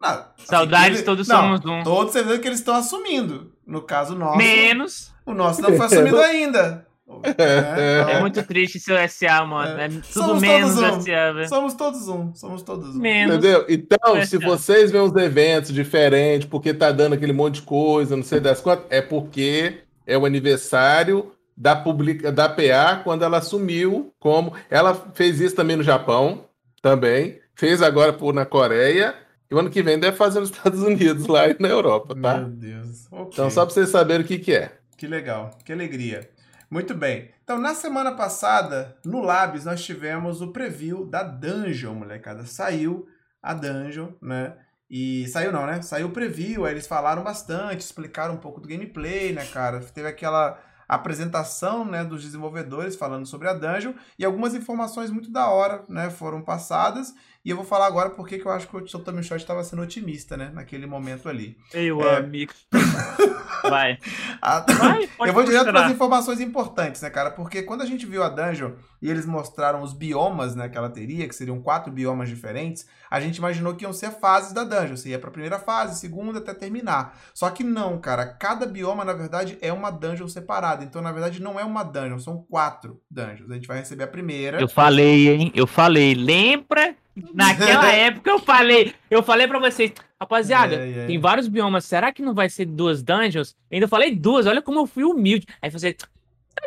Não, Saudades, todos não, somos um. Todos você vê que eles estão assumindo. No caso nosso, Menos. o nosso não foi assumido ainda. É É, muito triste seu SA, mano. É, tudo Somos menos todos um. SA, velho. Somos todos um. Somos todos um. Menos. Entendeu? Então, É, se vocês veem uns eventos diferentes, porque tá dando aquele monte de coisa, não sei das quantas, é porque é o aniversário da, publica, da PA quando ela assumiu como. Ela fez isso também no Japão, também. Fez agora por, na Coreia. E o ano que vem deve fazer nos Estados Unidos, lá e na Europa, tá? Meu Deus. Ok. Então, só pra vocês saberem o que, que é. Que legal, que alegria. Muito bem. Então, na semana passada, no Labs, nós tivemos o preview da Dungeon, molecada. Saiu a Dungeon, né? E saiu não, né? Saiu o preview, aí eles falaram bastante, explicaram um pouco do gameplay, né, cara? Teve aquela apresentação, né, dos desenvolvedores falando sobre a Dungeon e algumas informações muito da hora, né, foram passadas. E eu vou falar agora porque que eu acho que o Tommy Shot estava sendo otimista, né, naquele momento ali. Meu É. amigo. Vai. A- Vai, eu vou direto para as informações importantes, né, cara? Porque quando a gente viu a dungeon e eles mostraram os biomas, né, que ela teria, que seriam quatro biomas diferentes, a gente imaginou que iam ser fases da dungeon. Você ia para a primeira fase, segunda, até terminar. Só que não, cara. Cada bioma, na verdade, é uma dungeon separada. Então, na verdade, não é uma dungeon, são quatro dungeons. A gente vai receber a primeira. Eu falei, hein? Eu falei. Lembra? Naquela época eu falei. Eu falei pra vocês, rapaziada, É, é. tem vários biomas. Será que não vai ser duas dungeons? Ainda falei duas. Olha como eu fui humilde. Aí você, tá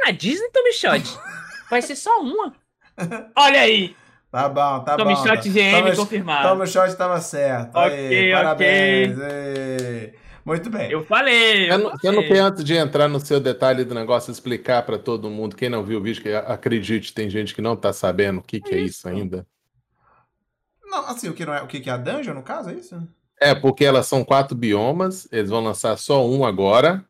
na Disney, Tommy Shot? Vai ser só uma. Olha aí. Tá bom, tá Tommy bom. Shot tá. GM Toma- confirmado. Toma shot estava certo. Aí, Ok, parabéns. Ei. Muito bem. Eu falei. Você Eu não, você não falei. quer, antes de entrar no seu detalhe do negócio, explicar para todo mundo, quem não viu o vídeo, que acredite, tem gente que não tá sabendo o que, que é isso ainda. Não, assim, o que, não é, o que é a dungeon, no caso, é isso? É, porque elas são quatro biomas, eles vão lançar só um agora,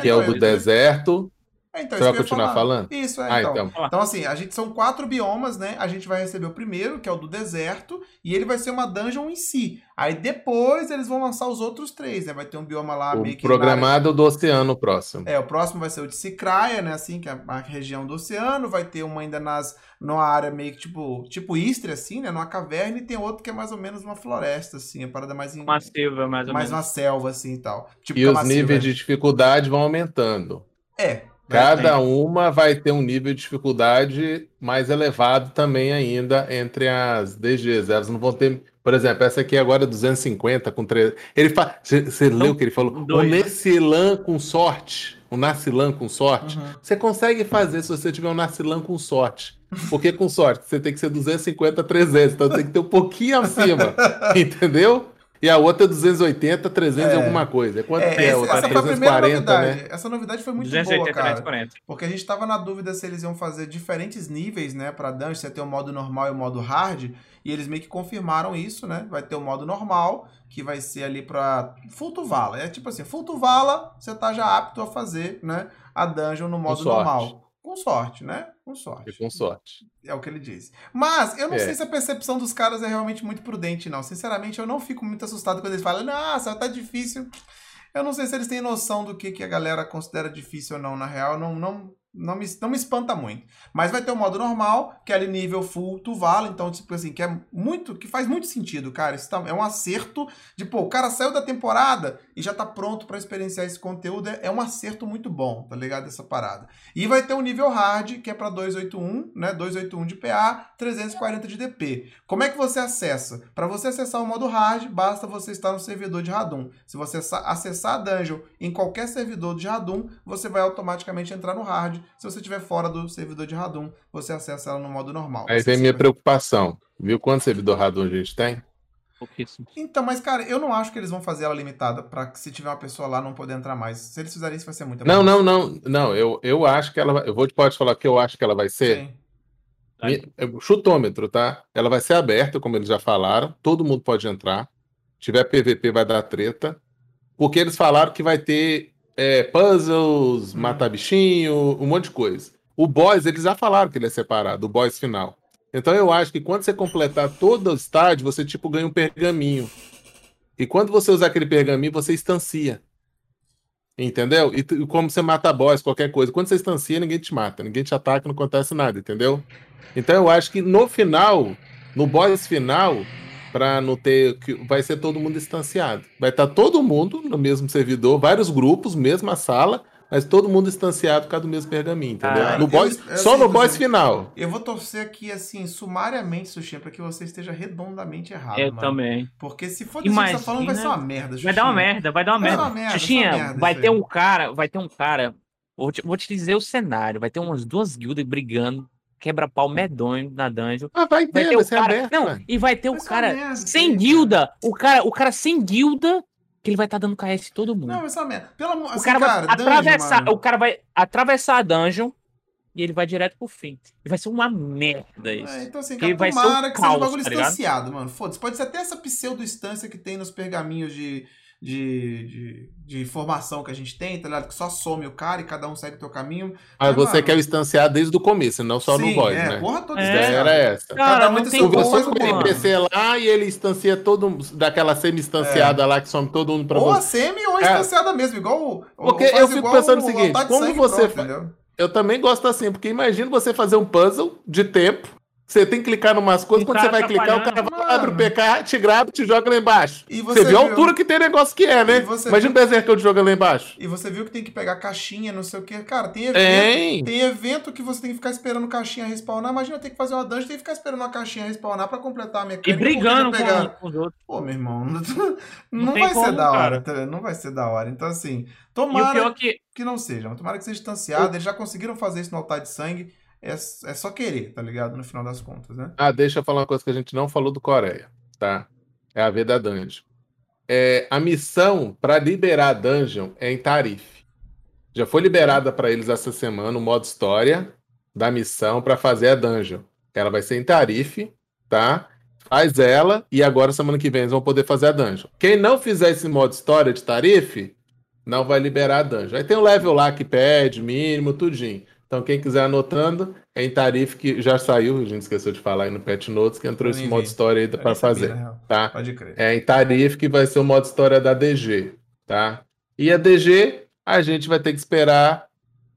que é o do então, deserto. É, então, Você isso vai que continuar falando? Isso, é, Ah, então. então. Então, assim, a gente são quatro biomas, né? A gente vai receber o primeiro, que é o do deserto, e ele vai ser uma dungeon em si. Aí depois eles vão lançar os outros três, né? Vai ter um bioma lá meio O que. na área- programado do oceano próximo. É, o próximo vai ser o de Cicraia, né? Assim, que é a região do oceano. Vai ter uma ainda nas, numa área meio que tipo, tipo Istria, assim, né? Numa caverna. E tem outro que é mais ou menos uma floresta, assim. A parada mais em. Uma silva, mais ou mais menos. uma selva, assim e tal. Tipo E os níveis de dificuldade vão aumentando. É. Cada uma vai ter um nível de dificuldade mais elevado também ainda entre as DGs. Elas não vão ter, por exemplo, essa aqui agora é 250 com 3. Ele fala, você leu o que ele falou? O dois. Nessilan com sorte, o Narcilan com sorte. Uhum. Você consegue fazer se você tiver um Narcilan com sorte. Porque com sorte você tem que ser 250 300, então tem que ter um pouquinho acima, entendeu? E a outra é 280, 300 e É. alguma coisa. Quanto É, que é? a essa, outra? essa foi a primeira 340, novidade. né? Essa novidade foi muito 280, boa, cara. 340. Porque a gente tava na dúvida se eles iam fazer diferentes níveis, né, pra dungeon, se ia ter o modo normal e o modo hard, e eles meio que confirmaram isso, né? Vai ter o modo normal, que vai ser ali pra full to vala. É tipo assim, full to vala, você tá já apto a fazer, né, a dungeon no modo normal. Com sorte, né? Com sorte. E com sorte. É o que ele disse. Mas eu não É. sei se a percepção dos caras é realmente muito prudente, não. Sinceramente, eu não fico muito assustado quando eles falam, nossa, tá difícil. Eu não sei se eles têm noção do que, que a galera considera difícil ou não, na real. Não, não, não, me, não me espanta muito. Mas vai ter o modo normal, que é ali nível full to vala. Então, tipo assim, que é muito. que faz muito sentido, cara. Isso tá- é um acerto de, pô, o cara saiu da temporada e já tá pronto pra experienciar esse conteúdo. É, é um acerto muito bom, tá ligado? Essa parada. E vai ter o nível hard, que é para 281, né? 281 de PA, 340 de DP. Como é que você acessa? Para você acessar o modo hard, basta você estar no servidor de Radum. Se você sa- acessar a dungeon em qualquer servidor de Radum, você vai automaticamente entrar no hard. Se você estiver fora do servidor de Radum, você acessa ela no modo normal. Aí vem minha vai- preocupação. Viu quanto servidor Radon a gente tem? Pouquíssimo. Então, mas cara, eu não acho que eles vão fazer ela limitada para que se tiver uma pessoa lá não poder entrar mais. Se eles fizerem isso, vai ser muito Não, não, não, não. Eu, eu acho que ela vai. Eu vou pode falar que eu acho que ela vai ser. Sim. Mi- é, Chutômetro, tá? Ela vai ser aberta, como eles já falaram. Todo mundo pode entrar. Se tiver PVP, vai dar treta. Porque eles falaram que vai ter é, puzzles, Hum. matar bichinho, um monte de coisa. O boss, eles já falaram que ele é separado, o boss final. Então eu acho que quando você completar todo o estádio, você tipo ganha um pergaminho. E quando você usar aquele pergaminho, você instancia. Entendeu? E como você mata boss, qualquer coisa. Quando você instancia, ninguém te mata, ninguém te ataca, não acontece nada, entendeu? Então eu acho que no final, no boss final, Pra não ter. que Vai ser todo mundo distanciado. Vai estar todo mundo no mesmo servidor, vários grupos, mesma sala, mas todo mundo distanciado por causa do mesmo pergaminho, entendeu? Ah, no eu- boss, eu- só assim, no boss final. Eu vou torcer aqui, assim, sumariamente, Xuxinha, pra que você esteja redondamente errado, Eu mano. também. Porque se for desse que você tá falando, vai ser Imagina- uma merda, Vai dar uma Xuxinha. merda, vai dar uma Vai dar merda. uma merda, Xuxinha, merda, vai ter aí. um cara, vai ter um cara. Vou te, vou te dizer o cenário. Vai ter umas duas guildas brigando, quebra-pau medonho na dungeon. Ah, vai Vai ter, ter vai o ser cara. aberto. Não, mano. e vai ter o Vai uma cara sem cara. guilda. O cara, o cara sem guilda, que ele vai estar dando KS em todo mundo. Não, vai uma merda. Pelo amor o assim, cara vai cara, dungeon, atravessar, mano. o cara vai atravessar a dungeon e ele vai direto pro fim. E vai ser uma merda isso. É, então assim, Que cara, vai ser um tomara que seja um caos, bagulho tá ligado? instanciado, mano. Foda-se. Pode ser até essa pseudo-instância que tem nos pergaminhos de, de, de, de informação que a gente tem, tá ligado? Que só some o cara e cada um segue o seu caminho. Mas É, você mano. quer o instanciar desde o começo, não só no Sim, boss, é, né? porra toda É. A ideia instanciada. era essa. Cara, Cada um não tem seu gosto, como, com o. NPC lá e ele instancia todo daquela semi-instanciada lá que some todo mundo pra Ou a você. semi ou a É. instanciada mesmo, igual o. Porque ou eu fico pensando o o seguinte, como você pronto? Eu também gosto assim, porque imagina você fazer um puzzle de tempo. Você tem que clicar em umas coisas, Um quando você cara vai clicar, o cara vai lá, abre o PK, te grava, te joga lá embaixo. E Você, você viu a viu- altura que tem negócio que é, né? E você Imagina o Berserker te jogando lá embaixo. E você viu que tem que pegar caixinha, não sei o que. Cara, tem evento. Tem. Tem evento que você tem que ficar esperando caixinha respawnar. Imagina ter que fazer uma dungeon, tem que ficar esperando uma caixinha respawnar pra completar a mecânica. E brigando com, pegar- com os outros. Pô, meu irmão, não, não tem vai ser como, da hora. cara. tá? Não vai ser da hora. Então, assim, o tomara é que que não seja. mas Tomara que seja distanciado. Eles já conseguiram fazer isso no altar de sangue. É, é só querer, tá ligado? No final das contas, né? Ah, deixa eu falar uma coisa que a gente não falou do Coreia, tá? É a V da Dungeon. É, a missão para liberar a dungeon é em Tarife. Já foi liberada para eles essa semana o modo história da missão para fazer a dungeon. Ela vai ser em Tarife, tá? Faz ela e agora semana que vem eles vão poder fazer a dungeon. Quem não fizer esse modo história de Tarife, não vai liberar a dungeon. Aí tem um level lá que pede, mínimo, tudinho. Então quem quiser anotando, é em Tarife que já saiu, a gente esqueceu de falar aí no Patch Notes que entrou esse modo história aí para sabia, fazer, real. tá? Pode crer. É em Tarife que vai ser o modo história da DG, tá? E a DG, a gente vai ter que esperar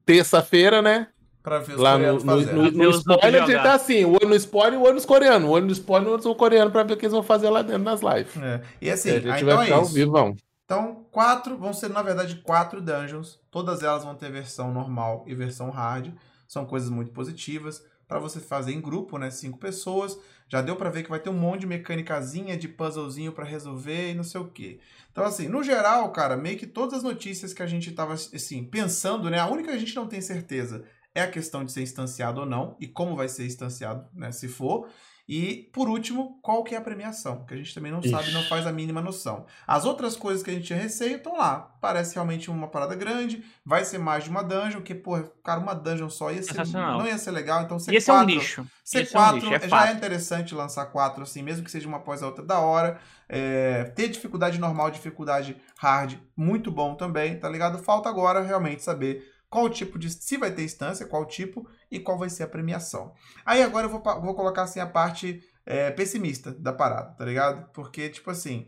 terça-feira, né? Pra ver os Lá no, coreanos no, no, no spoiler, a gente tá assim: o olho no spoiler e o olho nos coreanos. O olho no spoiler e o olho no coreano pra ver o que eles vão fazer lá dentro nas lives. É. E assim, E a gente ah, vai então ficar é ao isso. vivo, vão. Então, quatro, vão ser, na verdade, quatro dungeons. Todas elas vão ter versão normal e versão hard. São coisas muito positivas. Pra você fazer em grupo, né? Cinco pessoas. Já deu pra ver que vai ter um monte de mecânicazinha, de puzzlezinho pra resolver e não sei o quê. Então, assim, no geral, cara, meio que todas as notícias que a gente tava, assim, pensando, né? A única que a gente não tem certeza é a questão de ser instanciado ou não. E como vai ser instanciado, né? Se for. E, por último, qual que é a premiação? Que a gente também não sabe, não Ixi. faz a mínima noção. As outras coisas que a gente tinha receio estão lá. Parece realmente uma parada grande. Vai ser mais de uma dungeon, que, porra, cara, uma dungeon só ia ser, não ia ser legal. Então, ser ia ser um quatro, lixo. ser Ia ser um quatro lixo, é já fato. é interessante lançar quatro, assim, mesmo que seja uma após a outra da hora. É, ter dificuldade normal, dificuldade hard, muito bom também, tá ligado? Falta agora realmente saber qual o tipo de. Se vai ter instância, qual tipo e qual vai ser a premiação. Aí agora eu vou, vou colocar assim a parte é, pessimista da parada, tá ligado? Porque, tipo assim.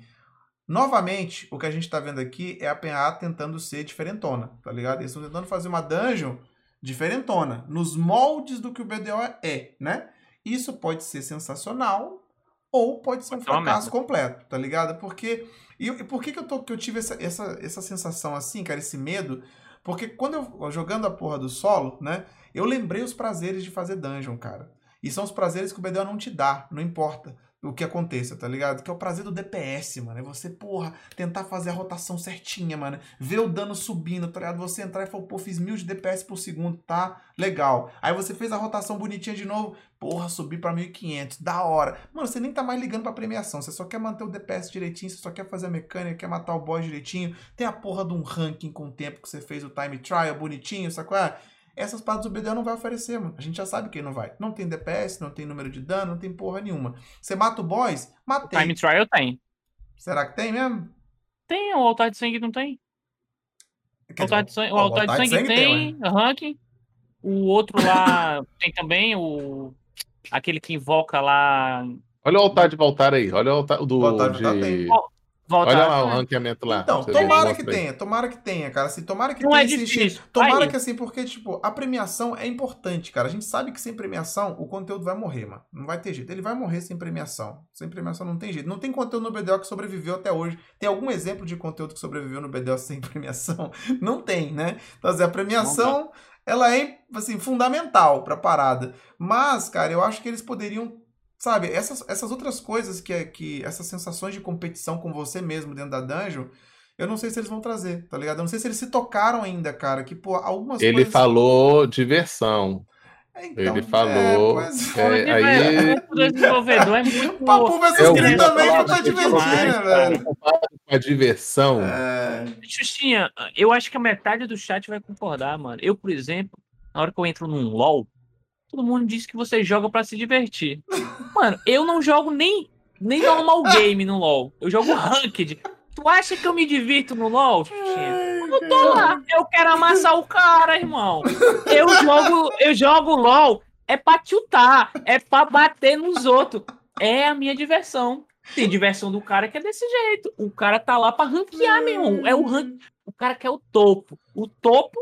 Novamente, o que a gente tá vendo aqui é a PA tentando ser diferentona, tá ligado? Eles estão tentando fazer uma dungeon diferentona, nos moldes do que o BDO é, né? Isso pode ser sensacional ou pode ser um fracasso completo, tá ligado? Porque. E, e por que, que, eu, tô, que eu tive essa, essa, essa sensação assim, cara, esse medo? Porque quando eu. Jogando a porra do solo, né? Eu lembrei os prazeres de fazer dungeon, cara. E são os prazeres que o BDO não te dá, não importa o que aconteça, tá ligado? Que é o prazer do DPS, mano. É você, porra, tentar fazer a rotação certinha, mano. Ver o dano subindo, tá ligado? Você entrar e falar, pô, fiz mil de DPS por segundo, tá? Legal. Aí você fez a rotação bonitinha de novo, porra, subi pra 1500, da hora. Mano, você nem tá mais ligando pra premiação, você só quer manter o DPS direitinho, você só quer fazer a mecânica, quer matar o boss direitinho. Tem a porra de um ranking com o tempo que você fez o time trial bonitinho, sacou? Ah, essas partes do BDO não vai oferecer, mano. A gente já sabe quem não vai. Não tem DPS, não tem número de dano, não tem porra nenhuma. Você mata o boss? Matei. Time Trial tem. Será que tem mesmo? Tem, o altar de sangue não tem. Quer O altar de sangue, o altar de sangue tem, ranking. O outro lá tem também o. Aquele que invoca lá. Olha o altar de voltar aí. Olha o altar do. O altar de de- Olha lá o ranqueamento lá. Então, tomara que tenha, tomara que tenha, cara. Assim, tomara que Não tenha é difícil. Tomara Aí. que assim, porque, tipo, a premiação é importante, cara. A gente sabe que sem premiação o conteúdo vai morrer, mano. Não vai ter jeito. Ele vai morrer sem premiação. Sem premiação não tem jeito. Não tem conteúdo no BDO que sobreviveu até hoje. Tem algum exemplo de conteúdo que sobreviveu no BDO sem premiação? Não tem, né? Então, assim, a premiação, ela é, assim, fundamental pra parada. Mas, cara, eu acho que eles poderiam Sabe, essas, essas outras coisas que, é- que. Essas sensações de competição com você mesmo dentro da dungeon, eu não sei se eles vão trazer, tá ligado? Eu não sei se eles se tocaram ainda, cara. Que, pô, algumas Ele coisas. falou diversão. É, então, Ele é, falou. é, Onde aí. vai- o desenvolvedor é muito. O Papu versus É Green também divertir, demais, né, velho? Com a diversão. É, Xuxinha, eu acho que a metade do chat vai concordar, mano. Eu, por exemplo, na hora que eu entro num LoL, todo mundo diz que você joga pra se divertir. Mano, eu não jogo nem, nem normal game no LoL. Eu jogo ranked. Tu acha que eu me divirto no LoL? Eu tô lá, eu quero amassar o cara, irmão. Eu jogo, eu jogo LoL é pra tiltar, é pra bater nos outros. É a minha diversão. Tem diversão do cara que é desse jeito. O cara tá lá pra ranquear, meu irmão. É o rank. O cara quer o topo. O topo,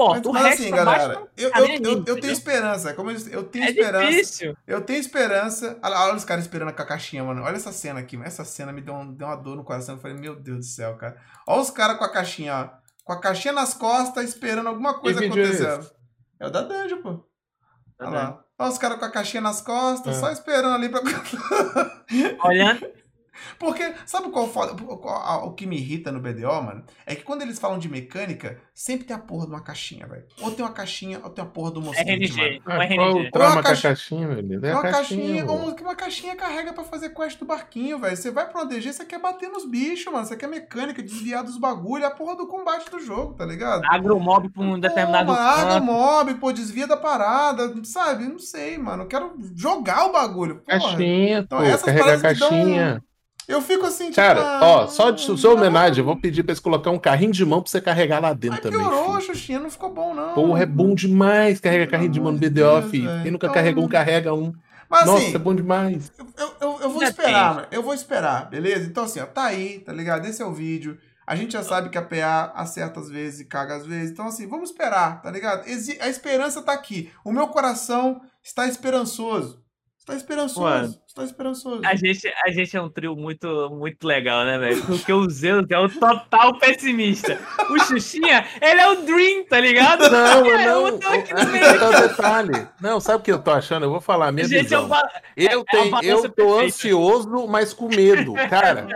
pô, Mas, o mas resto assim, baixo galera, eu, tá eu, eu, aí, eu tenho esperança. Como eu disse, eu tenho É esperança. difícil. Eu tenho esperança. Olha, olha os caras esperando com a caixinha, mano. Olha essa cena aqui. Essa cena me deu, um- deu uma dor no coração. Eu falei, meu Deus do céu, cara. Olha os caras com a caixinha, ó. Com a caixinha nas costas, esperando alguma coisa é acontecendo. É o da Dungeon, pô. Tá Olha lá. Olha os caras com a caixinha nas costas, É. só esperando ali pra. Olhando. Porque, sabe qual, foda- qual- o que me irrita no BDO, mano? É que quando eles falam de mecânica, sempre tem a porra de uma caixinha, velho. Ou tem uma caixinha, ou tem a porra do mosquito, mano. RNG. Qual RNG. o trauma Uma com a caixa- caixinha, Deus? É É uma caixinha. caixinha, pô. uma, uma caixinha carrega pra fazer quest do barquinho, velho. Você vai pro ADG, você quer bater nos bichos, mano. Você quer mecânica, desviar dos bagulho, é a porra do combate do jogo, tá ligado? Agromob pra um determinado Pô, mano, água, campo. mob, pô, desvia da parada, sabe? Não sei, mano. Eu quero jogar o bagulho. Porra. Caixinha, Então, pô, essas carregar a caixinha. Eu fico assim, tipo. Cara, ah, ó, só de sua não. homenagem, eu vou pedir pra eles colocar um carrinho de mão pra você carregar lá dentro Ai, também. piorou, filho. Xuxinha, não ficou bom, não. Porra, é bom demais carregar carrinho de mão no BDO, filho. Quem nunca Então- carregou um, carrega um. Mas Nossa, assim, é bom demais. eu, eu, eu vou Já esperar, tem. mano. Eu vou esperar, beleza? Então, assim, ó, tá aí, tá ligado? Esse é o vídeo. A gente já sabe que a PA acerta às vezes e caga às vezes. Então, assim, vamos esperar, tá ligado? A esperança tá aqui. O meu coração está esperançoso. Está esperançoso. Mano. Está esperançoso. A gente, a gente é um trio muito, muito legal, né, velho? Porque o Zeus é o total pessimista. O Xuxinha, ele é o Dream, tá ligado? Não, É, não. eu tô aqui no Aí meio. tá o detalhe. Não, sabe o que eu tô achando? Eu vou falar a minha Gente, eu visão. falo- Eu, é tenho, balança eu tô perfeita. ansioso, mas com medo. Cara,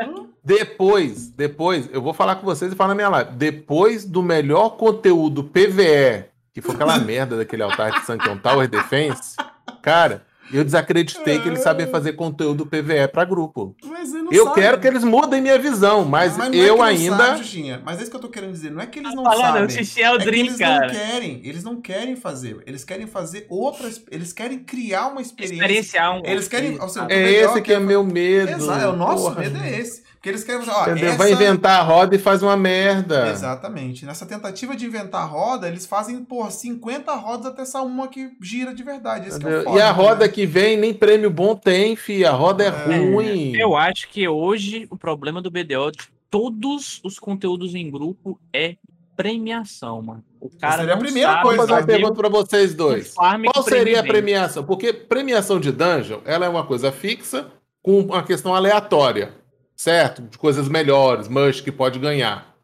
depois, depois, eu vou falar com vocês e falar na minha live. Depois do melhor conteúdo PVE, que foi aquela merda daquele altar de Sunken Tower Defense, cara, eu desacreditei que eles sabem fazer conteúdo PVE pra grupo. Mas Eu sabe. quero que eles mudem minha visão, mas, não é eu não ainda. Sabe, mas é isso que eu tô querendo dizer. Não é que eles Tá não falando, sabem. o Xuxinha é o que Dream, eles cara. não querem. Eles não querem fazer. Eles querem fazer outras. Eles querem criar uma experiência. Experienciar um. Eles querem. ou seja, É esse que é meu medo. Exato, é o nosso Porra. medo é esse. Porque eles querem. Ó, Entendeu? essa... Vai inventar a roda e faz uma merda. Exatamente. Nessa tentativa de inventar a roda, eles fazem, porra, 50 rodas até essa uma que gira de verdade. Esse que é foda, e a roda né? que vem, nem prêmio bom tem, fi. A roda é, É. ruim. Eu acho que hoje o problema do BDO de todos os conteúdos em grupo é premiação, mano. O cara seria a primeira sabe coisa. Vou fazer uma pergunta pra vocês dois. Qual seria a premia. premiação? Porque premiação de dungeon, ela é uma coisa fixa com uma questão aleatória, certo? De coisas melhores, mush que pode ganhar.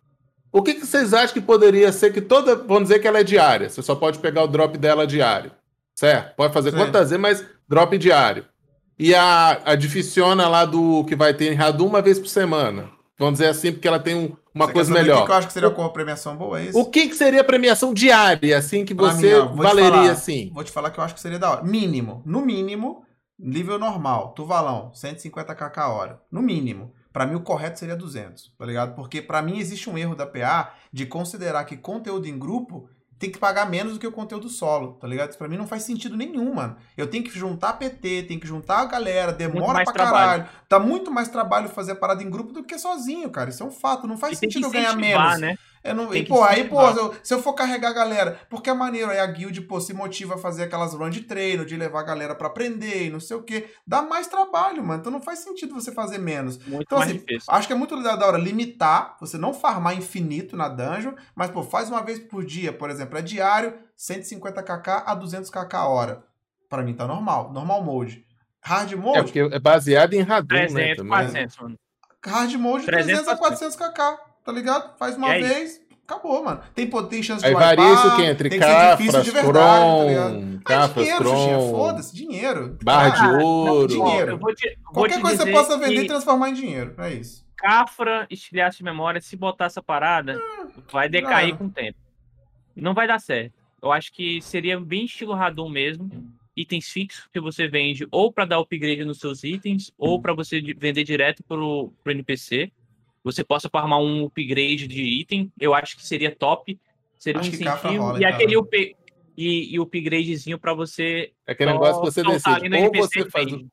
O que, que vocês acham que poderia ser que toda, vamos dizer que ela é diária, você só pode pegar o drop dela diário, certo? Pode fazer quantas vezes, mas drop diário. E a, a dificiona lá do que vai ter em Radu uma vez por semana. Vamos dizer assim, porque ela tem um- uma Você coisa melhor. O que eu acho que seria uma premiação boa? É isso? O que, que seria a premiação diária, assim, que Pra você mim, valeria falar. assim? Vou te falar que eu acho que seria da hora. Mínimo. No mínimo, nível normal. Tuvalão, 150 kk a hora. No mínimo. Pra mim, o correto seria 200, tá ligado? Porque pra mim existe um erro da PA de considerar que conteúdo em grupo tem que pagar menos do que o conteúdo solo, tá ligado? Isso pra mim não faz sentido nenhum, mano. Eu tenho que juntar PT, tenho que juntar a galera, demora pra trabalho. caralho. Dá muito mais trabalho fazer a parada em grupo do que sozinho, cara. Isso é um fato. Não faz E sentido eu ganhar menos. né? Eu não, Tem e, que pô, aí, pô, se eu, se eu for carregar a galera, porque é maneiro, aí a guild, pô, se motiva a fazer aquelas runs de treino, de levar a galera pra aprender e não sei o quê. Dá mais trabalho, mano. Então não faz sentido você fazer menos. Muito Então, mais assim, difícil. Acho que é muito da hora limitar, você não farmar infinito na dungeon, mas, pô, faz uma vez por dia, por exemplo, é diário, 150kk a 200kk a hora. Pra mim tá normal, normal mode. Hard É mode, porque é baseado em né? 300, Também. 400, mano. hard mode 300 300 a 400kk, tá ligado? Faz uma E é isso. vez, acabou, mano. Tem, tem chance de Aí varia isso que entre tem que ser difícil Cafras, de verdade, tá ligado? Cron, É Cafras, dinheiro, foda-se, dinheiro. Barra Ah, de ouro. dinheiro. Eu vou te, vou Qualquer te coisa que você possa vender e transformar em dinheiro, é isso. Cafra, estilhaço de memória, se botar essa parada, vai decair era. com o tempo. Não vai dar certo. Eu acho que seria bem estilo Radon mesmo. Itens fixos que você vende ou para dar upgrade nos seus itens, ou para você vender direto pro, pro NPC. Você possa farmar um upgrade de item. Eu acho que seria top. Seria Acho um incentivo. rola, e aquele up, e, e upgradezinho para você. É aquele negócio que você decide. no Ou NPC você faz, o-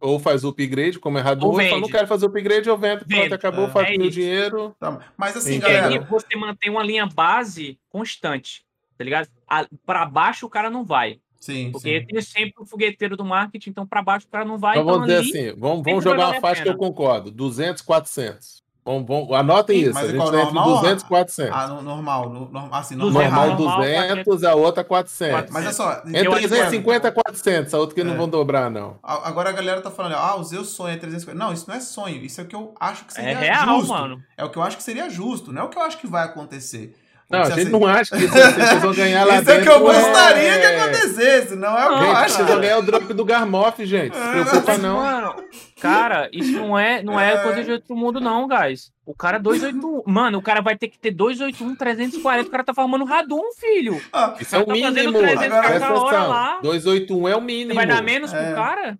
ou faz o upgrade, como é Hadum, Ou ou fala, não quero fazer o upgrade, eu vendo. Pronto, acabou, É, faço é meu isso. dinheiro. Tá, Mas assim, E E galera. aí você mantém uma linha base constante, tá ligado? A- Pra baixo o cara não vai. Sim, Porque sim. tem sempre o fogueteiro do marketing, então pra baixo o cara não vai. Então vamos dizer ali- assim, vamos, vamos jogar uma faixa que eu concordo. 200, 400. Vamos, vamos, anotem Sim, isso. mas A é gente qual, tá entre normal? 200 e 400. Ah, no, normal, no, normal, assim, Duzentos. normal. normal normal, 200, a outra 400. Mas é só, Entre Eu acho que- 350 e 400, a outra que É. não vão dobrar, não. agora a galera tá falando, ah, o Zeus sonha 350. Não, isso não é sonho, isso é o que eu acho que É seria real, justo. mano. É o que eu acho que seria justo, não é o que eu acho que vai acontecer. Não, a Isso é gente assim- não acha que isso- vocês vão ganhar lá Isso é o dentro. que eu gostaria que é- acontecesse, não é o que eu Gente, acho. vocês vão ganhar o drop do Garmoff, gente. Se preocupa não. Mano, cara, isso não é, não é, É. coisa de outro mundo, não, guys. O cara 281. Mano, o cara vai ter que ter 281, 340. O cara tá formando Radum, filho. Ah, Isso é o Tá fazendo mínimo. 300 Presta cada hora lá. 281 é o mínimo. Vai dar menos É. pro cara?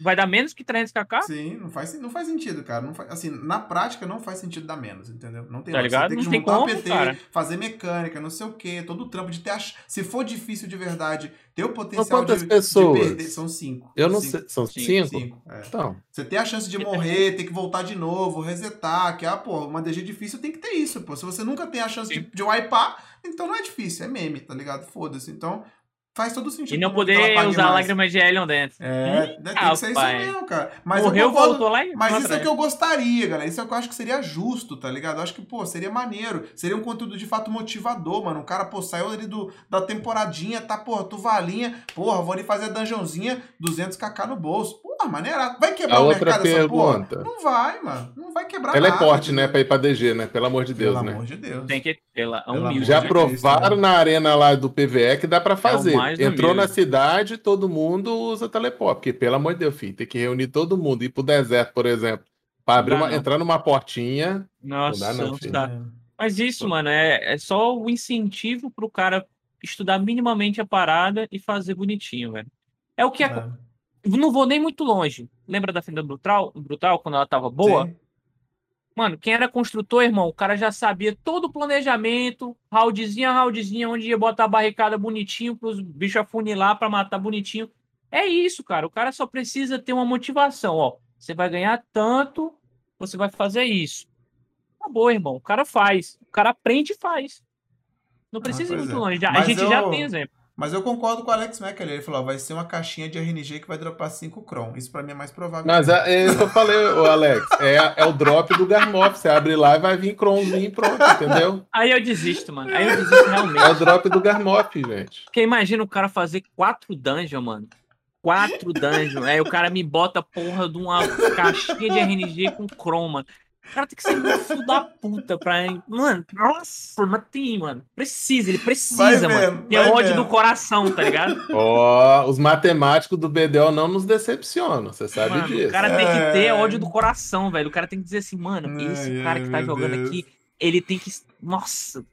Vai dar menos que 300kk? Sim, não faz, não faz sentido, cara. Não faz, assim, na prática não faz sentido dar menos, entendeu? Não tem Tá ligado? Você tem que Não tem montar como, PT, cara. fazer mecânica, não sei o quê, todo o trampo de ter a, ch- Se for difícil de verdade, ter o potencial quantas de, pessoas? de perder. São cinco. Eu não Cinco. sei. São Cinco, cinco? Cinco, é. Então. Você tem a chance de morrer, ter que voltar de novo, resetar, que, ah, pô, uma DG difícil tem que ter isso, pô. Se você nunca tem a chance de, Sim. de wipear, então não é difícil, é meme, tá ligado? Foda-se. Então, faz todo sentido. E não poder usar mais. lágrimas de Helion dentro. É, né, tem que ser isso rapaz. mesmo, cara. Mas Morreu, eu concordo, voltou lá e. mas isso é atrás. o que eu gostaria, galera. Isso é o que eu acho que seria justo, tá ligado? Eu acho que, pô, seria maneiro. Seria um conteúdo de fato motivador, mano. O cara, pô, saiu ali do, da temporadinha, tá, porra, tuvalinha. Porra, vou ali fazer a dungeonzinha, 200kk no bolso. Porra, maneirado. Vai quebrar A o outra mercado essa porra? pergunta. Não vai, mano. Não vai quebrar Teleporte, nada. né? Pra ir pra DG, né? Pelo amor de Deus, Pelo né? amor de Deus. Tem que. Pelo Um mil. amor Já de provaram Cristo, na arena lá do PVE que dá pra fazer. mais do Entrou na cidade, todo mundo usa teleporte. Porque, pelo amor de Deus, filho, tem que reunir todo mundo. Ir pro deserto, por exemplo. Pra abrir uma, entrar numa portinha. Nossa, Não dá não, filho. dá. Mas isso, mano, é, é só o incentivo pro cara estudar minimamente a parada e fazer bonitinho, velho. É o que. É. Não vou nem muito longe. Lembra da Fenda Brutal, Brutal quando ela tava boa? Sim. Mano, quem era construtor, irmão, o cara já sabia todo o planejamento, roundzinho a roundzinho, onde ia botar a barricada bonitinho pros bichos afunilar pra matar bonitinho. É isso, cara. O cara só precisa ter uma motivação, ó. Você vai ganhar tanto, você vai fazer isso. Acabou, irmão. O cara faz. O cara aprende e faz. Não precisa ir pois muito é. longe. Já- a gente já eu- tem exemplo. Mas eu concordo com o Alex Mack ali. Ele falou: ó, vai ser uma caixinha de RNG que vai dropar 5 Cron. Isso pra mim é mais provável. Mas é, é isso que eu falei, ô Alex. É, é o drop do Garmoff. Você abre lá e vai vir Cronzinho e pronto, entendeu? Aí eu desisto, mano. Aí eu desisto realmente. É o drop do Garmoff, gente. Porque imagina o cara fazer quatro dungeons, mano. Quatro dungeons. Aí o cara me bota a porra de uma caixinha de RNG com chroma. O cara tem que ser muito filho da puta pra. Mano, nossa, mas tem, mano. Precisa, ele Vai precisa, vendo, mano. Tem vai ódio vendo. do coração, tá ligado? Ó, os matemáticos do BDO não nos decepcionam, você sabe Mano, disso. o cara tem que É. ter ódio do coração, velho. O cara tem que dizer assim, mano, Ai, esse cara que tá jogando Deus. aqui, ele tem que. Nossa!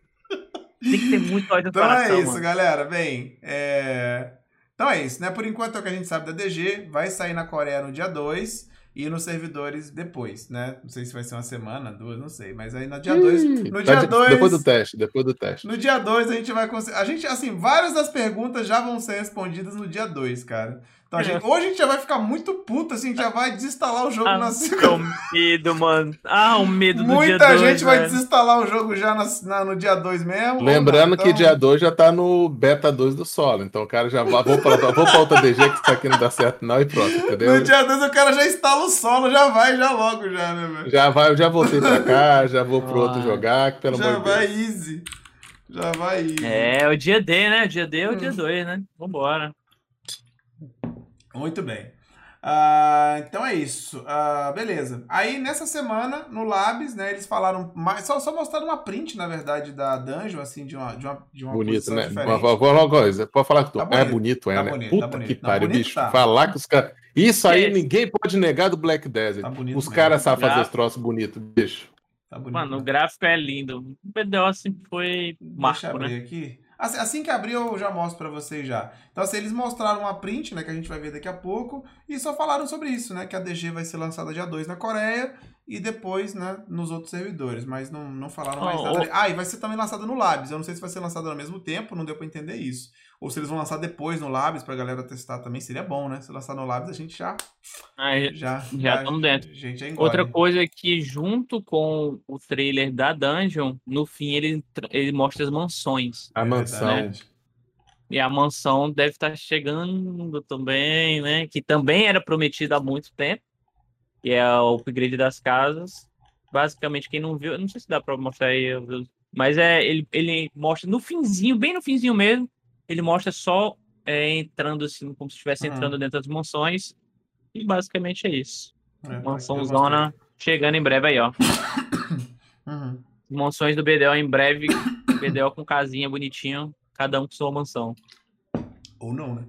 Tem que ter muito ódio do Então coração, é isso, mano. galera. Bem, é... então é isso, né? Por enquanto é o que a gente sabe da DG. Vai sair na Coreia no dia 2 e nos servidores depois, né? Não sei se vai ser uma semana, duas, não sei. Mas aí no dia 2. No Tá dia de- 2. Depois do teste, depois do teste. No dia 2 a gente vai conseguir. A gente, assim, várias das perguntas já vão ser respondidas no dia 2, cara. Então a gente, ou a gente já vai ficar muito puto, assim, já vai desinstalar o jogo Ah, na o segunda. medo, mano. Ah, o medo do dia Muita 2, gente vai velho. desinstalar o jogo já na- na- no dia 2 mesmo. Lembrando não, que então- dia 2 já tá no beta 2 do solo. Então o cara já vai. Vou pra, vou pra outra DG que isso aqui não dá certo, não, e pronto, entendeu? No dia 2 o cara já instala o solo, já vai, já logo, já, né, velho? Já vai, eu já voltei pra cá, já vou pro outro Ah. jogar, que pelo Já amor de vai Deus. easy. Já vai easy. É, o dia D, né? O dia D é o Hum. dia 2, né? Vambora. Muito bem. Ah, então é isso. Ah, beleza. Aí nessa semana, no Labs, né, eles falaram mais. Só, só mostraram uma print, na verdade, da Dungeon, assim, de uma, de uma, de uma Bonito, né? Vou falar uma coisa. Pode falar que tu. Tá é bonito, bonito, é, tá né? bonito, Puta tá bonito. que Tá pariu, bicho. tá. Falar que os caras. Isso aí É. ninguém pode negar do Black Desert. Tá bonito os caras sabem fazer os troços bonitos, bicho. Tá bonito. Mano, o né? gráfico é lindo. O BDO sempre foi Deixa eu marco, abrir né? aqui. Assim, assim que abrir, eu já mostro pra vocês já. Então, assim, eles mostraram uma print, né, que a gente vai ver daqui a pouco, e só falaram sobre isso, né, que a DG vai ser lançada dia 2 na Coreia e depois, né, nos outros servidores, mas não, não falaram mais Oh, nada. oh. Ah, e vai ser também lançada no Labs. Eu não sei se vai ser lançada ao mesmo tempo, não deu pra entender isso. Ou se eles vão lançar depois no Labs pra galera testar também, seria bom, né? Se lançar no Labs, a gente já Aí, já Já tamo dentro. A gente já engole. Outra coisa é que, junto com o trailer da Dungeon, no fim ele, ele mostra as mansões. A É mansão. verdade. E a mansão deve estar chegando também, né? Que também era prometida há muito tempo. Que é o upgrade das casas. Basicamente, quem não viu, eu não sei se dá pra mostrar aí, mas é ele, ele mostra no finzinho, bem no finzinho mesmo. Ele mostra só é, entrando assim, como se estivesse Uhum. entrando dentro das mansões. E basicamente é isso. É, Mansãozona chegando em breve aí, ó. Uhum. Mansões do BDO em breve. BDO com casinha bonitinho, cada um com sua mansão. Ou não, né?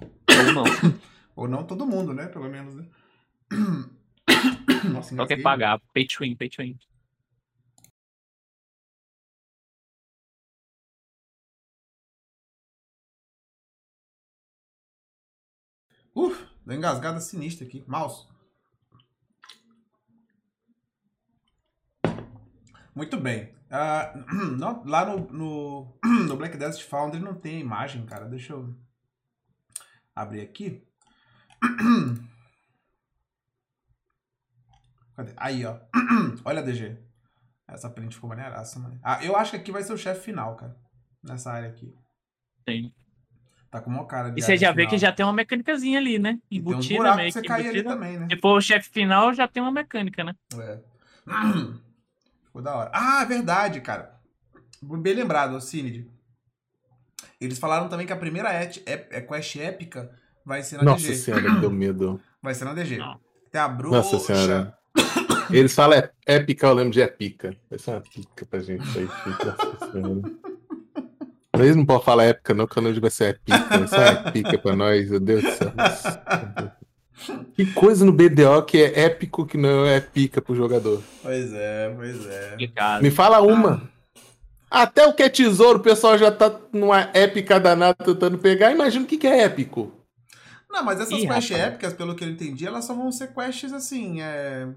Ou não, Ou não todo mundo, né? Pelo menos, né? Nossa, só quer pagar. Pay to win, pay to win. Uf, deu engasgada sinistra aqui. Mouse. Muito bem. Ah, não- lá no, no, no Black Desert Foundry não tem imagem, cara. Deixa eu abrir aqui. Cadê? Aí, ó. Olha a DG. Essa print ficou maneiraça, mano. Ah, eu acho que aqui vai ser o chefe final, cara. Nessa área aqui. Sim. Tá com uma cara de E você já vê final. que já tem uma mecânicazinha ali, né? Tem Embutida buracos meio pra você que cair ali também, né? Depois o chefe final já tem uma mecânica, né? É. Ficou da hora. Ah, verdade, cara. Bem lembrado, Cinid. Eles falaram também que a primeira et, é, é quest épica vai ser na Nossa DG. senhora, me deu medo. Vai ser na DG. Não. Tem a bruxa. Nossa senhora. Eles falam é, épica, eu lembro de épica. Vai ser uma pica pra gente aí. Eles não podem falar épica, não, que eu lembro de vai ser épica. Vai ser uma pica pra nós, meu Deus do céu. Que coisa no BDO que é épico que não é pica pro jogador. Pois é, pois é. Complicado. Me fala uma. Até o que é tesouro, o pessoal já tá numa épica danada tentando pegar. Imagina o que, que é épico. Não, mas essas Ih, quests rapaz. épicas, pelo que eu entendi, elas só vão ser quests assim, é,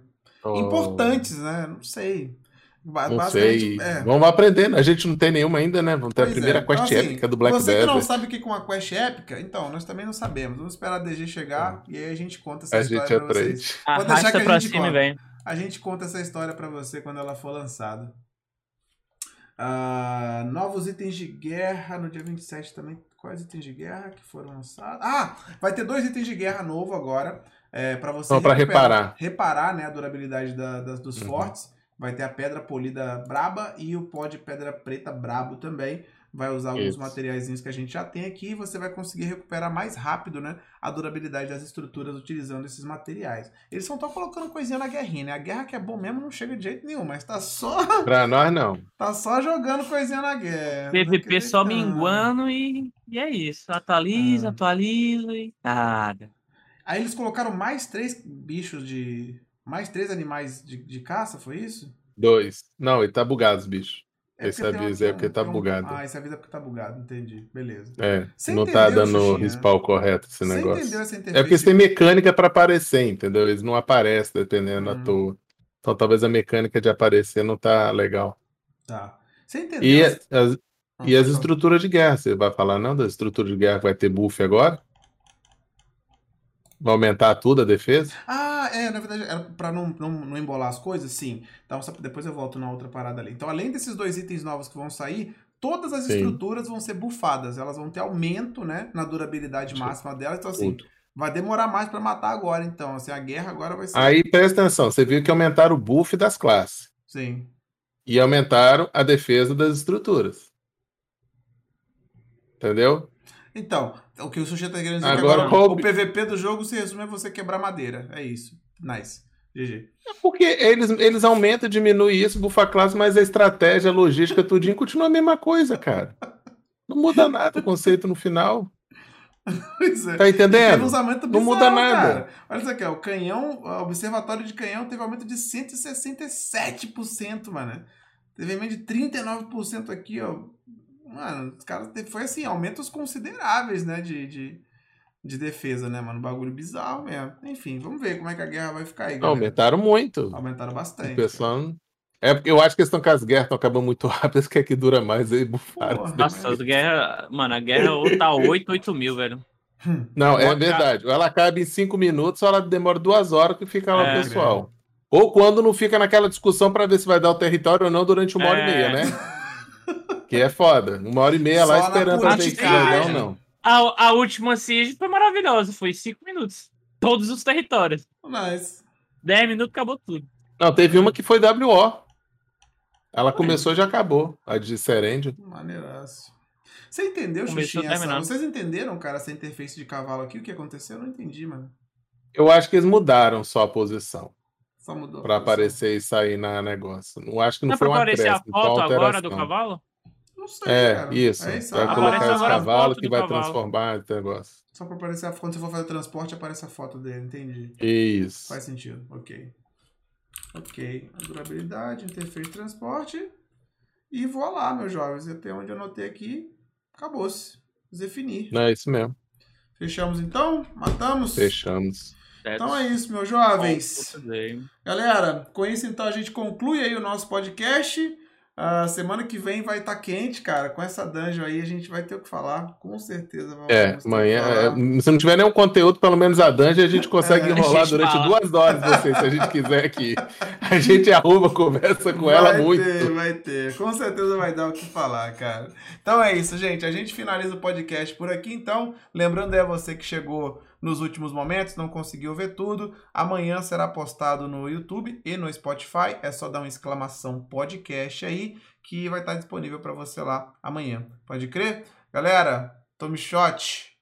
Oh, importantes, né? Não sei. Ba- Não sei. é. Vamos aprendendo. A gente não tem nenhuma ainda, né? Vamos ter Pois a primeira é. quest Então, assim, épica do Black Você que não sabe o que é uma quest épica, então, nós também não sabemos. Vamos esperar a DG chegar e aí a gente conta essa A história gente pra vocês. aprende. Vou deixar que Arrasta a gente cima conta. vem. A gente conta essa história pra você quando ela for lançada. Ah, novos itens de guerra no dia 27 também. Quais itens de guerra que foram lançados? Ah, vai ter dois itens de guerra novo agora. É, para você pra recuperar- reparar. reparar né, a durabilidade da- das, dos Uhum. fortes. Vai ter a pedra polida braba e o pó de pedra preta brabo também. Vai usar alguns Isso. materiaizinhos que a gente já tem aqui e você vai conseguir recuperar mais rápido né, a durabilidade das estruturas utilizando esses materiais. Eles só estão colocando coisinha na guerrinha, né? A guerra que é bom mesmo não chega de jeito nenhum, mas tá só, Pra nós, não. tá só jogando coisinha na guerra. PVP só Não minguando e, e é isso. Atualiza, Ah. atualiza e nada. Aí eles colocaram mais três bichos de. Mais três animais de, de caça, foi isso? Dois. Não, ele tá bugado, os bichos. É Esse aviso uma- é porque tá um- bugado. Ah, esse aviso é porque tá bugado, entendi. Beleza. É, Você não tá dando o respawn correto esse Você negócio. entendeu essa É interface? porque você tem mecânica pra aparecer, entendeu? Eles não aparecem dependendo Hum. à toa. Então talvez a mecânica de aparecer não tá legal. Tá. Você entendeu? E, as, Ah, e as estruturas de guerra? Você vai falar não das estruturas de guerra que vai ter buff agora? Vai aumentar tudo a defesa? Ah, é, na verdade, era pra não, não, não embolar as coisas, sim. Então, depois eu volto na outra parada ali. Então, além desses dois itens novos que vão sair, todas as Sim. estruturas vão ser bufadas. Elas vão ter aumento, né, na durabilidade Sim. máxima delas. Então, assim, Tudo. vai demorar mais pra matar agora, então. Assim, a guerra agora vai ser. Aí presta atenção, você viu que aumentaram o buff das classes Sim. e aumentaram a defesa das estruturas. Entendeu? Então, o que o Sushi tá querendo dizer é que Agora, o PVP do jogo se resume a você quebrar madeira. É isso. Nice. GG. Porque eles, eles aumentam e diminuem isso, bufa a classe, mas a estratégia, a logística, tudinho continua a mesma coisa, cara. Não muda nada o conceito no final. Pois é. Tá entendendo? uns aumentos Não muda nada. Cara. Olha isso aqui, ó. O canhão, o observatório de canhão teve aumento de 167%, mano. Teve aumento de 39% aqui, ó. Mano, os caras foi assim, aumentos consideráveis, né? De, de, de defesa, né, mano? Bagulho bizarro mesmo. Enfim, vamos ver como é que a guerra vai ficar aí, galera. Aumentaram muito. Aumentaram O bastante. pessoal. É porque eu acho que eles estão com as guerras estão acabando muito rápido, eles querem que dura mais aí, bufaram. Nossa, as guerra, mano, a guerra ou tá 8, 8 mil, velho. Não, é verdade. Ou ela acaba em cinco minutos, ou ela demora duas horas que fica lá É, o pessoal. Ou quando não fica naquela discussão para ver se vai dar o território ou não durante uma hora e É. meia, né? Que é foda. Uma hora e meia lá Só na esperando pra ver se não. A, a última siege foi maravilhosa, foi 5 minutos. Todos os territórios. Nice. 10 minutos acabou tudo. Não, teve uma que foi WO. Ela começou e já acabou. A de Serendio. Maneiraço. Você entendeu, Xuxinha? Vocês entenderam, cara, essa interface de cavalo aqui? O que aconteceu? Eu não entendi, mano. Eu acho que eles mudaram só a posição Só mudou. a para posição. aparecer e sair na negócio. Não acho que não Dá foi pra uma aparecer a acréscimo, foi foto agora do cavalo? Não sei, É, cara. isso. É isso. Vai Ah, colocar esse a cavalo que vai cavalo. transformar esse negócio. Só pra aparecer a foto. Quando você for fazer transporte, aparece a foto dele. Entendi. Isso. Faz sentido. Ok. Ok. A durabilidade, interface de transporte. E vou lá, meus jovens. Até onde eu anotei aqui, acabou-se. Definir. Não é isso mesmo. Fechamos então? Matamos? Fechamos. Então é isso, meus jovens. Galera, com isso então a gente conclui aí o nosso podcast. A semana que vem vai estar quente, cara. Com essa dungeon aí a gente vai ter o que falar. Com certeza vamos É, amanhã. falar. é, se não tiver nenhum conteúdo, pelo menos a dungeon, a gente consegue É, enrolar a gente durante fala. duas horas vocês, se a gente quiser aqui. A gente arruma, conversa com ela vai muito. ter, vai ter. Com certeza vai dar o que falar, cara. Então é isso, gente. A gente finaliza o podcast por aqui, então. Lembrando aí a você que chegou nos últimos momentos, não conseguiu ver tudo. Amanhã será postado no YouTube e no Spotify. É só dar uma exclamação podcast aí, que vai estar disponível para você lá amanhã. Pode crer? Galera, tome shot.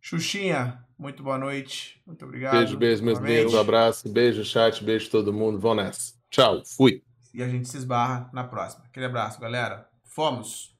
Xuxinha, muito boa noite. Muito obrigado. Beijo, beijo, meus amigos. Um abraço. Beijo, chat. Beijo todo mundo. Vão nessa. Tchau. Fui. E a gente se esbarra na próxima. Aquele abraço, galera. Fomos!